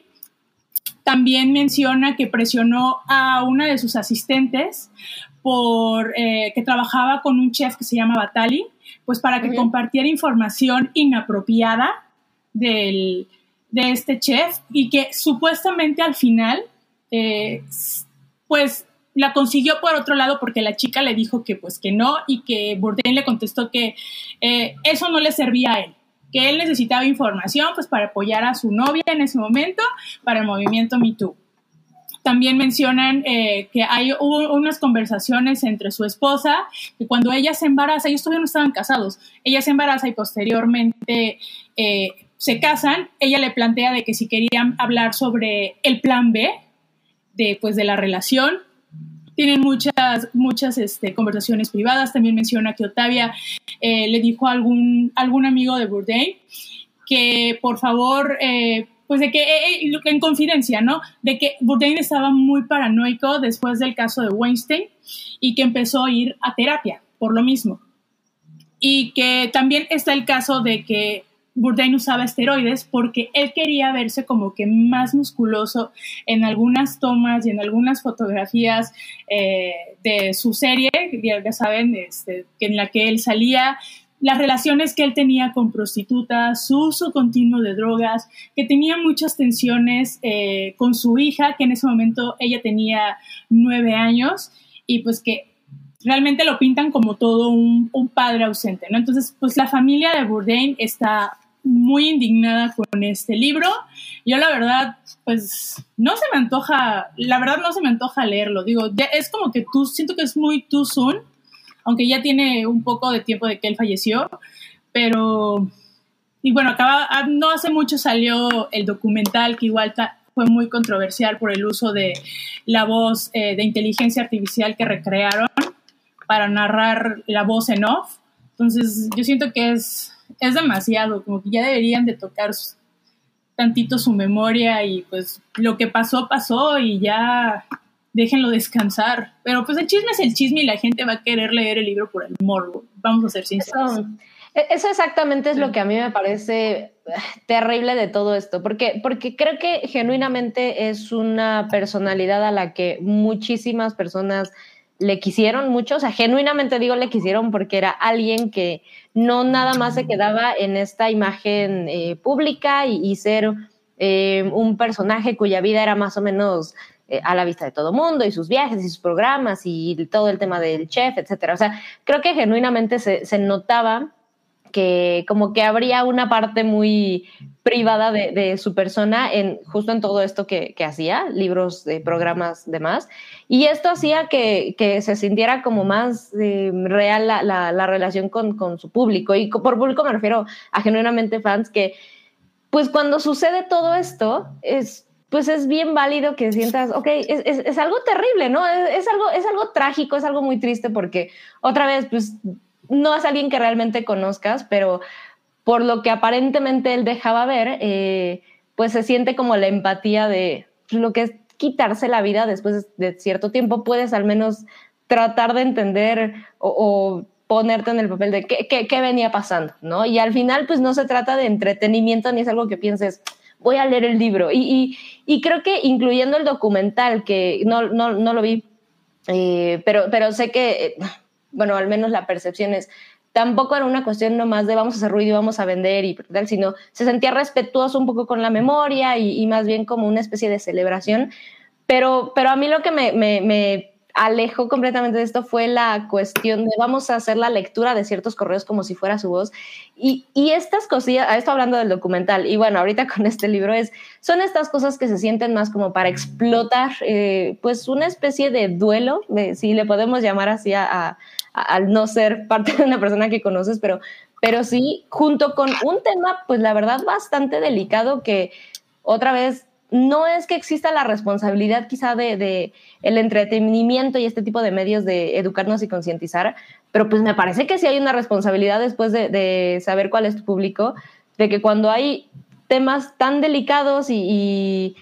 También menciona que presionó a una de sus asistentes por eh, que trabajaba con un chef que se llama Batali pues para que compartiera información inapropiada del, de este chef y que supuestamente al final, eh, pues la consiguió por otro lado porque la chica le dijo que pues que no y que Bourdain le contestó que eh, eso no le servía a él, que él necesitaba información pues para apoyar a su novia en ese momento para el movimiento Me Too. También mencionan eh, que hay hubo unas conversaciones entre su esposa, que cuando ella se embaraza, ellos todavía no estaban casados, ella se embaraza y posteriormente eh, se casan, ella le plantea de que si querían hablar sobre el plan B de, pues, de la relación, tienen muchas, muchas este, conversaciones privadas. También menciona que Octavia eh, le dijo a algún, algún amigo de Bourdain que por favor pues de que, eh, eh, en confidencia, ¿no? De que Bourdain estaba muy paranoico después del caso de Weinstein y que empezó a ir a terapia por lo mismo. Y que también está el caso de que Bourdain usaba esteroides porque él quería verse como que más musculoso en algunas tomas y en algunas fotografías eh, de su serie, ya, saben, este, en la que él salía las relaciones que él tenía con prostitutas, su uso continuo de drogas, que tenía muchas tensiones eh, con su hija, que en ese momento ella tenía nueve años, y pues que realmente lo pintan como todo un, padre ausente, ¿no? Entonces, pues la familia de Bourdain está muy indignada con este libro. Yo la verdad, pues no se me antoja, la verdad no se me antoja leerlo. Digo, es como que tú, siento que es muy too soon aunque ya tiene un poco de tiempo de que él falleció, pero, y bueno, acaba, ah, no hace mucho salió el documental que igual fue muy controversial por el uso de la voz eh, de inteligencia artificial que recrearon para narrar la voz en off. Entonces, yo siento que es, es demasiado, como que ya deberían de tocar tantito su memoria y pues lo que pasó, pasó y ya déjenlo descansar. Pero pues el chisme es el chisme y la gente va a querer leer el libro por el morbo. Vamos a ser sinceros. E-, eso, exactamente es lo que a mí me parece eh, terrible de todo esto, porque, porque creo que genuinamente es una personalidad a la que muchísimas personas le quisieron mucho, o sea, genuinamente digo le quisieron porque era alguien que no nada más se quedaba en esta imagen eh, pública y, ser eh, un personaje cuya vida era más o menos eh, a la vista de todo mundo y sus viajes y sus programas y todo el tema del chef, etcétera. O sea, creo que genuinamente se, se notaba que como que habría una parte muy privada de, de, su persona en justo en todo esto que, que hacía, libros, de programas, demás. Y esto hacía que, que se sintiera como más eh, real la, la, la relación con, con, su público. Y por público me refiero a genuinamente fans que, pues cuando sucede todo esto, es pues es bien válido que sientas, ok, es, es, algo terrible, ¿no? Es, algo, es algo trágico, es algo muy triste porque otra vez, pues no es alguien que realmente conozcas, pero por lo que aparentemente él dejaba ver, eh, pues se siente como la empatía de lo que es quitarse la vida después de cierto tiempo, puedes al menos tratar de entender o, ponerte en el papel de qué, qué, qué, venía pasando, ¿no? Y al final, pues no se trata de entretenimiento ni es algo que pienses, voy a leer el libro. Y, y, creo que incluyendo el documental, que no, no, no lo vi, eh, pero, pero sé que, bueno, al menos la percepción es, tampoco era una cuestión nomás de vamos a hacer ruido y vamos a vender y tal, sino se sentía respetuoso un poco con la memoria y, y más bien como una especie de celebración. Pero, pero a mí lo que me, me, me alejó completamente de esto fue la cuestión de vamos a hacer la lectura de ciertos correos como si fuera su voz. Y, y estas cosillas, esto hablando del documental, y bueno, ahorita con este libro es, son estas cosas que se sienten más como para explotar, eh, pues una especie de duelo, si le podemos llamar así a, al no ser parte de una persona que conoces, pero, pero sí, junto con un tema, pues la verdad, bastante delicado que otra vez no es que exista la responsabilidad quizá de, el entretenimiento y este tipo de medios de educarnos y concientizar, pero pues me parece que sí hay una responsabilidad después de, saber cuál es tu público, de que cuando hay temas tan delicados y,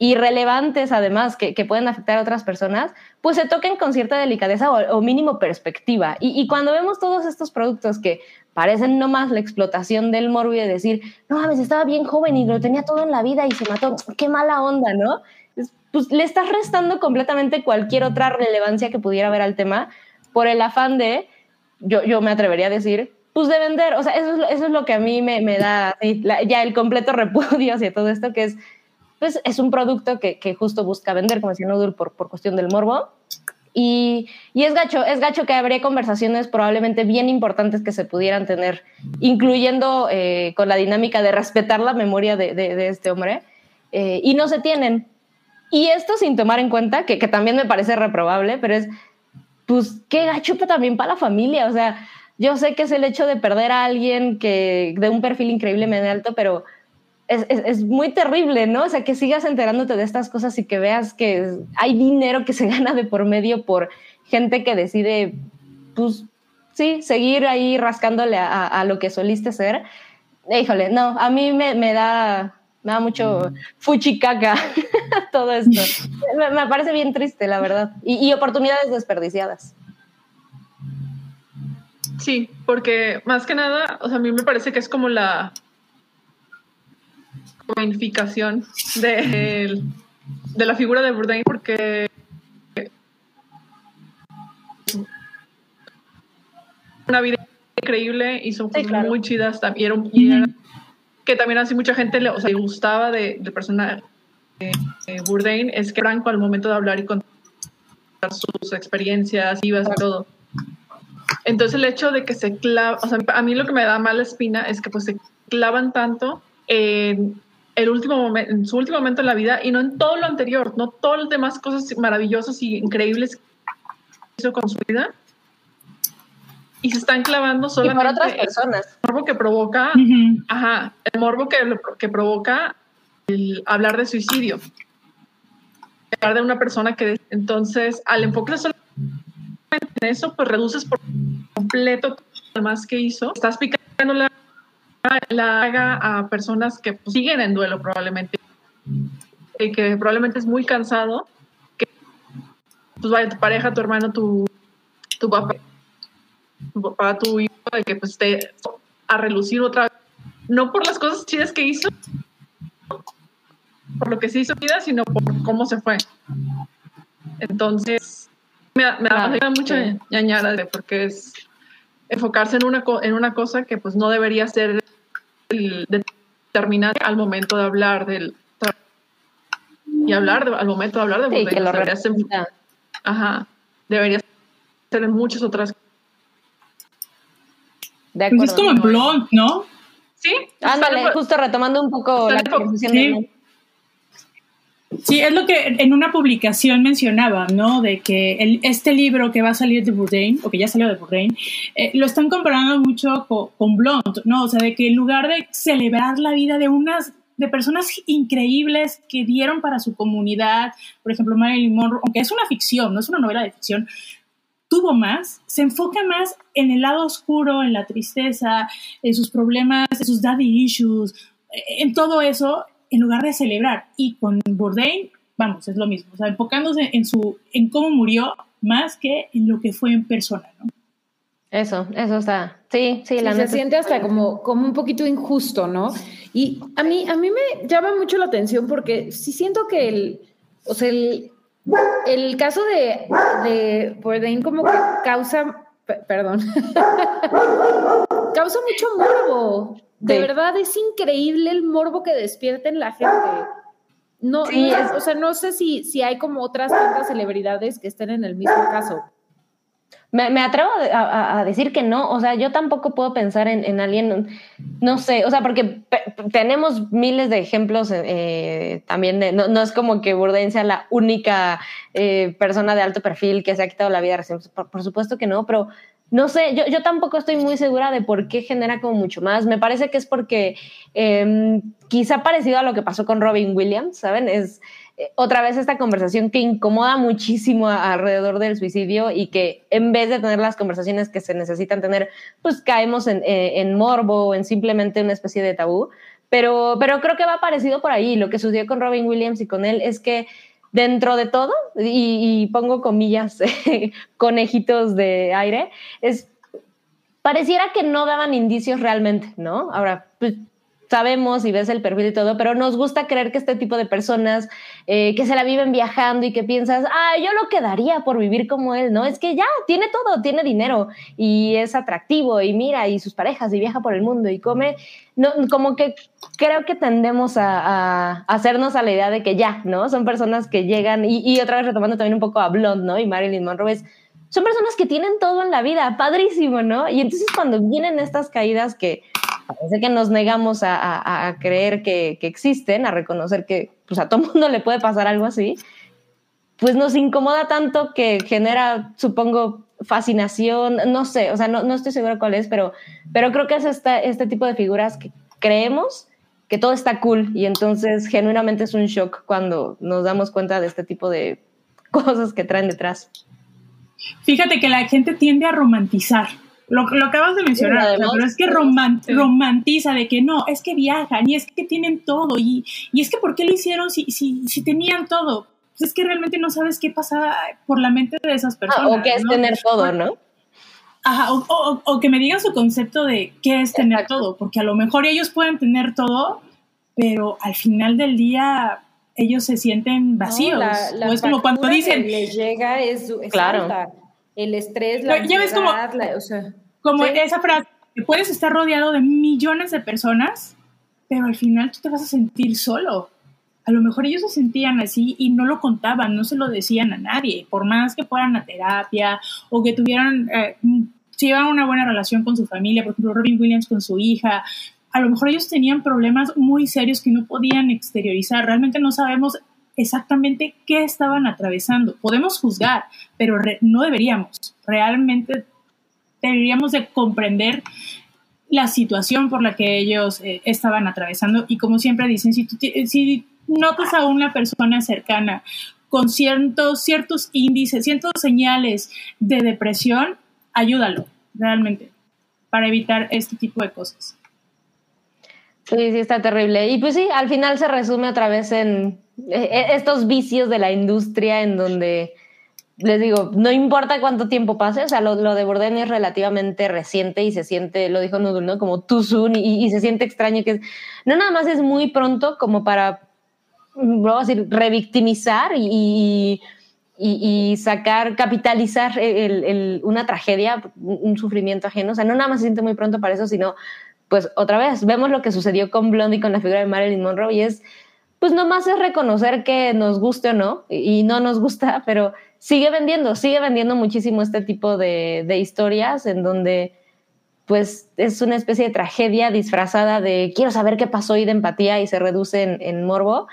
relevantes además que, pueden afectar a otras personas, pues se toquen con cierta delicadeza o, mínimo perspectiva. Y, y, cuando vemos todos estos productos que parecen nomás la explotación del morbo y de decir, no mames, estaba bien joven y lo tenía todo en la vida y se mató, qué mala onda, ¿no? Pues le estás restando completamente cualquier otra relevancia que pudiera haber al tema por el afán de, yo, yo me atrevería a decir, pues de vender. O sea, eso es lo, eso es lo que a mí me, me da ya el completo repudio hacia todo esto, que es, pues es un producto que, que justo busca vender, como decía Nudul, por, por cuestión del morbo. Y, y, es gacho, es gacho que habría conversaciones probablemente bien importantes que se pudieran tener, incluyendo eh, con la dinámica de respetar la memoria de, de, de este hombre, eh, y no se tienen. Y esto sin tomar en cuenta, que, que, también me parece reprobable, pero es, pues, qué gacho también para la familia. O sea, yo sé que es el hecho de perder a alguien que de un perfil increíblemente alto, pero es, es, es, muy terrible, ¿no? O sea, que sigas enterándote de estas cosas y que veas que hay dinero que se gana de por medio por gente que decide, pues, sí, seguir ahí rascándole a, a lo que soliste ser. Híjole, no, a mí me, me da me da mucho fuchicaca todo esto. me, me, parece bien triste, la verdad. Y, y oportunidades desperdiciadas. Sí, porque más que nada, o sea, a mí me parece que es como la unificación de, de la figura de Bourdain, porque una vida increíble y son sí, claro. muy chidas también. Era un, era, que también así mucha gente le, o sea, le gustaba de, de persona de, de Bourdain, es que Franco al momento de hablar y contar sus experiencias, ibas y todo entonces el hecho de que se clava, o sea, a mí lo que me da mala espina es que pues se clavan tanto en el último momento, en su último momento de la vida y no en todo lo anterior, no todas las demás cosas maravillosas y increíbles que hizo con su vida. Y se están clavando solamente y por otras personas. El morbo que provoca, uh -huh. ajá, el morbo que, que provoca el hablar de suicidio. Hablar de una persona que entonces al enfoque solo en eso, pues reduces por completo lo más que hizo. Estás picando la, la haga a personas que pues, siguen en duelo probablemente y que probablemente es muy cansado que pues vaya tu pareja, tu hermano, tu, tu papá, tu papá, tu hijo, de que pues esté a relucir otra vez. No por las cosas chidas que hizo, por lo que se hizo vida, sino por cómo se fue. Entonces, me, da mucha sí. ñañara porque es enfocarse en una, en una cosa que pues no debería ser el, determinante al momento de hablar del y hablar de, al momento de hablar de sí, que lo debería ser, ajá, debería ser en muchas otras de acuerdo, pues es como en blond, ¿no? Sí. Ándale, justo retomando un poco la conversación sí. de Sí, es lo que en una publicación mencionaba, ¿no? De que el, este libro que va a salir de Bourdain, o que ya salió de Bourdain, eh, lo están comparando mucho con, con Blonde, ¿no? O sea, de que en lugar de celebrar la vida de unas de personas increíbles que dieron para su comunidad, por ejemplo, Marilyn Monroe, aunque es una ficción, no es una novela de ficción, tuvo más, se enfoca más en el lado oscuro, en la tristeza, en sus problemas, en sus daddy issues, en todo eso, en lugar de celebrar. Y con Bourdain, vamos, es lo mismo, o sea, enfocándose en, su, en cómo murió más que en lo que fue en persona, ¿no? Eso, eso está. Sí, sí, la sí, Se siente hasta como, como un poquito injusto, ¿no? Y a mí, a mí me llama mucho la atención porque sí siento que el, o sea, el, el caso de, de Bourdain como que causa, perdón, causa mucho morbo. De, de verdad es increíble el morbo que despierta en la gente. No, sí, no es, o sea, no sé si, si hay como otras tantas celebridades que estén en el mismo caso. Me, me atrevo a, a, decir que no, o sea, yo tampoco puedo pensar en, en alguien, no sé, o sea, porque tenemos miles de ejemplos eh, también, de, no, no, es como que Bourdain sea la única eh, persona de alto perfil que se ha quitado la vida recién, por, por supuesto que no, pero no sé, yo, yo, tampoco estoy muy segura de por qué genera como mucho más. Me parece que es porque eh, quizá parecido a lo que pasó con Robin Williams, ¿saben? Es eh, otra vez esta conversación que incomoda muchísimo a, alrededor del suicidio y que en vez de tener las conversaciones que se necesitan tener, pues caemos en, eh, en morbo o en simplemente una especie de tabú. Pero, pero creo que va parecido por ahí. Lo que sucedió con Robin Williams y con él es que dentro de todo, y, y pongo comillas, conejitos de aire, es, pareciera que no daban indicios realmente, ¿no? Ahora, pues, sabemos y ves el perfil y todo, pero nos gusta creer que este tipo de personas eh, que se la viven viajando y que piensas, ah, yo lo quedaría por vivir como él, ¿no? Es que ya tiene todo, tiene dinero y es atractivo y mira, y sus parejas y viaja por el mundo y come. No, como que creo que tendemos a, hacernos a la idea de que ya, ¿no? Son personas que llegan y, otra vez retomando también un poco a Blonde, ¿no? Y Marilyn Monroe es son personas que tienen todo en la vida, padrísimo, ¿no? Y entonces cuando vienen estas caídas que parece que nos negamos a, creer que, existen, a reconocer que pues, a todo mundo le puede pasar algo así, pues nos incomoda tanto que genera, supongo, fascinación, no sé, o sea, no, no estoy segura cuál es, pero, pero creo que es este tipo de figuras que creemos que todo está cool y entonces genuinamente es un shock cuando nos damos cuenta de este tipo de cosas que traen detrás. Fíjate que la gente tiende a romantizar lo, lo acabas de mencionar, pero es que romantiza de que no, es que viajan y es que tienen todo y, y es que ¿por qué lo hicieron si, si, si tenían todo? Pues es que realmente no sabes qué pasa por la mente de esas personas. o qué es tener todo, ¿no? Ajá, o, o, que me digan su concepto de qué es tener todo, porque a lo mejor ellos pueden tener todo, pero al final del día ellos se sienten vacíos. o es como cuando dicen... les llega es, claro el estrés, la ya ves como, o sea, como esa frase, que puedes estar rodeado de millones de personas, pero al final tú te vas a sentir solo. A lo mejor ellos se sentían así y no lo contaban, no se lo decían a nadie, por más que fueran a terapia o que tuvieran, eh, si llevaban una buena relación con su familia, por ejemplo, Robin Williams con su hija, a lo mejor ellos tenían problemas muy serios que no podían exteriorizar. Realmente no sabemos exactamente qué estaban atravesando. Podemos juzgar, pero no deberíamos. Realmente deberíamos de comprender la situación por la que ellos eh, estaban atravesando y como siempre dicen, si, si notas a una persona cercana con ciertos, ciertos índices, ciertas señales de depresión, ayúdalo, realmente, para evitar este tipo de cosas. Sí, sí, está terrible. Y pues sí, al final se resume otra vez en estos vicios de la industria en donde, les digo, no importa cuánto tiempo pase, o sea, lo, de Borden es relativamente reciente y se siente, lo dijo Nudul, ¿no? Como too soon y, se siente extraño que es, no nada más es muy pronto como para, vamos a decir, revictimizar y, y, sacar, capitalizar una tragedia, un sufrimiento ajeno, o sea, no nada más se siente muy pronto para eso, sino pues otra vez, vemos lo que sucedió con Blondie, con la figura de Marilyn Monroe, y es, pues nomás es reconocer que nos guste o no, y, no nos gusta, pero sigue vendiendo, sigue vendiendo muchísimo este tipo de, historias en donde pues es una especie de tragedia disfrazada de quiero saber qué pasó y de empatía y se reduce en, morbo.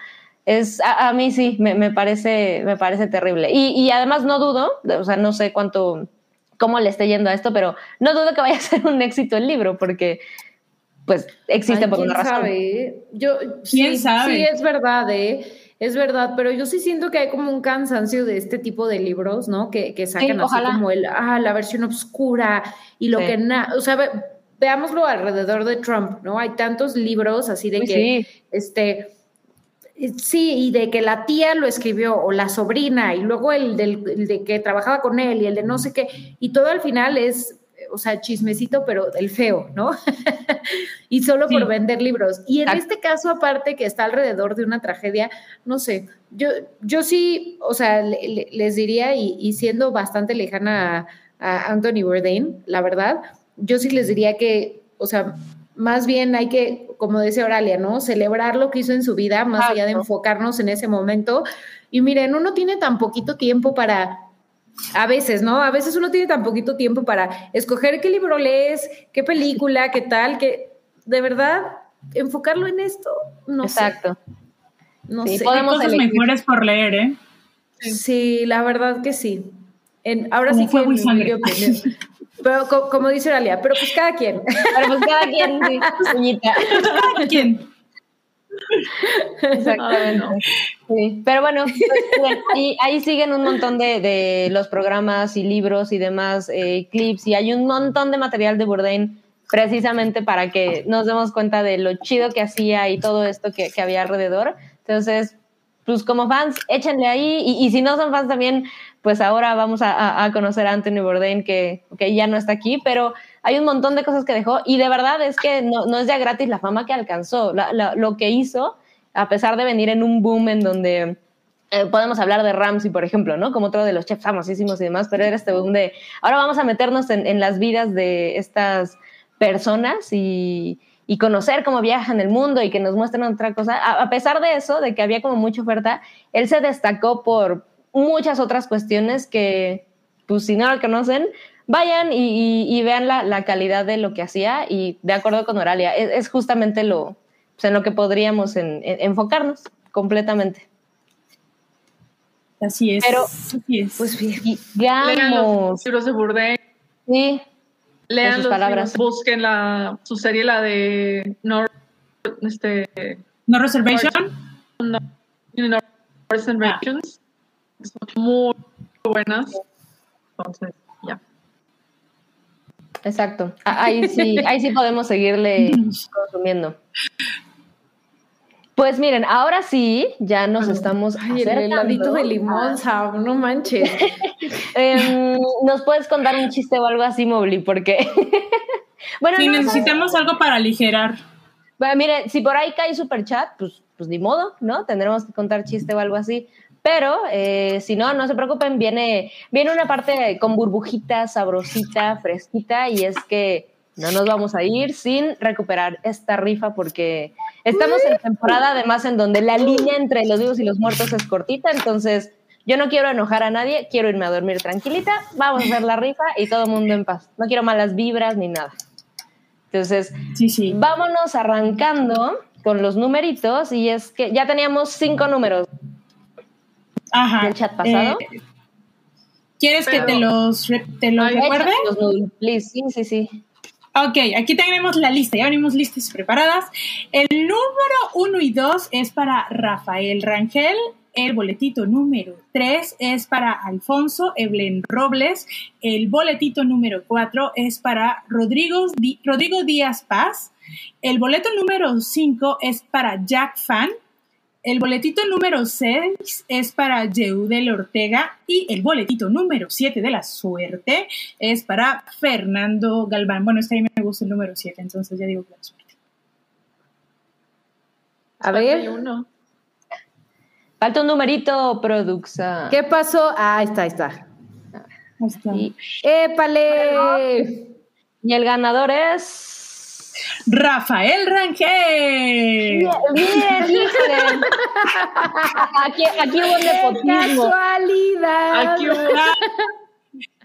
Es, a, mí sí, me, parece, me parece terrible. Y, y, además no dudo, o sea, no sé cuánto, cómo le esté yendo a esto, pero no dudo que vaya a ser un éxito el libro, porque pues existe por una razón. Sabe? Yo, ¿Quién sí, sabe? Sí, es verdad, ¿eh? Es verdad, pero yo sí siento que hay como un cansancio de este tipo de libros, ¿no? Que, que sacan así como el, ah, la versión oscura y lo que nada, o sea, veámoslo alrededor de Trump, ¿no? Hay tantos libros así de que, este, sí, y de que la tía lo escribió o la sobrina y luego el, del, el de que trabajaba con él y el de no sé qué, y todo al final es o sea, chismecito, pero del feo, ¿no? y solo por vender libros. Y en este caso, aparte que está alrededor de una tragedia, no sé, yo, yo sí, o sea, les diría, y, siendo bastante lejana a, Anthony Bourdain, la verdad, yo sí les diría que, o sea, más bien hay que, como dice Oralia, ¿no? Celebrar lo que hizo en su vida, más allá de enfocarnos en ese momento. Y miren, uno tiene tan poquito tiempo para a veces, ¿no? A veces uno tiene tan poquito tiempo para escoger qué libro lees, qué película, qué tal, que de verdad enfocarlo en esto, no Exacto. No sé. Podemos cosas mejores por leer, ¿eh? Sí. la verdad que sí. En, ahora sí fue muy sangre. Pero como dice Oralia, pero pues cada quien. Pero pues cada quien, sí, Cada quien. Exactamente. Pero bueno, pues, y ahí siguen un montón de, los programas y libros y demás eh, clips y hay un montón de material de Bourdain precisamente para que nos demos cuenta de lo chido que hacía y todo esto que, había alrededor. Entonces, pues como fans, échenle ahí y, si no son fans también, pues ahora vamos a, conocer a Anthony Bourdain que, que ya no está aquí, pero hay un montón de cosas que dejó y de verdad es que no, no es ya gratis la fama que alcanzó, lo que hizo, a pesar de venir en un boom en donde eh, podemos hablar de Ramsey, por ejemplo, ¿no? Como otro de los chefs famosísimos y demás, pero era este boom de, ahora vamos a meternos en, las vidas de estas personas y, conocer cómo viajan el mundo y que nos muestren otra cosa. A, pesar de eso, de que había como mucha oferta, él se destacó por muchas otras cuestiones que, pues si no lo conocen, vayan y, vean la, calidad de lo que hacía y de acuerdo con Oralia, es justamente lo, pues en lo que podríamos en, en, enfocarnos completamente. Así es. Pero, así es. pues digamos. Lean los libros de Bourdain. Sí. Lean sus los palabras. Libros, busquen la, su serie, la de No, este, no Reservation. No, no Reservations. Ah. Son muy buenas. Entonces, ya. Exacto. Ahí sí, ahí sí podemos seguirle consumiendo. Pues miren, ahora sí, ya nos estamos Ay, el heladito de limón, Sam, no manches. eh, ¿Nos puedes contar un chiste o algo así, Mobley? Porque... bueno, sí, no, necesitamos algo para aligerar. Bueno, mire, si por ahí cae super chat, pues, pues ni modo, ¿no? Tendremos que contar chiste o algo así. Pero eh, si no, no se preocupen, viene, viene una parte con burbujita, sabrosita, fresquita, y es que no nos vamos a ir sin recuperar esta rifa porque estamos en temporada además en donde la línea entre los vivos y los muertos es cortita, entonces yo no quiero enojar a nadie, quiero irme a dormir tranquilita, vamos a hacer la rifa y todo el mundo en paz. No quiero malas vibras ni nada. Entonces, sí, sí. vámonos arrancando con los numeritos y es que ya teníamos cinco números Ajá. del chat pasado. Eh, ¿Quieres Pero, que te los, te los recuerde? Please. Sí, sí, sí. Ok, aquí tenemos la lista, ya venimos listas y preparadas. El número 1 y 2 es para Rafael Rangel. El boletito número 3 es para Alfonso Eblen Robles. El boletito número 4 es para Rodrigo, Rodrigo Díaz Paz. El boleto número 5 es para Jack Fan. El boletito número 6 es para Yeudel Ortega y el boletito número 7 de la suerte es para Fernando Galván. Bueno, este a mí me gusta el número 7, entonces ya digo que la suerte. A ver. Uno. Falta un numerito, Produxa. ¿Qué pasó? Ah, ahí está, ahí está. Ahí está. Y, ¡Épale! Y el ganador es... Rafael Rangel. Bien, bien híjole. Aquí, aquí hubo nepotismo. Casualidad. Aquí hubo...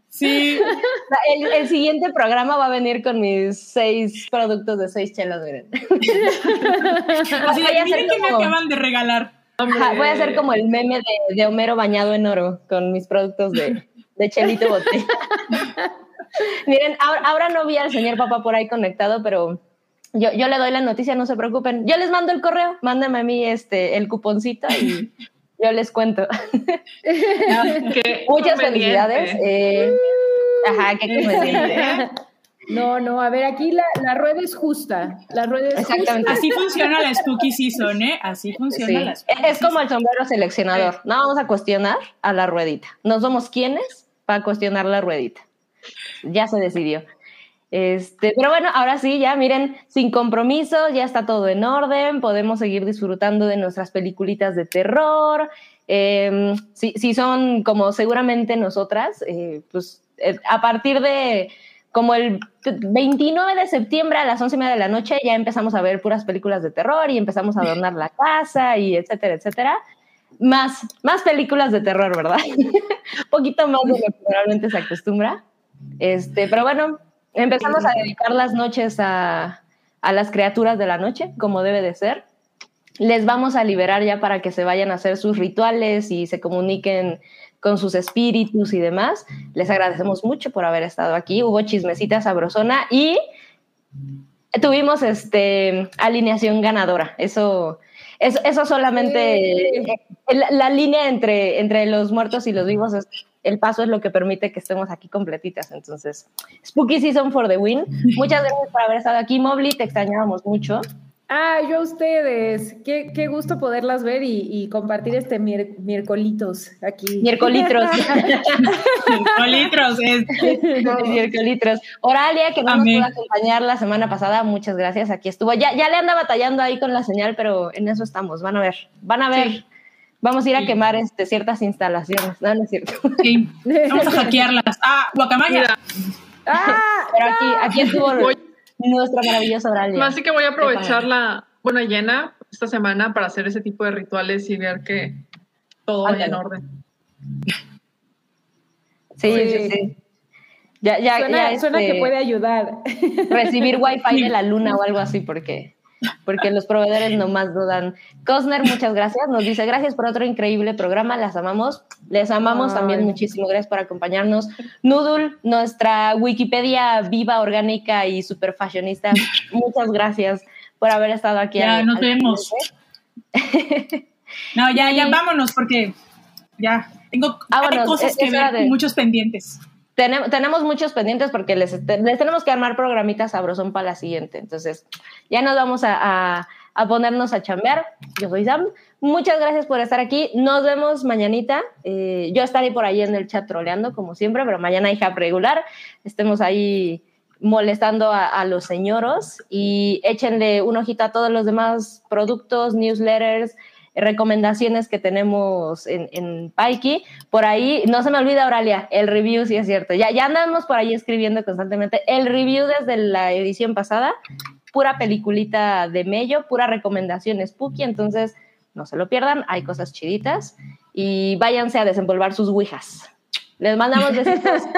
Sí. El, el, siguiente programa va a venir con mis seis productos de seis chelas, miren. Así de, miren que como... me acaban de regalar. Ajá, voy a hacer como el meme de, de, Homero bañado en oro con mis productos de, de chelito botella. miren, ahora, ahora no vi al señor papá por ahí conectado, pero yo, yo, le doy la noticia, no se preocupen. Yo les mando el correo, mándenme a mí este, el cuponcito y yo les cuento. Muchas felicidades. Eh, ajá, qué conveniente. No, no, a ver, aquí la, la rueda es justa. La rueda es Exactamente. Justa. Así funciona la Spooky Season, ¿eh? Así funciona sí. la Spooky Es como el sombrero seleccionador. Sí. No vamos a cuestionar a la ruedita. No somos quienes para cuestionar la ruedita. Ya se decidió. Este, pero bueno, ahora sí, ya miren, sin compromiso, ya está todo en orden, podemos seguir disfrutando de nuestras peliculitas de terror. Eh, si, si, son como seguramente nosotras, eh, pues eh, a partir de como el 29 de septiembre a las 11 y media de la noche ya empezamos a ver puras películas de terror y empezamos a adornar la casa y etcétera, etcétera. Más, más películas de terror, ¿verdad? Un poquito más de lo que normalmente se acostumbra. Este, pero bueno, Empezamos a dedicar las noches a, a, las criaturas de la noche, como debe de ser. Les vamos a liberar ya para que se vayan a hacer sus rituales y se comuniquen con sus espíritus y demás. Les agradecemos mucho por haber estado aquí. Hubo chismecita sabrosona y tuvimos este, alineación ganadora. Eso, eso, eso solamente, sí. la, la, línea entre, entre los muertos y los vivos es el paso es lo que permite que estemos aquí completitas. Entonces, Spooky Season for the win. Muchas gracias por haber estado aquí, Mobley. Te extrañábamos mucho. Ah, yo a ustedes. Qué, qué gusto poderlas ver y, y compartir este mier, miércolitos aquí. Miércolitros. Es, Miércolitros. Oralia, que no Amén. nos pudo acompañar la semana pasada, muchas gracias. Aquí estuvo. Ya, ya le anda batallando ahí con la señal, pero en eso estamos. Van a ver. Van a ver. Sí. Vamos a ir a Sí. quemar este, ciertas instalaciones. No, no es cierto. sí. Vamos a hackearlas. Ah, Guacamaya. Ah, Pero aquí, aquí estuvo nuestra maravillosa Oralia. así que voy a aprovechar la buena llena esta semana para hacer ese tipo de rituales y ver que todo vaya en orden. Sí, sí, Sí. sí. Ya, ya, suena, ya, suena este, que puede ayudar. recibir wifi de la luna o algo así, porque, porque los proveedores nomás dudan. Cosner, muchas gracias. Nos dice, gracias por otro increíble programa, las amamos. Les amamos Ay. también muchísimo, gracias por acompañarnos. Noodle, nuestra Wikipedia viva, orgánica y super fashionista, muchas gracias por haber estado aquí. Ya, al- nos al vemos. No, ya, ya vámonos porque ya tengo cosas que ver de- muchos pendientes. Tenem- tenemos muchos pendientes porque les, te- les tenemos que armar programitas sabrosón para la siguiente. Entonces, ya nos vamos a, a- a ponernos a chambear. Yo soy Sam. Muchas gracias por estar aquí. Nos vemos mañanita. Eh, yo estaré por ahí en el chat troleando, como siempre, pero mañana hub regular. Estemos ahí molestando a, a los señoros y échenle un ojito a todos los demás productos, newsletters, recomendaciones que tenemos en, en Paiki. Por ahí, no se me olvida, Auralia, el review, sí es cierto. Ya, ya andamos por ahí escribiendo constantemente. El review desde la edición pasada, pura peliculita de mello, pura recomendación spooky, entonces no se lo pierdan, hay cosas chiditas y váyanse a desenvolver sus ouijas. Les mandamos besitos.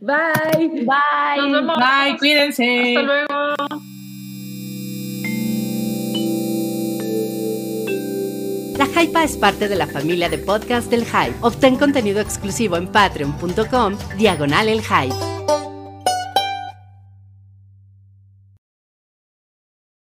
Bye. Bye. Nos vemos. Bye, cuídense. Hasta luego. La Hypa es parte de la familia de podcast del Hype. Obtén contenido exclusivo en patreon.com, diagonal el Hype.